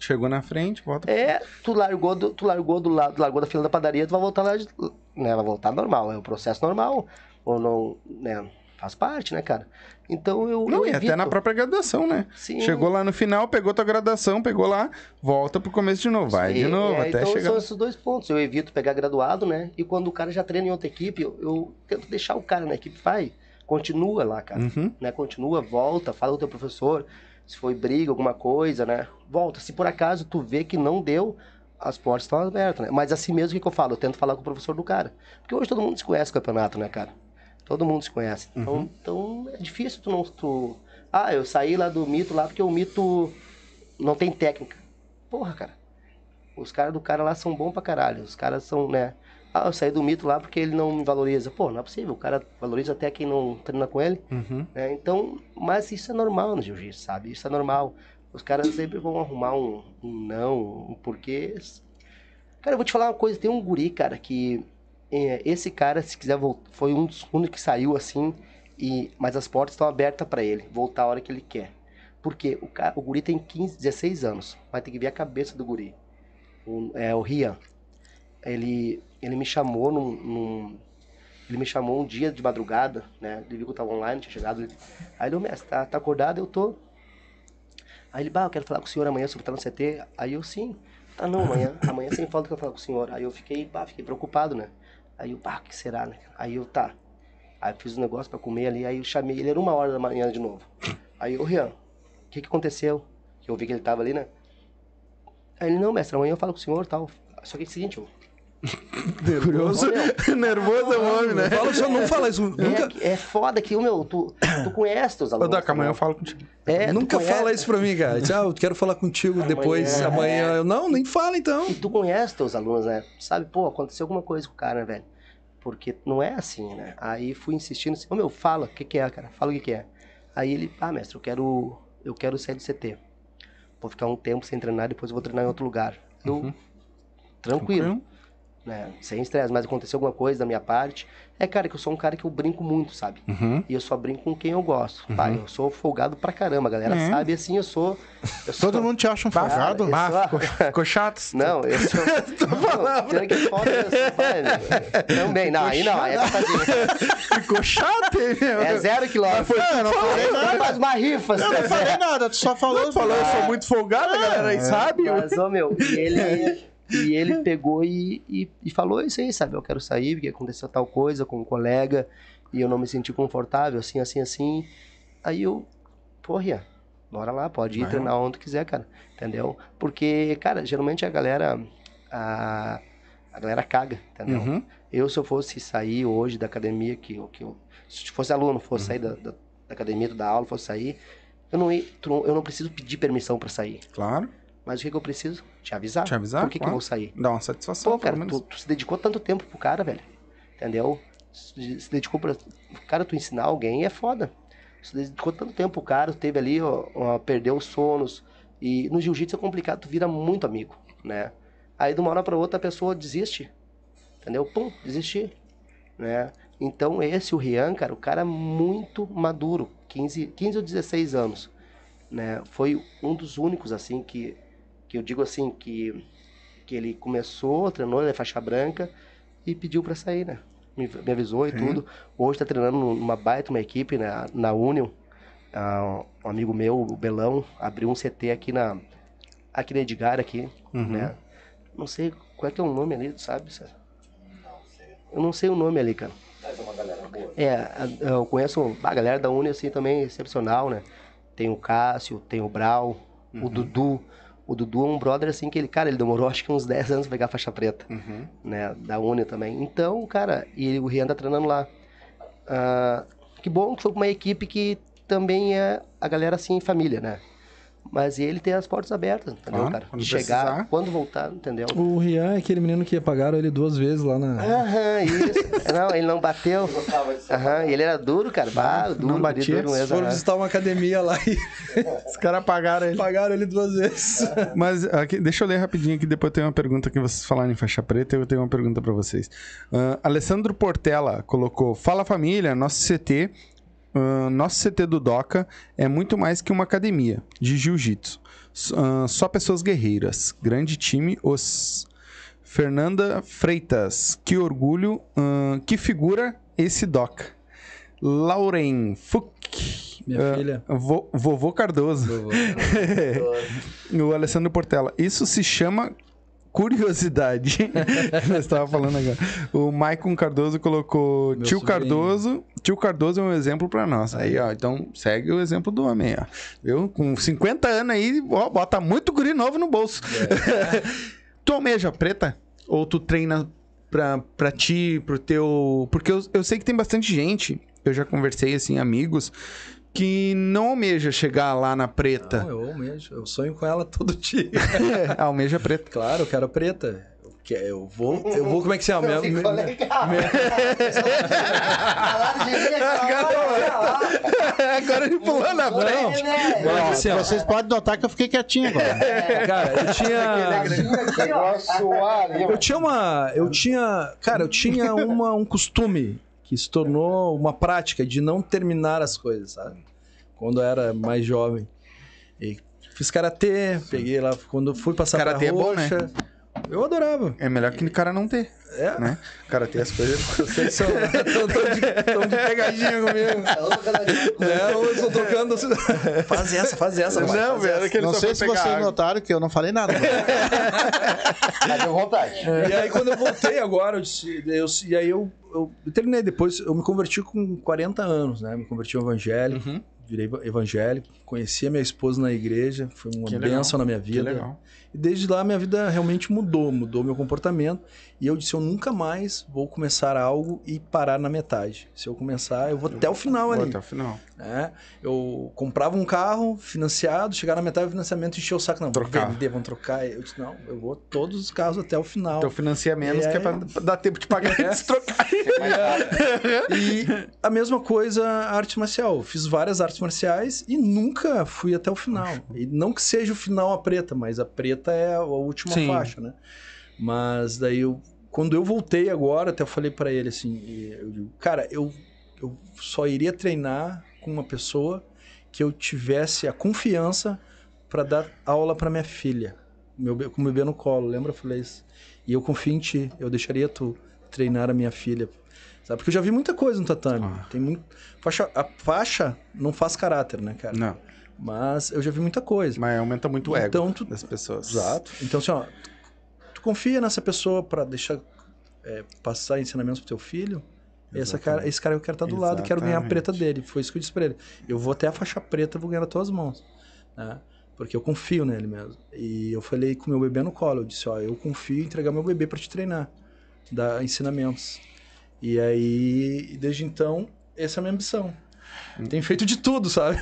Chegou na frente, volta. É, tu largou do, tu largou do lado, largou da fila da padaria, tu vai voltar lá, de- né, vai voltar normal, é o processo normal, ou não, né, faz parte, né, cara? Então eu Não, eu e até evito. na própria graduação, né? Sim. Chegou lá no final, pegou tua graduação, pegou lá, volta pro começo de novo. Vai de E, novo, é, até então chegar. são esses dois pontos. Eu evito pegar graduado, né? E quando o cara já treina em outra equipe, eu, eu tento deixar o cara na equipe, vai, continua lá, cara. Uhum. Né? Continua, volta, fala com o teu professor, se foi briga, alguma coisa, né? Volta. Se por acaso tu vê que não deu, as portas estão abertas, né? Mas assim mesmo, o que, que eu falo? Eu tento falar com o professor do cara. Porque hoje todo mundo se conhece o campeonato, né, cara? Todo mundo se conhece. Então, Uhum. então é difícil tu não. Tu... Ah, eu saí lá do mito lá porque o mito não tem técnica. Porra, cara. Os caras do cara lá são bons pra caralho. Os caras são, né? Ah, eu saí do mito lá porque ele não me valoriza. Pô, não é possível. O cara valoriza até quem não treina com ele. Uhum. né? Então, mas isso é normal no jiu-jitsu, sabe? Isso é normal. Os caras sempre vão arrumar um, um não, um porquê. Cara, eu vou te falar uma coisa. Tem um guri, cara, que esse cara, se quiser foi um dos únicos que saiu assim, e, mas as portas estão abertas pra ele, voltar a hora que ele quer. Porque o, cara, o guri tem 15, 16 anos, vai ter que ver a cabeça do guri. O, é o Rian. Ele, ele me chamou num, num- Ele me chamou um dia de madrugada, né? Ele viu que eu tava online, tinha chegado. Ele, aí ele, ô mestre, tá, tá acordado? Eu tô. Aí ele, bah, eu quero falar com o senhor amanhã sobre estar no CT. Aí eu, sim. Ah, não, amanhã, amanhã sem falta que eu falar com o senhor. Aí eu fiquei, pá, fiquei preocupado, né? Aí eu, pá, o que será, né? Aí eu, tá. Aí eu fiz um negócio pra comer ali, aí eu chamei, ele era uma hora da manhã de novo. Aí eu, Rian, o que que aconteceu? Eu vi que ele tava ali, né? Aí ele, não, mestre, amanhã eu falo com o senhor e tal. Só que é o seguinte, eu, Nervoso, nervoso é um homem, né? Fala, só não fala isso. É, Nunca, é foda que, meu, tu, tu conhece teus alunos. Doc, amanhã eu também. falo contigo. É, nunca fala isso pra mim, cara. Diz, Ah, eu quero falar contigo depois, Amanhã, amanhã. Eu, não, nem fala então. E tu conhece teus alunos, né? Sabe, pô, aconteceu alguma coisa com o cara, né, velho? Porque não é assim, né? Aí fui insistindo assim, ô meu, fala, o que que é, cara? Fala o que que é. Aí ele, ah, mestre, eu quero, eu quero sair do CT. Vou ficar um tempo sem treinar, depois eu vou treinar em outro lugar. Eu, Uhum. tranquilo, né? Sem estresse, mas aconteceu alguma coisa da minha parte. É, cara, que eu sou um cara que eu brinco muito, sabe? Uhum. E eu só brinco com quem eu gosto. Pai, eu sou folgado pra caramba, a galera É. sabe assim, eu sou... Eu sou Todo mundo te acha um folgado? Bah, sou- ficou, chato? não, eu sou. não, pior que é foda pai, né? Também, não, aí não, aí é Ficou chato, hein, meu? É zero quilômetro. eu não falei nada. Faz uma rifa, Eu não falei quiser. nada, tu só falou. Falou, eu sou muito folgado, a galera aí sabe. Mas, ô meu, e ele, e ele pegou e, e, e falou isso aí, sabe? Eu quero sair porque aconteceu tal coisa com um colega e eu não me senti confortável, assim, assim, assim. Aí eu, porra, bora lá, pode ir Vai treinar onde quiser, cara. Entendeu? Porque, cara, geralmente a galera. A, a galera caga, entendeu? Uhum. Eu, se eu fosse sair hoje da academia, que, que eu, se fosse aluno, fosse sair da, da, da academia, da aula, fosse sair, eu não, eu não preciso pedir permissão pra sair. Claro, Mas o que, que eu preciso? Te avisar. Te avisar, Por que, que eu claro. vou sair? dá uma satisfação, Pô, cara, tu, tu se dedicou tanto tempo pro cara, velho. Entendeu? Se, dedicou pra. Cara, tu ensinar alguém é foda. Se dedicou tanto tempo pro cara, tu teve ali, ó, ó, perdeu os sonos. E no jiu-jitsu é complicado, tu vira muito amigo, né? Aí de uma hora pra outra a pessoa desiste. Entendeu? Pum, desistir. Né? Então esse, o Rian, cara, o cara é muito maduro. 15, 15 ou 16 anos. Né? Foi um dos únicos, assim, que, que eu digo assim, que, que ele começou, treinou, ele é faixa branca e pediu pra sair, né? Me, me avisou e Sim. tudo. Hoje tá treinando numa baita, uma equipe na, na Union. Ah, um amigo meu, o Belão, abriu um CT aqui na aqui na Edgar, aqui, Uhum. né? Não sei qual é que é o nome ali, tu sabe? Eu não sei o nome ali, cara. É, a- eu conheço a galera da Uni, assim, também excepcional, né? Tem o Cássio, tem o Brau, Uhum. o Dudu. O Dudu é um brother, assim, que ele, cara, ele demorou acho que uns 10 anos pra pegar a faixa preta, Uhum. né? Da Uni também. Então, cara, e o Rian tá treinando lá. Ah, que bom que foi pra uma equipe que também é a galera, assim, família, né? Mas ele tem as portas abertas, entendeu, Claro, cara? quando De chegar, precisar. quando voltar, entendeu? O Rian é aquele menino que apagaram ele duas vezes lá na. Aham, isso. Não, ele não bateu. Aham, e ele era duro, cara. Bah, duro, Não batia. duro mesmo. Foram visitar uma academia lá e Os caras apagaram ele. pagaram ele duas vezes. Mas aqui, deixa eu ler rapidinho aqui, depois eu tenho uma pergunta que vocês falaram em faixa preta, eu tenho uma pergunta pra vocês. Ah, Alessandro Portela colocou: Fala família, nosso CT, nosso CT do Doca é muito mais que uma academia de jiu-jitsu. Ah, só pessoas guerreiras. Grande time, os. Fernanda Freitas, que orgulho, ah, que figura esse Doca. Lauren Fuck. Minha filha. vo- vovô Cardoso. o Alessandro Portela. Isso se chama curiosidade. Nós estava falando agora. O Maicon Cardoso colocou Meu tio sobrinho. Cardoso. Tio Cardoso é um exemplo pra nós. Aí, ó, então segue o exemplo do homem, ó. Viu? Com 50 anos aí, ó, bota muito guri novo no bolso. tu almeja preta? Ou tu treina pra, pra ti, pro teu. Porque eu, eu sei que tem bastante gente, eu já conversei assim, amigos, que não almeja chegar lá na preta. Não, eu mesmo. Eu sonho com ela todo dia. almeja preta. Claro, eu quero preta. Eu, que- eu vou. Eu vou. Como é que se chama? Minha- Ficou minha- mim agora. Agora ele pulou na frente. Mas, assim, ó, Vocês podem notar que eu fiquei quietinho agora. cara, eu tinha. Eu tinha uma. Eu tinha. Cara, eu tinha uma, um costume que se tornou uma prática de não terminar as coisas, sabe? Quando eu era mais jovem. E fiz karatê, peguei lá. Quando fui passar Karatê é pra bom, né? Eu adorava. É melhor que o cara não ter, É. né? O cara ter as coisas. Vocês são. Estão de, de pegadinha comigo. né? Ou eu tô trocando. Faz essa, faz essa. Não, faz velho, essa. é que ele Não sei se vocês água. notaram que eu não falei nada. Mas deu vontade. E aí, quando eu voltei agora, eu disse, eu- e aí eu, eu, eu terminei depois, eu me converti com 40 anos, né? Me converti ao evangelho. Uhum. virei eva- evangélico, conheci a minha esposa na igreja, foi uma Que legal, bênção na minha Que vida. legal. E desde lá minha vida realmente mudou, mudou meu comportamento. E eu disse, eu nunca mais vou começar algo e parar na metade. Se eu começar, eu vou até o final Vou ali. até o final. né? Eu comprava um carro financiado, chegar na metade do financiamento e enchia o saco. Não, vamos vender, vamos trocar. Eu disse, não, eu vou todos os carros até o final. Teu financia menos, E que é pra dar tempo de pagar e trocar. E a mesma coisa, a arte marcial. Eu Fiz várias artes marciais e nunca fui até o final. E não que seja o final a preta, mas a preta é a última Sim. faixa, né? Mas daí eu, quando eu voltei agora, até eu falei pra ele assim, eu digo, cara, eu, eu só iria treinar com uma pessoa que eu tivesse a confiança pra dar aula pra minha filha, meu, com o bebê no colo. Lembra? Eu falei isso. E eu confio em ti. Eu deixaria tu treinar a minha filha. Sabe? Porque eu já vi muita coisa no tatame. Ah. Tem muito. Faixa, a faixa não faz caráter, né, cara? Não, Mas eu já vi muita coisa. mas aumenta muito o ego Então tu. das pessoas. Exato. Então, assim, ó, tu confia nessa pessoa pra deixar é, passar ensinamentos pro teu filho. Essa cara, esse cara eu quero estar do lado, quero ganhar a preta Exatamente. dele. Foi isso que eu disse pra ele. Eu vou até a faixa preta, vou ganhar nas tuas mãos. né? Porque eu confio nele mesmo. E eu falei com meu bebê no colo. Eu disse, ó, eu confio em entregar meu bebê pra te treinar. Dar ensinamentos. E aí, desde então, essa é a minha ambição. Tem feito de tudo, sabe?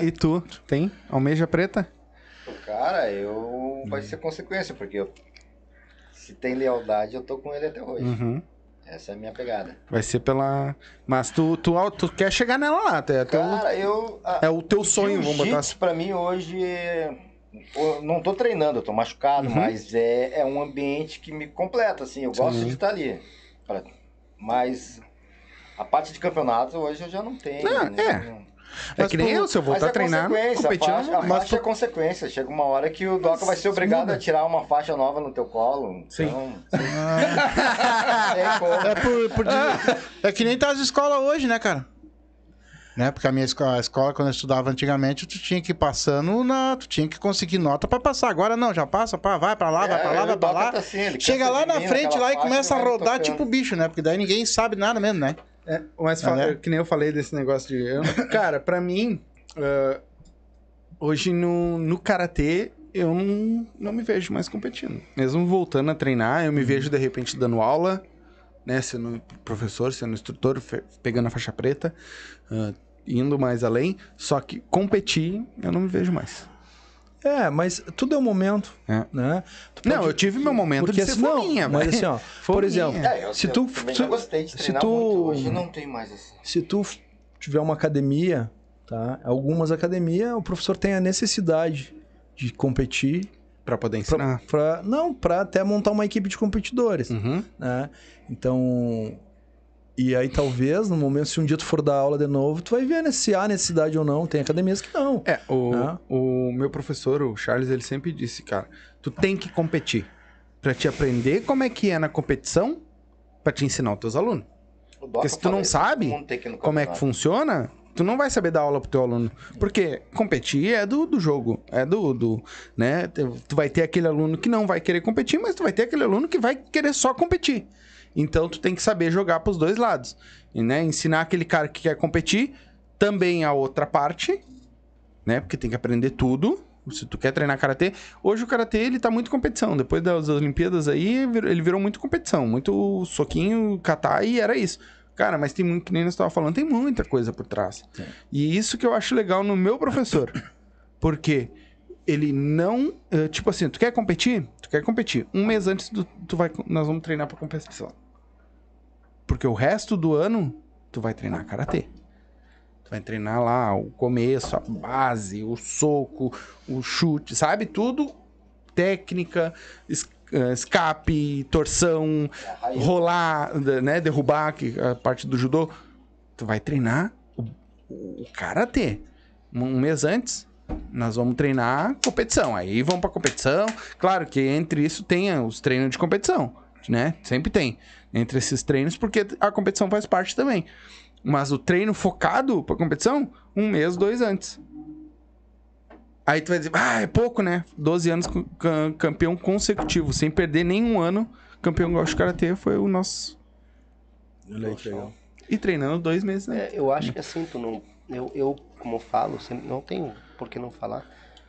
E, e tu, tem? Almeja preta? Cara, eu. Vai ser consequência, porque eu... se tem lealdade, eu tô com ele até hoje. Uhum. Essa é a minha pegada. Vai ser pela. Mas tu, tu, tu quer chegar nela lá, é, teu, Cara, eu. a- é o teu sonho, vamos botar assim. Pra mim hoje. eu não tô treinando, eu tô machucado, Uhum. mas é, é um ambiente que me completa, assim. Eu gosto Sim. de estar ali. Pra- Mas a parte de campeonato hoje eu já não tenho. Ah, né? é. É que nem eu, se eu Mas voltar é a treinar, consequência, competindo, a faixa, a mas faixa é consequência. Chega uma hora que o Doca vai ser obrigado muda. a tirar uma faixa nova no teu colo. Sim. Então, como. É, por, por é que nem tá as escolas hoje, né, cara? Né? Porque a minha escola, a escola, quando eu estudava antigamente, tu tinha que ir passando na. Tu tinha que conseguir nota pra passar. Agora não, já passa, pá, vai pra lá, vai pra lá, É, vai o pra Doca lá. tá assim, Chega lá na frente lá e começa a vai rodar tocando. tipo bicho, né? Porque daí ninguém sabe nada mesmo, né? É, mas né? que nem eu falei desse negócio de. eu- cara, pra mim, ah, hoje no, no karatê, eu não, não me vejo mais competindo. Mesmo voltando a treinar, eu me vejo de repente dando aula, né? Sendo professor, sendo instrutor, pegando a faixa preta, ah, indo mais além. Só que competir, eu não me vejo mais. É, mas tudo é um momento, É. né? Tu Não, pode- eu tive meu momento de ser assim, não, fominha, mas assim, ó, por exemplo, É, eu, Se tu- já gostei de se treinar tu- muito. Hoje não tem mais assim. se tu tiver uma academia, tá? Algumas academias, o professor tem a necessidade de competir Pra poder pra, ensinar. pra- não, para até montar uma equipe de competidores, Uhum. né? Então, e aí talvez no momento se um dia tu for dar aula de novo, tu vai ver né, se há necessidade ou não. Tem academias que não. É, o, Ah. o meu professor, o Charles, ele sempre disse, cara, tu tem que competir pra te aprender como é que é na competição, pra te ensinar os teus alunos. Porque se tu não sabe Como é que funciona, tu não vai saber dar aula pro teu aluno. Porque competir é do, do jogo, é do, do, né? Tu vai ter aquele aluno que não vai querer competir, mas tu vai ter aquele aluno que vai querer só competir. Então tu tem que saber jogar pros dois lados. E, né, ensinar aquele cara que quer competir também a outra parte, né? Porque tem que aprender tudo. Se tu quer treinar karatê, hoje o karatê ele tá muito competição. Depois das Olimpíadas aí, ele virou muito competição, muito soquinho, catar e era isso. Cara, mas tem muito, que nem nós estava falando, tem muita coisa por trás. E isso que eu acho legal no meu professor. Porque ele não, eh, tipo assim, tu quer competir? Tu quer competir. Um mês antes do, tu vai, nós vamos treinar pra competição. Porque o resto do ano tu vai treinar karatê. Tu vai treinar lá o começo, a base, o soco, o chute, sabe? Tudo técnica, eh, escape, torção, rolar, né, derrubar, que é a parte do judô. Tu vai treinar o, o karatê. Um mês antes, nós vamos treinar competição. Aí vamos pra competição. Claro que entre isso tem os treinos de competição, né? Sempre tem. Entre esses treinos, porque a competição faz parte também. Mas o treino focado pra competição, um mês, dois antes. Aí tu vai dizer, ah, é pouco, né? 12 anos campeão consecutivo, sem perder nenhum ano. Campeão gaúcho de karatê foi o nosso. Olha aí que legal. E treinando dois meses, né? É, eu acho que assim, tu não. eu, eu como falo, sempre, não tenho por que não falar.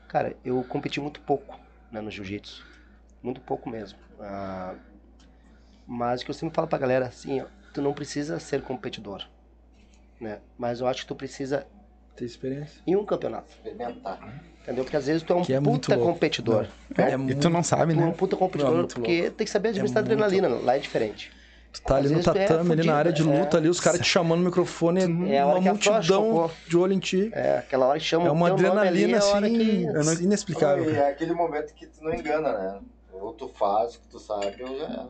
Cara, eu competi muito pouco né, no jiu-jitsu. Muito pouco mesmo. Ah, mas o que eu sempre falo pra galera, assim, ó, tu não precisa ser competidor. Né? Mas eu acho que tu precisa Tem experiência. em um campeonato. Experimentar. Entendeu? Porque às vezes tu é um Que é puta louco. competidor. É E tu não sabe, Tu é um né? puta competidor Não, é porque tem que saber administrar É muito adrenalina. Lá é diferente. Tu tá ali Às no vezes tu é tatame, ali fudido, na área de é. luta, ali, os caras te chamando no microfone, É a hora uma multidão de olho em ti. É aquela hora que chama É uma ali, adrenalina, é a hora assim, que... inexplicável. E é aquele momento que tu não engana, né? Ou tu faz o que tu sabe, ou já.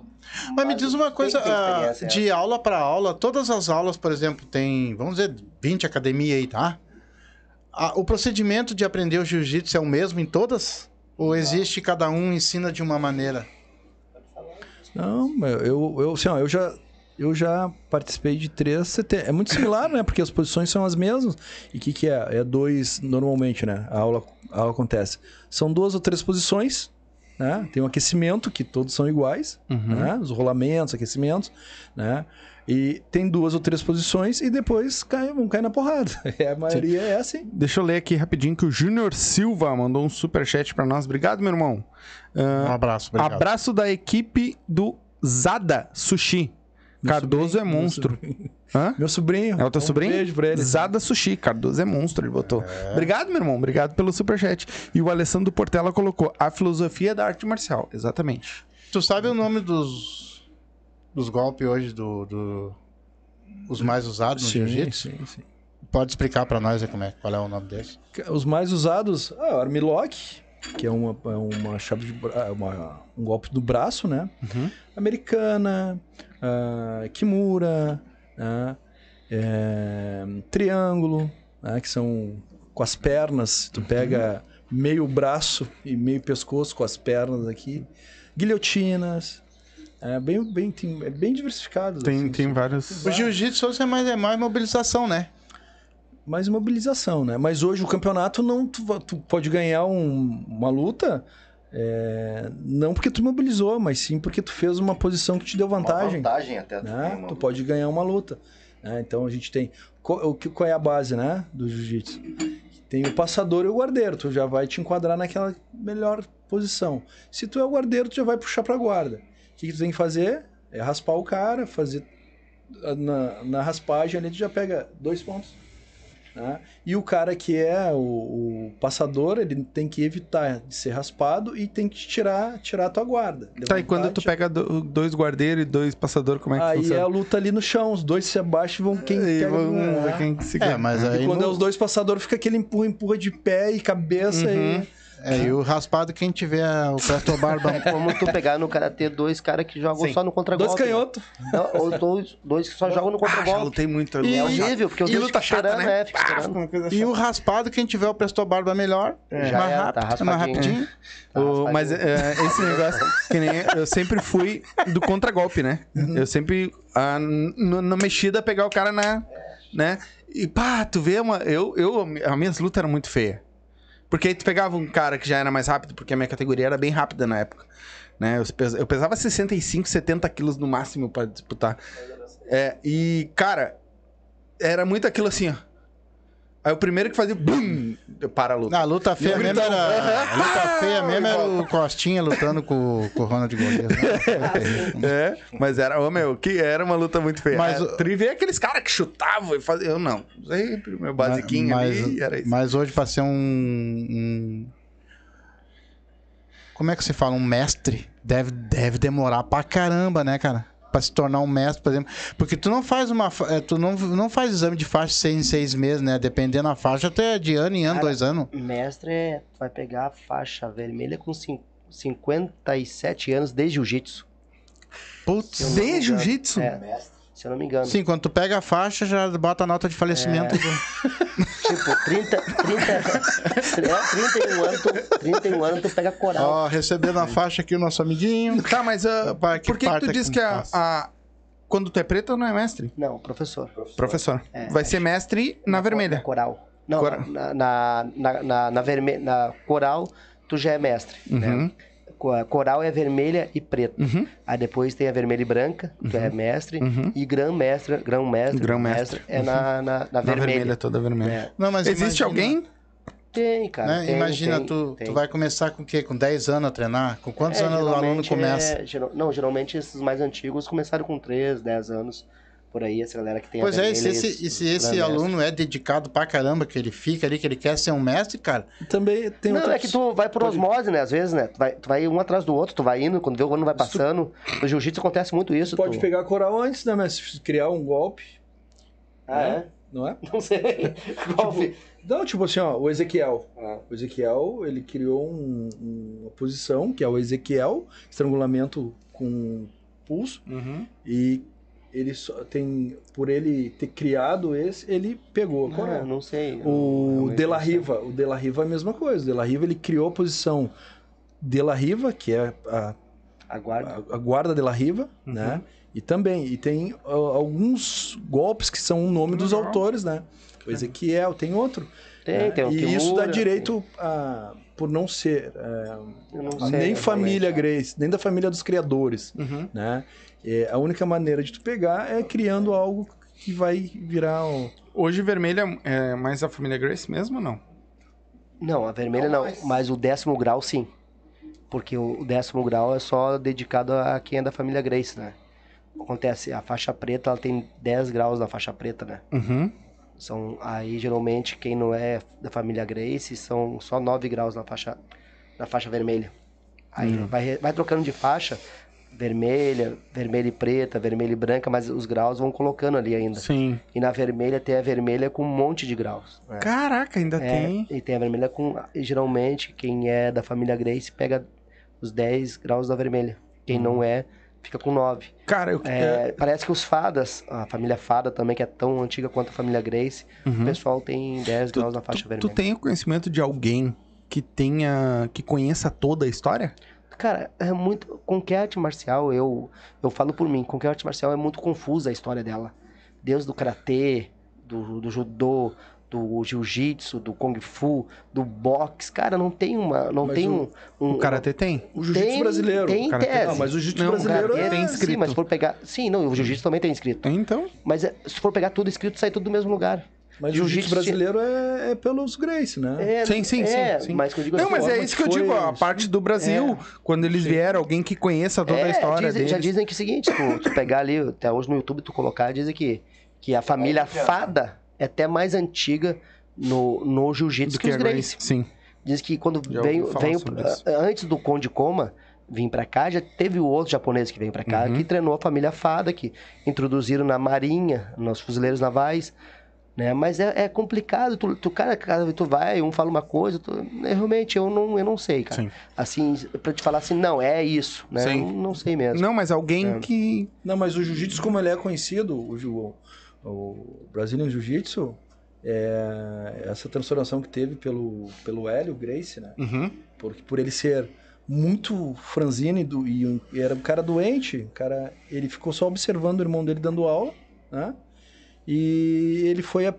Mas me diz uma coisa, ah, de aula para aula, todas as aulas, por exemplo, tem, vamos dizer, 20 academia aí, tá? Ah, o procedimento de aprender o jiu-jitsu é o mesmo em todas? Ou existe cada um ensina de uma maneira? Não, eu, eu, eu, assim, ó, eu já. Eu já participei de três CT. É muito similar, né? Porque as posições são as mesmas. E o que, que é? É dois, normalmente, né? A aula, a aula acontece. São duas ou três posições, né? Tem um aquecimento, que todos são iguais, Uhum. né? Os rolamentos, aquecimentos, né? E tem duas ou três posições e depois cai, vão cair na porrada. É, a maioria é assim. Deixa eu ler aqui rapidinho que o Júnior Silva mandou um superchat pra nós. Obrigado, meu irmão. Um abraço, obrigado. Abraço da equipe do Zada Sushi. Meu Cardoso sobrinho, é monstro. Hã? Meu sobrinho. É o teu Um sobrinho? beijo pra ele. Zada Sushi. Cardoso é monstro, ele botou. É. Obrigado, meu irmão. Obrigado pelo superchat. E o Alessandro Portela colocou a filosofia da arte marcial. Exatamente. Tu sabe o nome dos, dos golpes hoje, do, do- os mais usados no jiu-jitsu? sim, sim. Pode explicar pra nós como é, qual é o nome desse? Os mais usados, ah, o armlock, que é uma, é uma chave de bra- uma- um golpe do braço, né? Uhum. Americana, ah, Kimura, né? É, triângulo, né? que são com as pernas. Tu pega meio braço e meio pescoço com as pernas aqui. Guilhotinas. É bem, bem, tem- é bem diversificado. Tem, assim, tem vários. O jiu-jitsu é mais, é mais mobilização, né? mais mobilização, né? Mas hoje o campeonato não tu, tu pode ganhar um- uma luta é, não porque tu mobilizou, mas sim porque tu fez uma posição que te deu Uma vantagem, vantagem até. tu né? uma- Tu pode ganhar uma luta. né? Então a gente tem qual, qual é a base, né, do jiu-jitsu? Tem o passador e o guardeiro. Tu já vai te enquadrar naquela melhor posição. Se tu é o guardeiro, tu já vai puxar pra guarda. O que, que tu tem que fazer? É raspar o cara, fazer na, na raspagem ali tu já pega dois pontos. Né? E o cara que é o, o passador, ele tem que evitar de ser raspado e tem que tirar, tirar a tua guarda. Tá, e quando tu pega do- dois guardeiros e dois passadores, como é que Aí é a funciona? luta ali no chão, os dois se abaixam e vão quem Aí pega ver né? quem que se É, mas aí E quando no- é os dois passadores, fica aquele empurra, empurra de pé e cabeça Uhum. e... É, e o raspado, quem tiver o Presto Barba. É como tu pegar no karatê dois caras que jogam Sim. só no contra-golpe. Dois canhotos. Não, ou dois, dois que só jogam no Ah, já contra-golpe. lutei muito. É luta horrível, porque os E dois luta ficam chata, esperando, né? é, fica Ah, esperando. E o raspado, quem tiver o Presto Barba melhor, É. Mais é, tá rápido, é mais rapidinho. Tá O- mas é, esse negócio, que nem eu sempre fui do contragolpe, né? Eu sempre, ah, na mexida, pegar o cara na. né? E pá, tu vê, uma, eu, eu, as minhas lutas eram muito feias. Porque aí tu pegava um cara que já era mais rápido, porque a minha categoria era bem rápida na época. Né? Eu, pes- eu pesava 65, 70 quilos no máximo pra disputar. É, e, cara, era muito aquilo assim, ó. Aí o primeiro que fazia, bum, para a luta. A luta feia mesmo era. Luta feia mesmo era o Costinha lutando com, com o Ronald Golias. Né? É, mas era, ô meu, que era uma luta muito feia. Mas Mas o- tu vê aqueles caras que chutavam e faziam. Eu não. Sempre o meu basiquinho mas, ali era isso. mas hoje, pra ser um, um- Como é que se fala? Um mestre deve, deve demorar pra caramba, né, cara? Pra se tornar um mestre, por exemplo. Porque tu não faz uma. eh, Tu não, não faz exame de faixa seis em seis meses, né? Dependendo da faixa, até de ano em ano, Cara, dois anos. Mestre é, tu vai pegar a faixa vermelha com cin- 57 anos de jiu-jitsu. Putz. eu não me De engano. jiu-jitsu? É, se eu não me engano. Sim, quando tu pega a faixa, já bota a nota de falecimento. É. do- Tipo, 30, 30, é, 31 anos, tu, 31 anos tu pega coral. Ó, recebendo a faixa aqui o nosso amiguinho. Tá, mas ah, Vai, que por que, que tu é diz que a, a- Quando tu é preto, não é mestre? Não, professor. Professor. É. Vai ser mestre na Na vermelha. coral. Não, Cora- na, na, na, na, na vermelha, na coral, tu já é mestre, Uhum. né? Coral é vermelha e preta. Uhum. Aí depois tem a vermelha e branca, que é mestre, Uhum. e grão-mestre, grão-mestre, Grão-mestre. é na, na, na Na vermelha. vermelha, toda vermelha. É. Não, mas Existe imagina, alguém? Tem, cara. né? tem, imagina, tem, tu, tem. tu vai começar com o quê? Com 10 anos a treinar? Com quantos É, anos o aluno geralmente começa? é- geral- não, geralmente esses mais antigos começaram com 3, 10 anos. Por aí, essa galera que tem a Pois é, e se esse, e se esse aluno é dedicado pra caramba, que ele fica ali, que ele quer ser um mestre, cara, Também tem Não, outras... é que tu vai por Pode- osmose, né? Às vezes, né? Tu vai, tu vai um atrás do outro, tu vai indo, quando vê o ano vai passando. No jiu-jitsu acontece muito isso. Pode tu... pegar coral antes, né, mas se criar um golpe, Ah, é? não é? Não sei. Qual fi- Não, tipo assim, ó, o Ezequiel. Ah. O Ezequiel, ele criou um- um- uma posição, que é o Ezequiel, estrangulamento com pulso, Uhum. e ele só tem, por ele ter criado esse, ele pegou a Ah, coral. não sei. O De La. Riva, o De La Riva é a mesma coisa. O De La Riva, ele criou a posição De La Riva, que é a, Aguarda. a, a guarda De La Riva, Uhum. né? E também, e tem ó, alguns golpes que são o nome dos Legal. autores, né? O Ezequiel, tem outro. Tem, né? tem o E isso dá Kimura, direito a, por não ser é, não sei, nem família Grace, nem da família dos criadores, Uhum. né? É, a única maneira de tu pegar é criando algo que vai virar um... Hoje vermelha é mais a família Grace mesmo ou não? Não, a vermelha não, mas o décimo grau sim. Porque o décimo grau é só dedicado a quem é da família Grace, né? Acontece, a faixa preta, ela tem 10 graus na faixa preta, né? Uhum. São, aí, geralmente, quem não é da família Grace, são só 9 graus na faixa, na faixa vermelha. Aí Uhum. vai, vai trocando de faixa, vermelha, vermelha e preta, vermelha e branca, mas os graus vão colocando ali ainda. Sim. E na vermelha tem a vermelha com um monte de graus. né? Caraca, ainda É, tem. E tem a vermelha com. geralmente, quem é da família Grace pega os 10 graus da vermelha. Quem não é, fica com 9. Cara, eu É, parece que os fadas, a família Fada também, que é tão antiga quanto a família Grace, Uhum. o pessoal tem 10 graus na faixa tu, vermelha. tu tem o conhecimento de alguém que tenha. que conheça toda a história? Cara, é muito. Qualquer arte marcial, eu, eu falo por mim, qualquer arte marcial é muito confusa a história dela. Desde o karatê, do, do judô, do jiu-jitsu, do kung fu, do boxe. Cara, não tem uma. Não Mas tem o- um, um. O karatê tem? O jiu-jitsu Tem- brasileiro. tem Karatê- tese. Não, mas o jiu-jitsu Não, brasileiro Karatê é... tem escrito. Sim, mas se for pegar. Sim, não, o jiu-jitsu também tem escrito. Então. Mas é, se for pegar tudo escrito, sai tudo do mesmo lugar. Mas o jiu-jitsu brasileiro é, é pelos Grace, né? É, Sim, sim, é, sim, sim. Mas que eu digo Não, assim, mas é isso que eu digo, a parte do Brasil, quando eles vieram, alguém que conheça toda a É, história dizem- deles. Já dizem que é o seguinte, tu, tu pegar ali, até hoje no YouTube, tu colocar, dizem que, que a família Fada é até mais antiga no, no jiu-jitsu que, que os a Grace. Grace. Sim. Diz que quando Já veio, veio antes do Conde Coma vir pra cá, já teve o outro japonês que veio pra cá, Uhum. que treinou a família Fada, que introduziram na marinha, nos fuzileiros navais, né? Mas é, é complicado, tu, tu, cara, cada tu vai, um fala uma coisa, tu, é, realmente eu não, eu não sei, cara. Sim. Assim, pra te falar assim, não, é isso, né? Sim. Não, não sei mesmo. Não, mas alguém É. que. Não, mas o jiu-jitsu, como ele é conhecido, o, jiu- o Brazilian Jiu-Jitsu, é, essa transformação que teve pelo, pelo Hélio Grace, né? Uhum. Porque por ele ser muito franzino e, do- e um- e era um cara doente, o cara, ele ficou só observando o irmão dele dando aula, né? E ele foi a-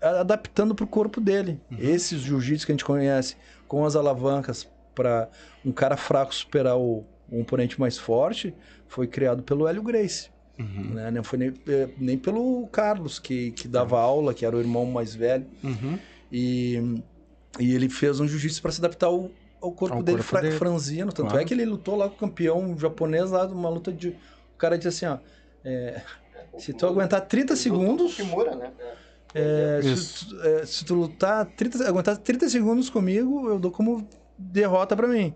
a- adaptando pro corpo dele. Esses jiu-jitsu que a gente conhece, com as alavancas para um cara fraco superar o, um oponente mais forte, foi criado pelo Hélio Grace. Uhum. Né? Não foi nem, eh, nem pelo Carlos, que, que dava aula, que era o irmão mais velho. Uhum. E, e ele fez um jiu-jitsu para se adaptar ao, ao corpo Ao dele corpo fra- dele. franzino. Tanto Claro. é que ele lutou lá com o campeão japonês lá numa luta de. O cara disse assim, ó. é, se tu aguentar 30 segundos. Kimura, né? é, Isso. se, tu, é, se tu lutar 30, aguentar 30 segundos comigo, eu dou como derrota pra mim.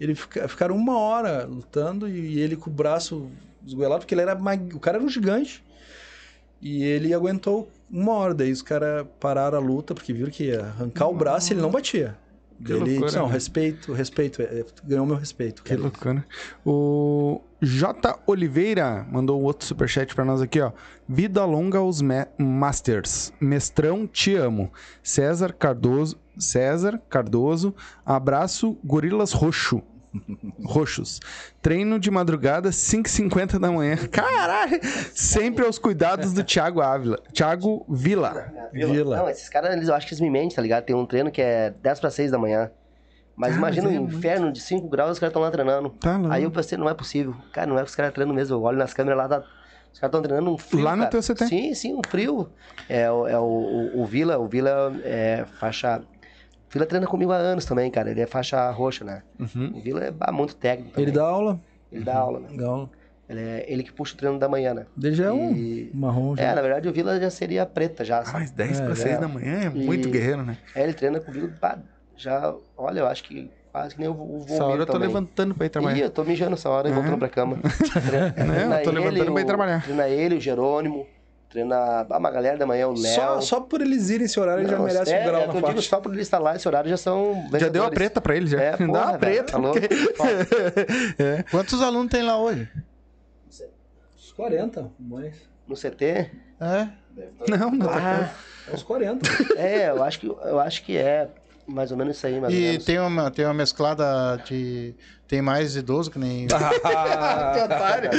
Ele fica, ficaram uma hora lutando e ele com o braço esgoelado, porque ele era mag... o cara era um gigante. E ele aguentou uma hora, daí os caras pararam a luta, porque viram que ia arrancar o braço e ele não batia. Que ele loucura, não, né? respeito, respeito, é, ganhou meu respeito. Que cara." loucura. O J. Oliveira mandou um outro superchat pra nós aqui, ó. Vida longa aos Masters. Mestrão, te amo. César Cardoso. César Cardoso. Abraço, Gorilas Roxo. Roxos. Treino de madrugada, 5h50 da manhã. Caralho! Sempre aos cuidados do Thiago Ávila. Thiago Vila. Vila. Não, esses caras, eles, eu acho que eles me mentem, tá ligado? Tem um treino que é 10 para 6 da manhã. Mas Ah, imagina mas é um muito. inferno de 5 graus os caras estão lá treinando. Tá louco. Aí eu pensei, não é possível. Cara, não é que os caras treinam mesmo. Eu olho nas câmeras lá, tá- os caras estão treinando um frio. Lá no cara. teu CT? Sim, sim, um frio. É, o- é o, o, o Vila, o Vila é faixa. O Vila treina comigo há anos também, cara. Ele é faixa roxa, né? Uhum. O Vila é muito técnico. Ele também. dá aula. Ele dá aula, né? Dá aula. Ele, é, ele que puxa o treino da manhã, né? Ele já é um E- marrom. Já. É, na verdade o Vila já seria preta já. Ah, mas 10 É, pra 6 é. da manhã é muito E- guerreiro, né? É, ele treina comigo, pá, já, olha, eu acho que quase que nem o, o Volmir Essa hora eu tô também. levantando pra ir Ih, trabalhar. eu tô mijando essa hora e É. voltando pra cama. Treina, Não, eu tô levantando pra ir o- trabalhar. Treina ele, o Jerônimo, treina ah, uma galera da manhã, o Léo. Só, só por eles irem esse horário, ele já Não, merece é, um grau é, na eu digo só por ele estar lá, esse horário já são Já deu a preta pra ele, já. É, Dá porra, uma velho, preta. tá louco? é. Quantos alunos tem lá hoje? Uns 40, mais. No CT? É. Não, não. Ah, Uns 40. é, eu acho que, eu acho que é mais ou menos isso aí, mais ou E menos. tem uma, tem uma mesclada de. Tem mais idoso que nem. otário.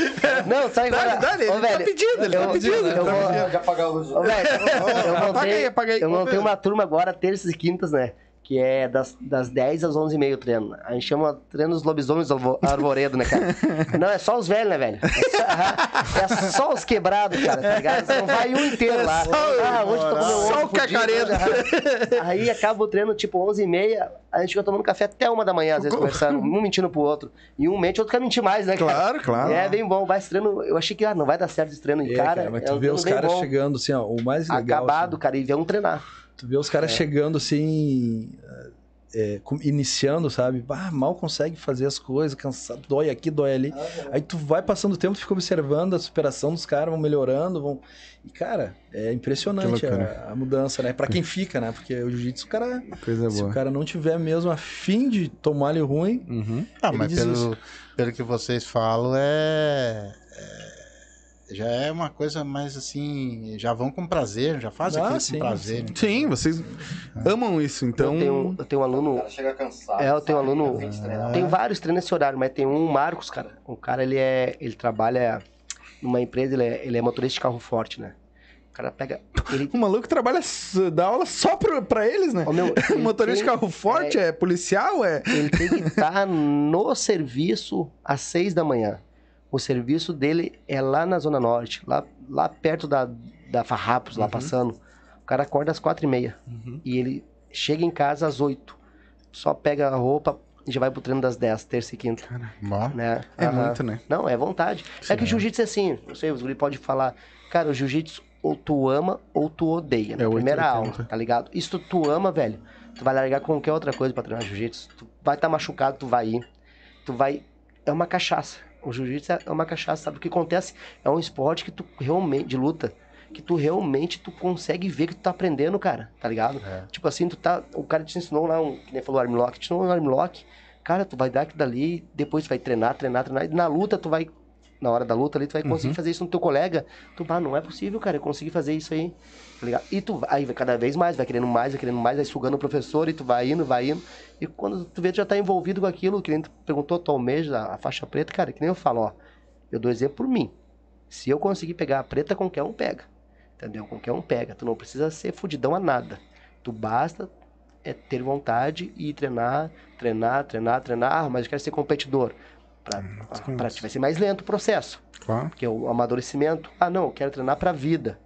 Não, Dá-lhe, agora? dá-lhe, Ô, ele tá velho, pedindo, ele tá eu- pedindo, ele eu tá vou- pedindo. Já apagar a luz. Ô, velho, eu Apaga montei, aí, apaga aí. eu montei uma turma agora, terças e quintas, né? Que é das, das 10 às 11 e meia o treino. A gente chama treino dos lobisomens arvo- arvoredo, né, cara? Não, é só os velhos, né, velho? É só, é só os quebrados, cara, tá ligado? Não vai um inteiro lá. ah, hoje tô comendo só ovo o cacaredo. né? Aí acaba o treino, tipo, 11 e meia, a gente fica tomando café até uma da manhã, às vezes, conversando, um mentindo pro outro. E um mente, o outro quer mentir mais, né, cara? Claro, claro. É bem bom, vai esse treino. Eu achei que ah, não vai dar certo esse treino em É, cara. cara, mas é tu um vê os caras chegando assim, ó, o mais legal. Acabado, cara, e vê um treinar. Tu vê os caras chegando assim, é, com- iniciando, sabe? Ah, mal consegue fazer as coisas, cansado, dói aqui, dói ali. Aí tu vai passando o tempo, tu fica observando a superação dos caras, vão melhorando, vão. E, cara, é impressionante a, a mudança, né? Pra quem fica, né? Porque o jiu-jitsu, o cara. Coisa Se o boa. cara não tiver mesmo a fim de tomar ali ruim, Uhum. Ah, Ele mas diz pelo, isso. pelo que vocês falam, é, é- Já é uma coisa mais assim. Já vão com prazer, já fazem Ah, aquilo sim, com prazer. sim. Sim, vocês amam isso, então. Eu, tenho, eu tenho um O aluno. cara chega cansado. É, eu tenho um aluno. Treinar. Tem vários treinos nesse horário, mas tem um, o Marcos, cara. O cara, ele é. Ele trabalha numa empresa, ele é, ele é motorista de carro forte, né? O cara pega. Ele, O maluco trabalha, dá aula só pra, pra eles, né? Ô, meu, ele Motorista de tem- carro forte, é, policial, é. ele tem que estar no serviço às seis da manhã. O serviço dele é lá na Zona Norte, lá, lá perto da, da Farrapos, lá passando. O cara acorda às quatro e meia. E ele chega em casa às oito. Só pega a roupa e já vai pro treino das dez, terça e quinta. Bom, Né? É Aham. muito, né? Não, é vontade. É que o jiu-jitsu é assim, não sei, os guri pode falar, cara, o jiu-jitsu ou tu ama ou tu odeia, na É primeira 880. aula, tá ligado? Isso tu, tu ama, velho, tu vai largar qualquer outra coisa pra treinar jiu-jitsu, tu vai estar machucado, tu vai ir, tu vai, é uma cachaça, o jiu-jitsu é uma cachaça, sabe? O que acontece é um esporte que tu realmente, de luta, que tu realmente, tu consegue ver que tu tá aprendendo, cara, tá ligado? Tipo assim, tu tá, o cara te ensinou lá, um, que nem falou armlock, te ensinou um armlock, cara, tu vai dar aquilo dali, depois tu vai treinar, treinar, treinar, e na luta tu vai, na hora da luta ali, tu vai conseguir fazer isso no teu colega, tu, ah, não é possível, cara, eu consegui fazer isso aí, tá ligado? E tu vai, cada vez mais, vai querendo mais, vai querendo mais, vai sugando o professor, e tu vai indo, vai indo, e quando tu vê, tu já tá envolvido com aquilo, que nem tu perguntou, tu almeja a, a faixa preta, cara, que nem eu falo, ó, eu dou exemplo por mim, se eu conseguir pegar a preta, qualquer um pega, entendeu? Qualquer um pega, tu não precisa ser fudidão a nada, tu basta é ter vontade e treinar, treinar, treinar, treinar. Ah, mas eu quero ser competidor. Pra, Hum, pra ti vai ser mais lento o processo, Claro. que é o amadurecimento. Ah, não, eu quero treinar pra vida.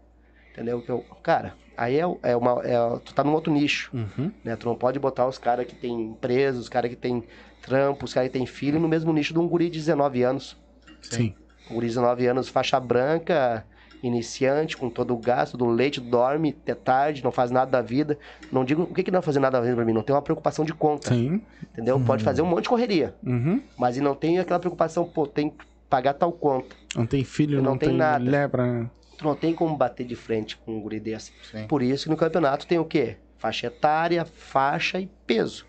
Entendeu? Que eu, cara, aí é, é uma. É, tu tá num outro nicho, Uhum. né? Tu não pode botar os caras que tem empresa, os caras que tem trampo, os caras que tem filho no mesmo nicho de um guri de 19 anos. Sim. Um guri de 19 anos, faixa branca, iniciante, com todo o gasto do leite, dorme até tarde, não faz nada da vida. Não digo, o que que não é fazer nada da vida pra mim? Não tem uma preocupação de conta, Sim. entendeu? Pode fazer um monte de correria, Uhum. mas e não tem aquela preocupação, pô, tem que pagar tal conta. Não tem filho, Não não, tem tem, nada. mulher pra. Tu não tem como bater de frente com um guri desse. Sim. Por isso que no campeonato tem o quê? Faixa etária, faixa e peso.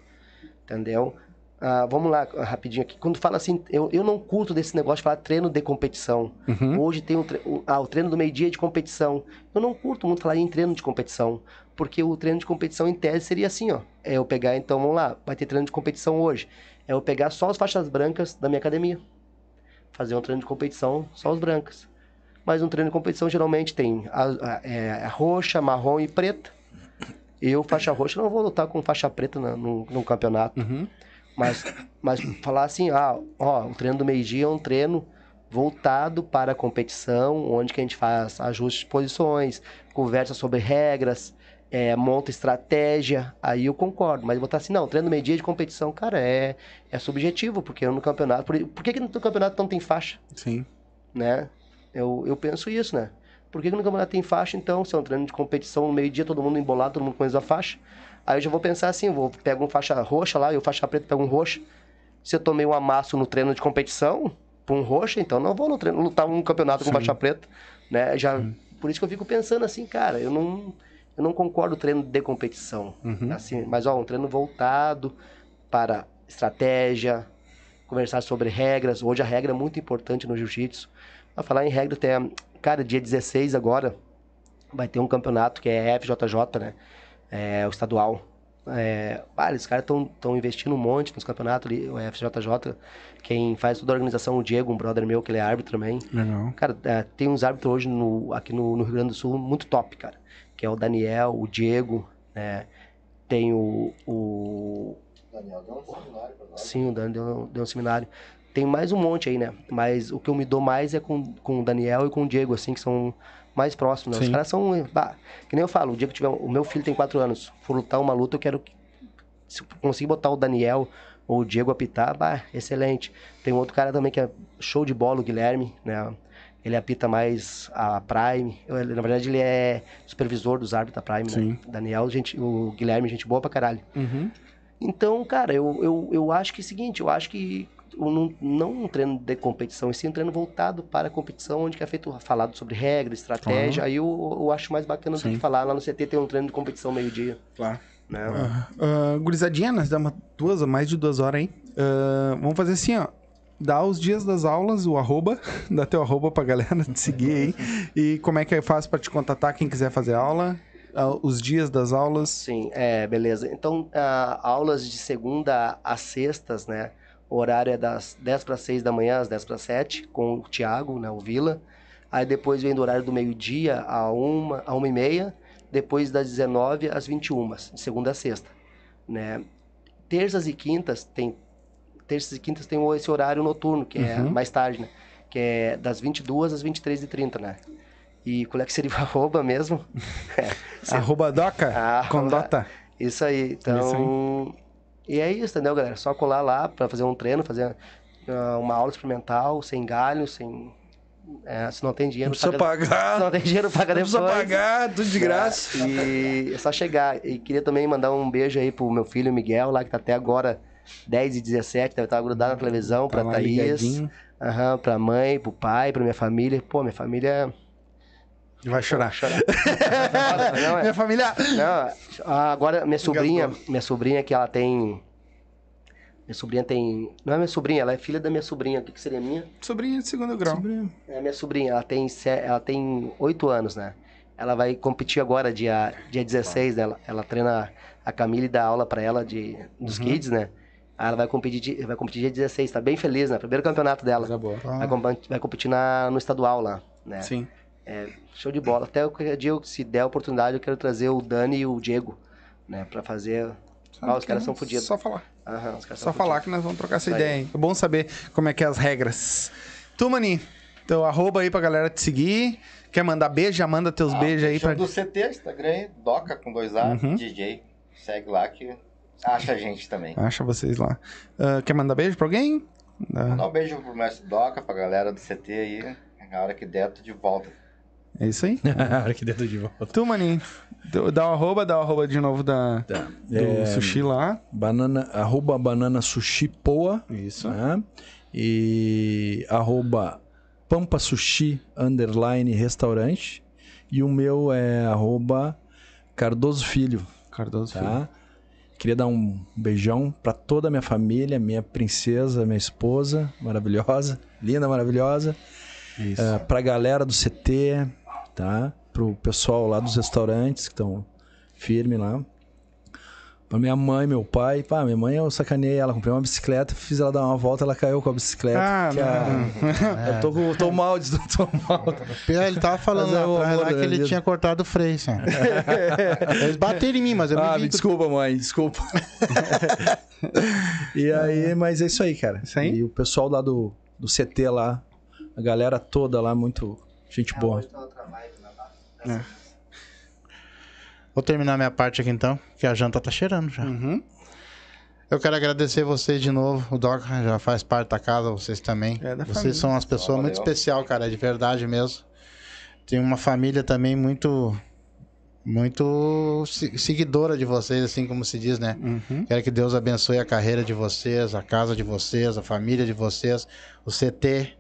Entendeu? Ah, vamos lá, rapidinho aqui. Quando fala assim, eu, eu não curto desse negócio de falar treino de competição. Uhum. Hoje tem o, tre- ah, o treino do meio-dia é de competição. Eu não curto muito falar em treino de competição. Porque o treino de competição, em tese, seria assim, ó. É eu pegar, então, vamos lá, vai ter treino de competição hoje. É eu pegar só as faixas brancas da minha academia. Fazer um treino de competição, só as brancas. Mas um treino de competição geralmente tem a, a- é, a roxa, marrom e preta. Eu, faixa roxa, não vou lutar com faixa preta na- num, num campeonato. Uhum. Mas, mas falar assim, ah, ó, o treino do meio-dia é um treino voltado para a competição, onde que a gente faz ajustes de posições, conversa sobre regras, é, monta estratégia, aí eu concordo. Mas botar assim, não, treino do meio-dia de competição, cara, é, é subjetivo, porque no campeonato... Por, por que, que no campeonato não tem faixa? Sim. né? Eu, eu penso isso, né? Por que, que no campeonato tem faixa, então? Se é um treino de competição, no meio-dia, todo mundo embolado, todo mundo com a faixa. Aí eu já vou pensar assim, vou pego um faixa roxa lá, e o faixa preta pega um roxo. Se eu tomei um amasso no treino de competição, por um roxo, então não vou no treino, lutar um campeonato com faixa preta, né? Já, Por isso que eu fico pensando assim, cara, eu não, eu não concordo com treino de competição. Uhum. Assim, mas ó, um treino voltado para estratégia, conversar sobre regras. Hoje a regra é muito importante no jiu-jitsu. Pra falar em regra, tem, cara, dia 16 agora vai ter um campeonato que é FJJ, né? É o estadual. É, ah, esses caras estão investindo um monte nos campeonatos ali, o FJJ. Quem faz toda a organização, o Diego, um brother meu, que ele é árbitro também. Legal. Cara, é, tem uns árbitros hoje no, aqui no, no Rio Grande do Sul muito top, cara. Que é o Daniel, o Diego, né? Tem o, o Daniel deu um seminário pra nós. Sim, o Dan deu, deu um seminário. Tem mais um monte aí, né? Mas o que eu me dou mais é com, com o Daniel e com o Diego, assim, que são mais próximos, né? Os caras são. bah, que nem eu falo, o dia que tiver. O meu filho tem quatro anos. For lutar uma luta, eu quero. que- Se eu conseguir botar o Daniel ou o Diego apitar, bah, excelente. Tem um outro cara também que é show de bola, o Guilherme, né? Ele apita mais a Prime. Ele- na verdade, ele é supervisor dos árbitros da Prime, Sim. né? Daniel, gente, o Guilherme, gente boa pra caralho. Uhum. Então, cara, eu, eu, eu acho que é o seguinte, eu acho que um- não, não um treino de competição, e sim um treino voltado para a competição, onde que é feito falado sobre regra, estratégia, aí eu, eu acho mais bacana do que falar lá no CT tem um treino de competição meio-dia. Claro. Né? Ah, gurizadinha, nós damos duas, mais de duas horas, hein? Ah, vamos fazer assim, ó. Dá os dias das aulas, o arroba, dá teu arroba pra galera te seguir aí. E como é que é fácil pra te contatar quem quiser fazer aula? Ah, os dias das aulas. Sim, é, beleza. Então, ah, aulas de segunda a sextas, né? O horário é das 10 para 6 da manhã às 10 para 7, com o Thiago, né, o Vila. Aí depois vem do horário do meio-dia a 1 a uma e meia, depois das 19 às 21, de segunda a sexta, né? Terças e quintas tem terças e quintas tem esse horário noturno, que é Uhum. mais tarde, né? Que é das 22 às 23h30, né? E qual é que seria o arroba mesmo? Arroba doca Ah, com dota. Isso aí, então. E é isso, entendeu, galera? Só colar lá pra fazer um treino, fazer ah, uma aula experimental, sem galho, sem. é, se não tem Não dinheiro, precisa paga- pagar. Se não tem dinheiro, paga Não depois. precisa pagar, tudo de graça. E é só chegar. E queria também mandar um beijo aí pro meu filho Miguel, lá que tá até agora 10 e 17, deve estar grudado na televisão, pra Tá lá Thaís, ligadinho. aham, pra mãe, pro pai, pra minha família. Pô, minha família. Vai chorar. Chorar. Não, é- Minha família. não, agora minha sobrinha, minha sobrinha que ela tem. Minha sobrinha tem. Não é minha sobrinha, ela é filha da minha sobrinha. O que, que seria minha? Sobrinha de segundo grau. É minha sobrinha, ela tem, ela tem 8 anos, né? Ela vai competir agora, dia, dia 16, né? Ela, ela treina a Camille dá aula pra ela de, dos Uhum. kids, né? Aí ela vai competir, vai competir dia 16, tá bem feliz, né? Primeiro campeonato dela. Coisa boa. Vai, com- vai competir na, no estadual lá, né? Sim. É, show de bola. Até qualquer dia, se der a oportunidade, eu quero trazer o Dani e o Diego, né? Pra fazer. Ah, os caras são fodidos. Só falar. Aham, os caras Só são falar fudidos. que nós vamos trocar essa aí. ideia, hein? É bom saber como é que é as regras. Tu, Maninho, teu arroba aí pra galera te seguir. Quer mandar beijo? Já manda teus beijos aí pra. Do CT, Instagram Doca com dois A, Uhum. DJ. Segue lá que acha a gente também. Acha vocês lá. Ah, quer mandar beijo pra alguém? Ah, Mandar um beijo pro mestre Doca, pra galera do CT aí. Na hora que der, tô de volta. É isso aí. A hora que dentro de volta. tu, Maninho, dá o arroba, dá o arroba de novo da, Tá. do É, sushi lá. banana, arroba banana sushi poa. Isso. né? E arroba pampa sushi underline restaurante. E o meu é arroba Cardoso Filho, Cardoso Filho. tá? Queria dar um beijão pra toda a minha família, minha princesa, minha esposa, maravilhosa, linda, maravilhosa. Isso. É, pra galera do CT, tá? Pro pessoal lá dos restaurantes que estão firme lá. Pra minha mãe, meu pai. Pá, minha mãe eu sacaneei ela, comprei uma bicicleta, fiz ela dar uma volta, ela caiu com a bicicleta. Ah, a- Eu tô, com- tô mal, de- tô mal. Ele tava falando é lá amor lá que ele vida. tinha cortado o freio, assim. Eles bateram em mim, mas eu Ah, me desculpa, mãe, desculpa. e aí, mas é isso aí, cara. Isso aí? E o pessoal lá do, do CT lá, a galera toda lá, muito gente boa. Vou terminar minha parte aqui então, que a janta tá cheirando já. Uhum. Eu quero agradecer vocês de novo. O Doc já faz parte da casa, vocês também. É da vocês família. são umas pessoas Valeu. muito especial, cara, de verdade mesmo. Tem uma família também muito muito se- seguidora de vocês, assim como se diz, né? Uhum. Quero que Deus abençoe a carreira de vocês, a casa de vocês, a família de vocês, o CT,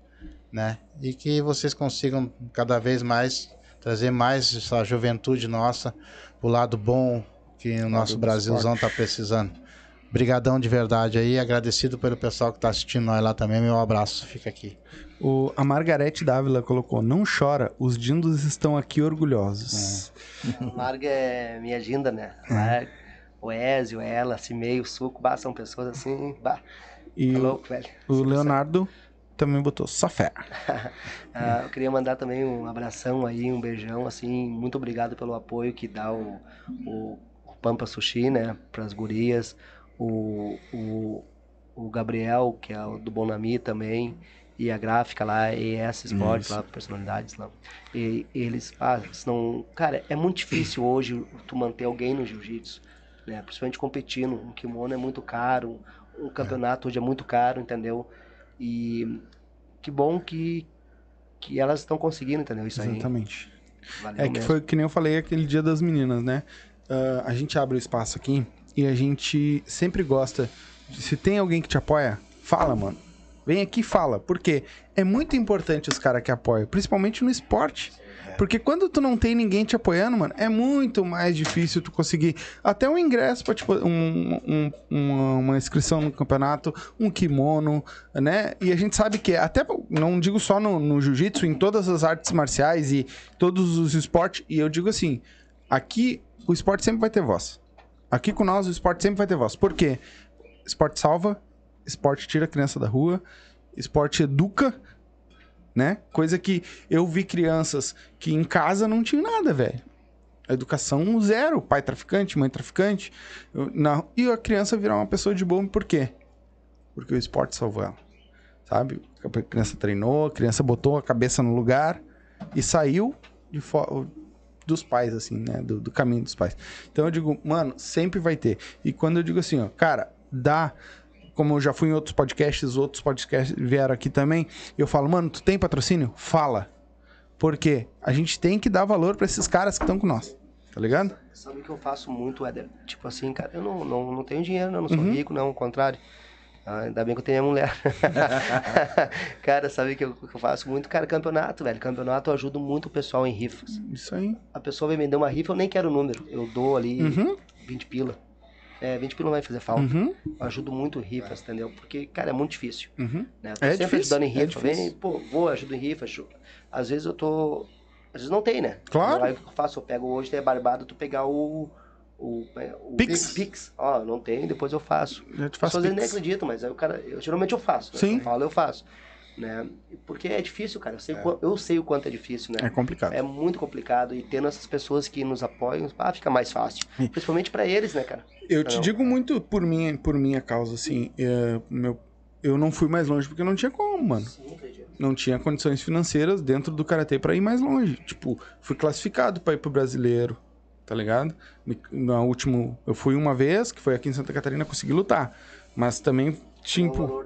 né? E que vocês consigam cada vez mais trazer mais essa juventude nossa pro lado bom que o nosso Brasilzão tá precisando. Brigadão de verdade aí, agradecido pelo pessoal que tá assistindo nós lá também. Meu abraço, fica aqui. O, a Margarete Dávila colocou: Não chora, os dindos estão aqui orgulhosos. Marga é minha ginda, né? Lá, o Ezio, ela, assim, meio suco, bah, são pessoas assim, bah, E tá o, louco, velho. o Leonardo também botou só fé. Ah, eu queria mandar também um abração aí, um beijão, assim, muito obrigado pelo apoio que dá o, o, o Pampa Sushi, né, pras gurias, o, o, o Gabriel, que é o do Bonami também, e a gráfica lá, ES Sport, Isso. lá, personalidades lá. E eles, ah, senão, cara, é muito difícil hoje tu manter alguém no jiu-jitsu, né, principalmente competindo, um kimono é muito caro, um campeonato hoje é muito caro, entendeu? E que bom que, que elas estão conseguindo, entendeu? Isso aí. Exatamente. Valeu É que mesmo. foi que nem eu falei aquele dia das meninas, né? Ah, a gente abre o espaço aqui e a gente sempre gosta. de- se tem alguém que te apoia, fala, mano. Vem aqui e fala. Porque é muito importante os caras que apoiam, principalmente no esporte. Porque quando tu não tem ninguém te apoiando, mano, é muito mais difícil tu conseguir até um ingresso pra, tipo, um, um- uma, uma inscrição no campeonato, um kimono, né? E a gente sabe que até, não digo só no, no jiu-jitsu, em todas as artes marciais e todos os esportes, e eu digo assim, aqui o esporte sempre vai ter voz. Aqui com nós o esporte sempre vai ter voz. Por quê? Esporte salva, esporte tira a criança da rua, esporte educa, né? Coisa que eu vi crianças que em casa não tinham nada, velho. Educação zero, pai traficante, mãe traficante. Na- E a criança virar uma pessoa de boa, por quê? Porque o esporte salvou ela. Sabe? A criança treinou, a criança botou a cabeça no lugar e saiu de dos pais, assim, né? Do, do caminho dos pais. Então eu digo, mano, sempre vai ter. E quando eu digo assim, ó, cara, dá. Como eu já fui em outros podcasts, outros podcasts vieram aqui também, eu falo, mano, tu tem patrocínio? Fala. Porque a gente tem que dar valor pra esses caras que estão com nós. Tá ligado? Sabe o que eu faço muito, Éder? Tipo assim, cara, eu não, não, não tenho dinheiro, não, não sou Uhum. rico, não, ao contrário. Ah, ainda bem que eu tenho a mulher. cara, sabe o que eu, que eu faço muito? Cara, campeonato, velho. Campeonato eu ajudo muito o pessoal em rifas. Isso aí. A pessoa vem me dar uma rifa, eu nem quero o número. Eu dou ali Uhum, 20 pila. É, 20 pila não vai fazer falta. uhum, Eu ajudo muito rifas, entendeu? Porque, cara, é muito difícil. uhum. né? Tô É sempre difícil, ajudando em é rifa, difícil. vem, pô, vou, ajudo em rifa. ajudo. Às vezes eu tô. Às vezes não tem, né? Claro. Aí o que eu faço? Eu pego hoje, é barbado, tu pegar o. O, o Pix. Pix. Ó, não tem, depois eu faço. Já te faço pessoas nem pix. acreditam, mas aí o cara. Eu, geralmente eu faço. Né? Sim. Eu falo, eu faço. Né? Porque é difícil, cara. Eu sei, o qua- eu sei o quanto é difícil, né? É complicado. É muito complicado e tendo essas pessoas que nos apoiam, ah, fica mais fácil. Principalmente pra eles, né, cara? Eu te Não. digo muito por minha, por minha causa, assim. é, meu, eu não fui mais longe porque não tinha como, mano. Sim. Não tinha condições financeiras dentro do karatê pra ir mais longe. Tipo, fui classificado pra ir pro brasileiro, tá ligado? Na último, eu fui uma vez, que foi aqui em Santa Catarina, consegui lutar. Mas também, o tipo.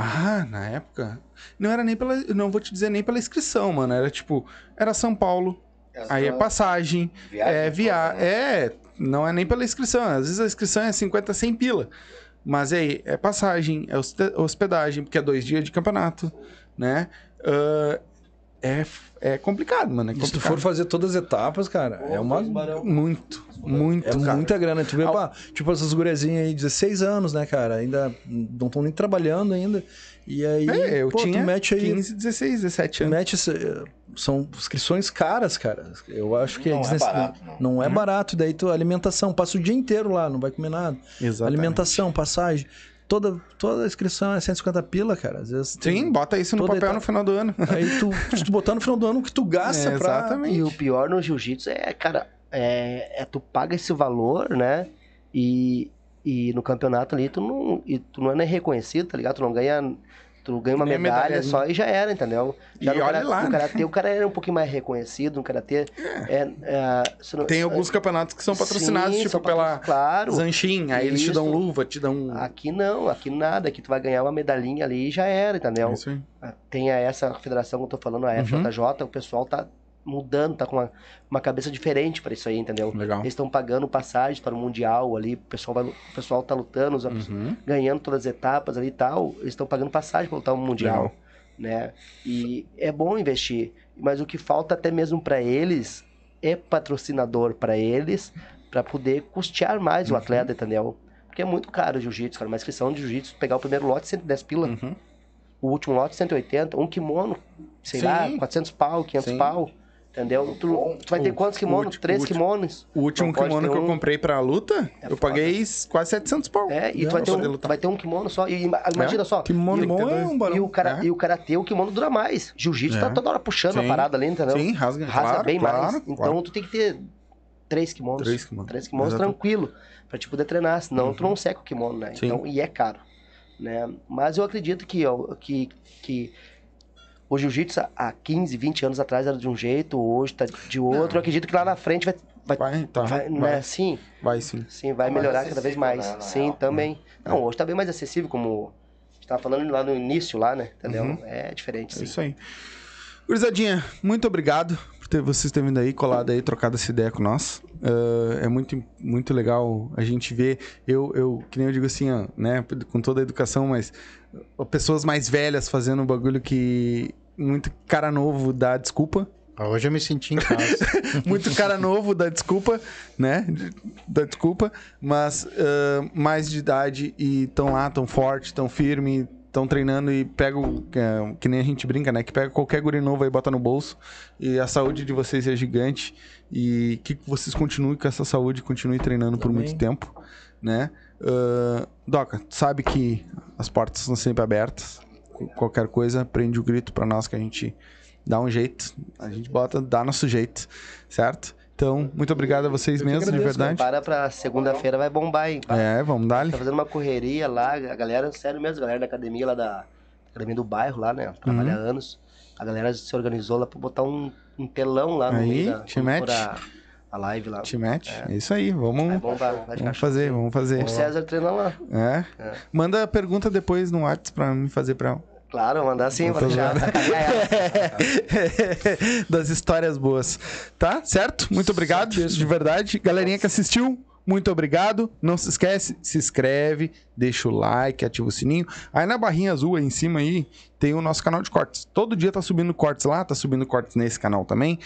Ah, na época. Não era nem pela. Não vou te dizer nem pela inscrição, mano. Era tipo. Era São Paulo. Aí é passagem. Viagem é via... né? É. Não é nem pela inscrição. Às vezes a inscrição é 50, 100 pila. Mas aí é passagem, é hospe- hospedagem, porque é dois dias de campeonato, né? Ah, é, é complicado, mano. É E se tu complicado. for fazer todas as etapas, cara, é uma. Muito, muito, É muita grana. Tu vê, Ao- pá, tipo, essas gurezinhas aí, 16 anos, né, cara? Ainda não estão nem trabalhando ainda. E aí, É, eu pô, tinha tu mete aí. 15, 16, 17 Tu anos. mete esse- são inscrições caras, cara. Eu acho que Não é desnece- barato, não. não é barato. Daí tu alimentação, passa o dia inteiro lá, não vai comer nada. Exatamente. Alimentação, passagem, toda toda a inscrição é 150 pila, cara. Às vezes tem- Sim, bota isso no papel etapa. no final do ano. Aí tu, tu botar no final do ano o que tu gasta É, pra. exatamente. E o pior no jiu-jitsu é, cara, é, é tu paga esse valor, né? E, e no campeonato ali tu não, e tu não é nem reconhecido, tá ligado? Tu não ganha. Tu ganha uma medalha medalha, só e já era, entendeu? Já E olha lá, no karatê o cara era um pouquinho mais reconhecido, no karatê. É, é, se não- Tem alguns campeonatos que são patrocinados, Sim, tipo são pela Claro. Zanchin, aí eles te dão Isso. luva, te dão. Aqui não, aqui nada. Aqui tu vai ganhar uma medalhinha ali e já era, entendeu? É Isso aí. Tem a- essa federação que eu tô falando, a Uhum. FJJ, o pessoal tá mudando, tá com uma, uma cabeça diferente para isso aí, entendeu? Legal. Eles estão pagando passagem para o Mundial ali, o pessoal, vai, o pessoal tá lutando, os- Uhum. ganhando todas as etapas ali e tal, eles estão pagando passagem para lutar o Mundial, Legal. né? E é bom investir, mas o que falta até mesmo para eles é patrocinador para eles, para poder custear mais o Uhum. atleta, entendeu? Porque é muito caro o jiu-jitsu, cara, uma inscrição de jiu-jitsu, pegar o primeiro lote 110 pila, Uhum. o último lote 180, um kimono, sei Sim. lá, 400 pau, 500 Sim. pau, entendeu? Tu, tu vai ter O- quantos kimonos? Três o kimonos. O último kimono que eu um- comprei pra luta, É eu foda. paguei quase 700 pau. É, e tu vai ter, um, vai ter um kimono só. E ima- imagina só. Kimono e, bom é um barão. e o cara, É. e o karatê, o kimono dura mais. Jiu-jitsu É. tá toda hora puxando Sim. a parada ali, entendeu? Sim, rasga, Rasga claro, bem claro, mais. claro. Então tu tem que ter três kimonos. Três kimonos. Três kimonos tranquilo. Pra te poder treinar. Senão tu não seca o kimono, né? Sim. Então, e é caro. Né? Mas eu acredito que, ó, que, que o jiu-jitsu há 15, 20 anos atrás era de um jeito, hoje tá de outro. Eu acredito que lá na frente vai. Vai, Vai, tá. vai, vai, né? Sim, vai sim. sim, vai Tá mais melhorar cada vez mais. né, sim, real. também. Não, hoje tá bem mais acessível, como a gente tava falando lá no início, lá, né? Entendeu? Uhum. É diferente, É sim. isso aí. Gurizadinha, muito obrigado por ter vocês terem vindo aí, colado aí, trocado essa ideia com nós. Ah, é muito, muito legal a gente ver. Eu, eu, que nem eu digo assim, ó, né, com toda a educação, mas pessoas mais velhas fazendo um bagulho que muito cara novo dá desculpa. Hoje eu me senti em casa. Muito cara novo dá desculpa, né? Dá desculpa, mas ah, mais de idade e tão lá, tão forte, tão firme, tão treinando e pegam, é, que nem a gente brinca, né? Que pega qualquer guri novo aí, bota no bolso e a saúde de vocês é gigante e que vocês continuem com essa saúde, continuem treinando por Amém. muito tempo, né? Ah, Doca, tu sabe que as portas estão sempre abertas. Qu- Qualquer coisa, prende o grito pra nós que a gente dá um jeito. A gente bota, dá nosso jeito, certo? Então, muito obrigado a vocês Eu que mesmo, de verdade. Para pra segunda-feira vai bombar, hein? É, vamos dar ali. Tá fazendo uma correria lá, a galera, sério mesmo, a galera da academia lá da academia do bairro lá, né? Trabalha Uhum. há anos. A galera se organizou lá pra botar um, um telão lá no Aí, meio da te mete. A, live lá. Te mete. É isso aí, vamos, ficar vamos fazer, vamos fazer. O César treina lá. É. É. Manda a pergunta depois no WhatsApp pra me fazer pra Claro, mandar sim, vou deixar das histórias boas. Tá? Certo? Muito obrigado, de verdade. Galerinha que assistiu, muito obrigado. Não se esquece, se inscreve, deixa o like, ativa o sininho. Aí na barrinha azul aí em cima aí tem o nosso canal de cortes. Todo dia tá subindo cortes lá, tá subindo cortes nesse canal também.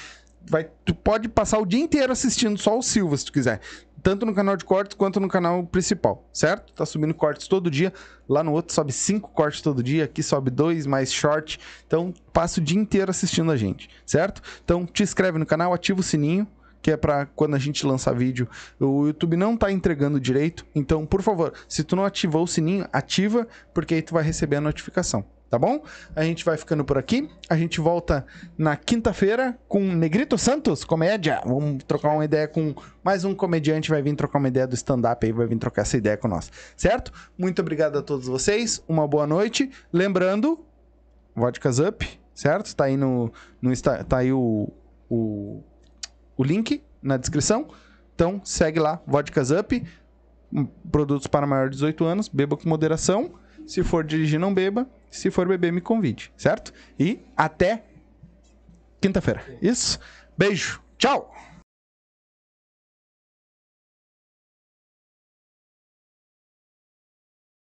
Vai, tu pode passar o dia inteiro assistindo só o Silva, se tu quiser. Tanto no canal de cortes quanto no canal principal, certo? Tá subindo cortes todo dia. Lá no outro sobe cinco cortes todo dia. Aqui sobe dois, mais short. Então, passa o dia inteiro assistindo a gente, certo? Então, te inscreve no canal, ativa o sininho, que é pra quando a gente lançar vídeo. O YouTube não tá entregando direito. Então, por favor, se tu não ativou o sininho, ativa, porque aí tu vai receber a notificação. Tá bom? A gente vai ficando por aqui. A gente volta na quinta-feira com Negrito Santos, comédia. Vamos trocar uma ideia com mais um comediante. Vai vir trocar uma ideia do stand-up aí, vai vir trocar essa ideia com nós. Certo? Muito obrigado a todos vocês. Uma boa noite. Lembrando, Vodkas Up, certo? Tá aí no, no tá aí o, o, o link na descrição. Então segue lá, Vodkas Up. Hum, Produtos para maior de 18 anos. Beba com moderação. Se for dirigir, não beba. Se for beber, me convide, certo? E até quinta-feira. Isso? Beijo. Tchau!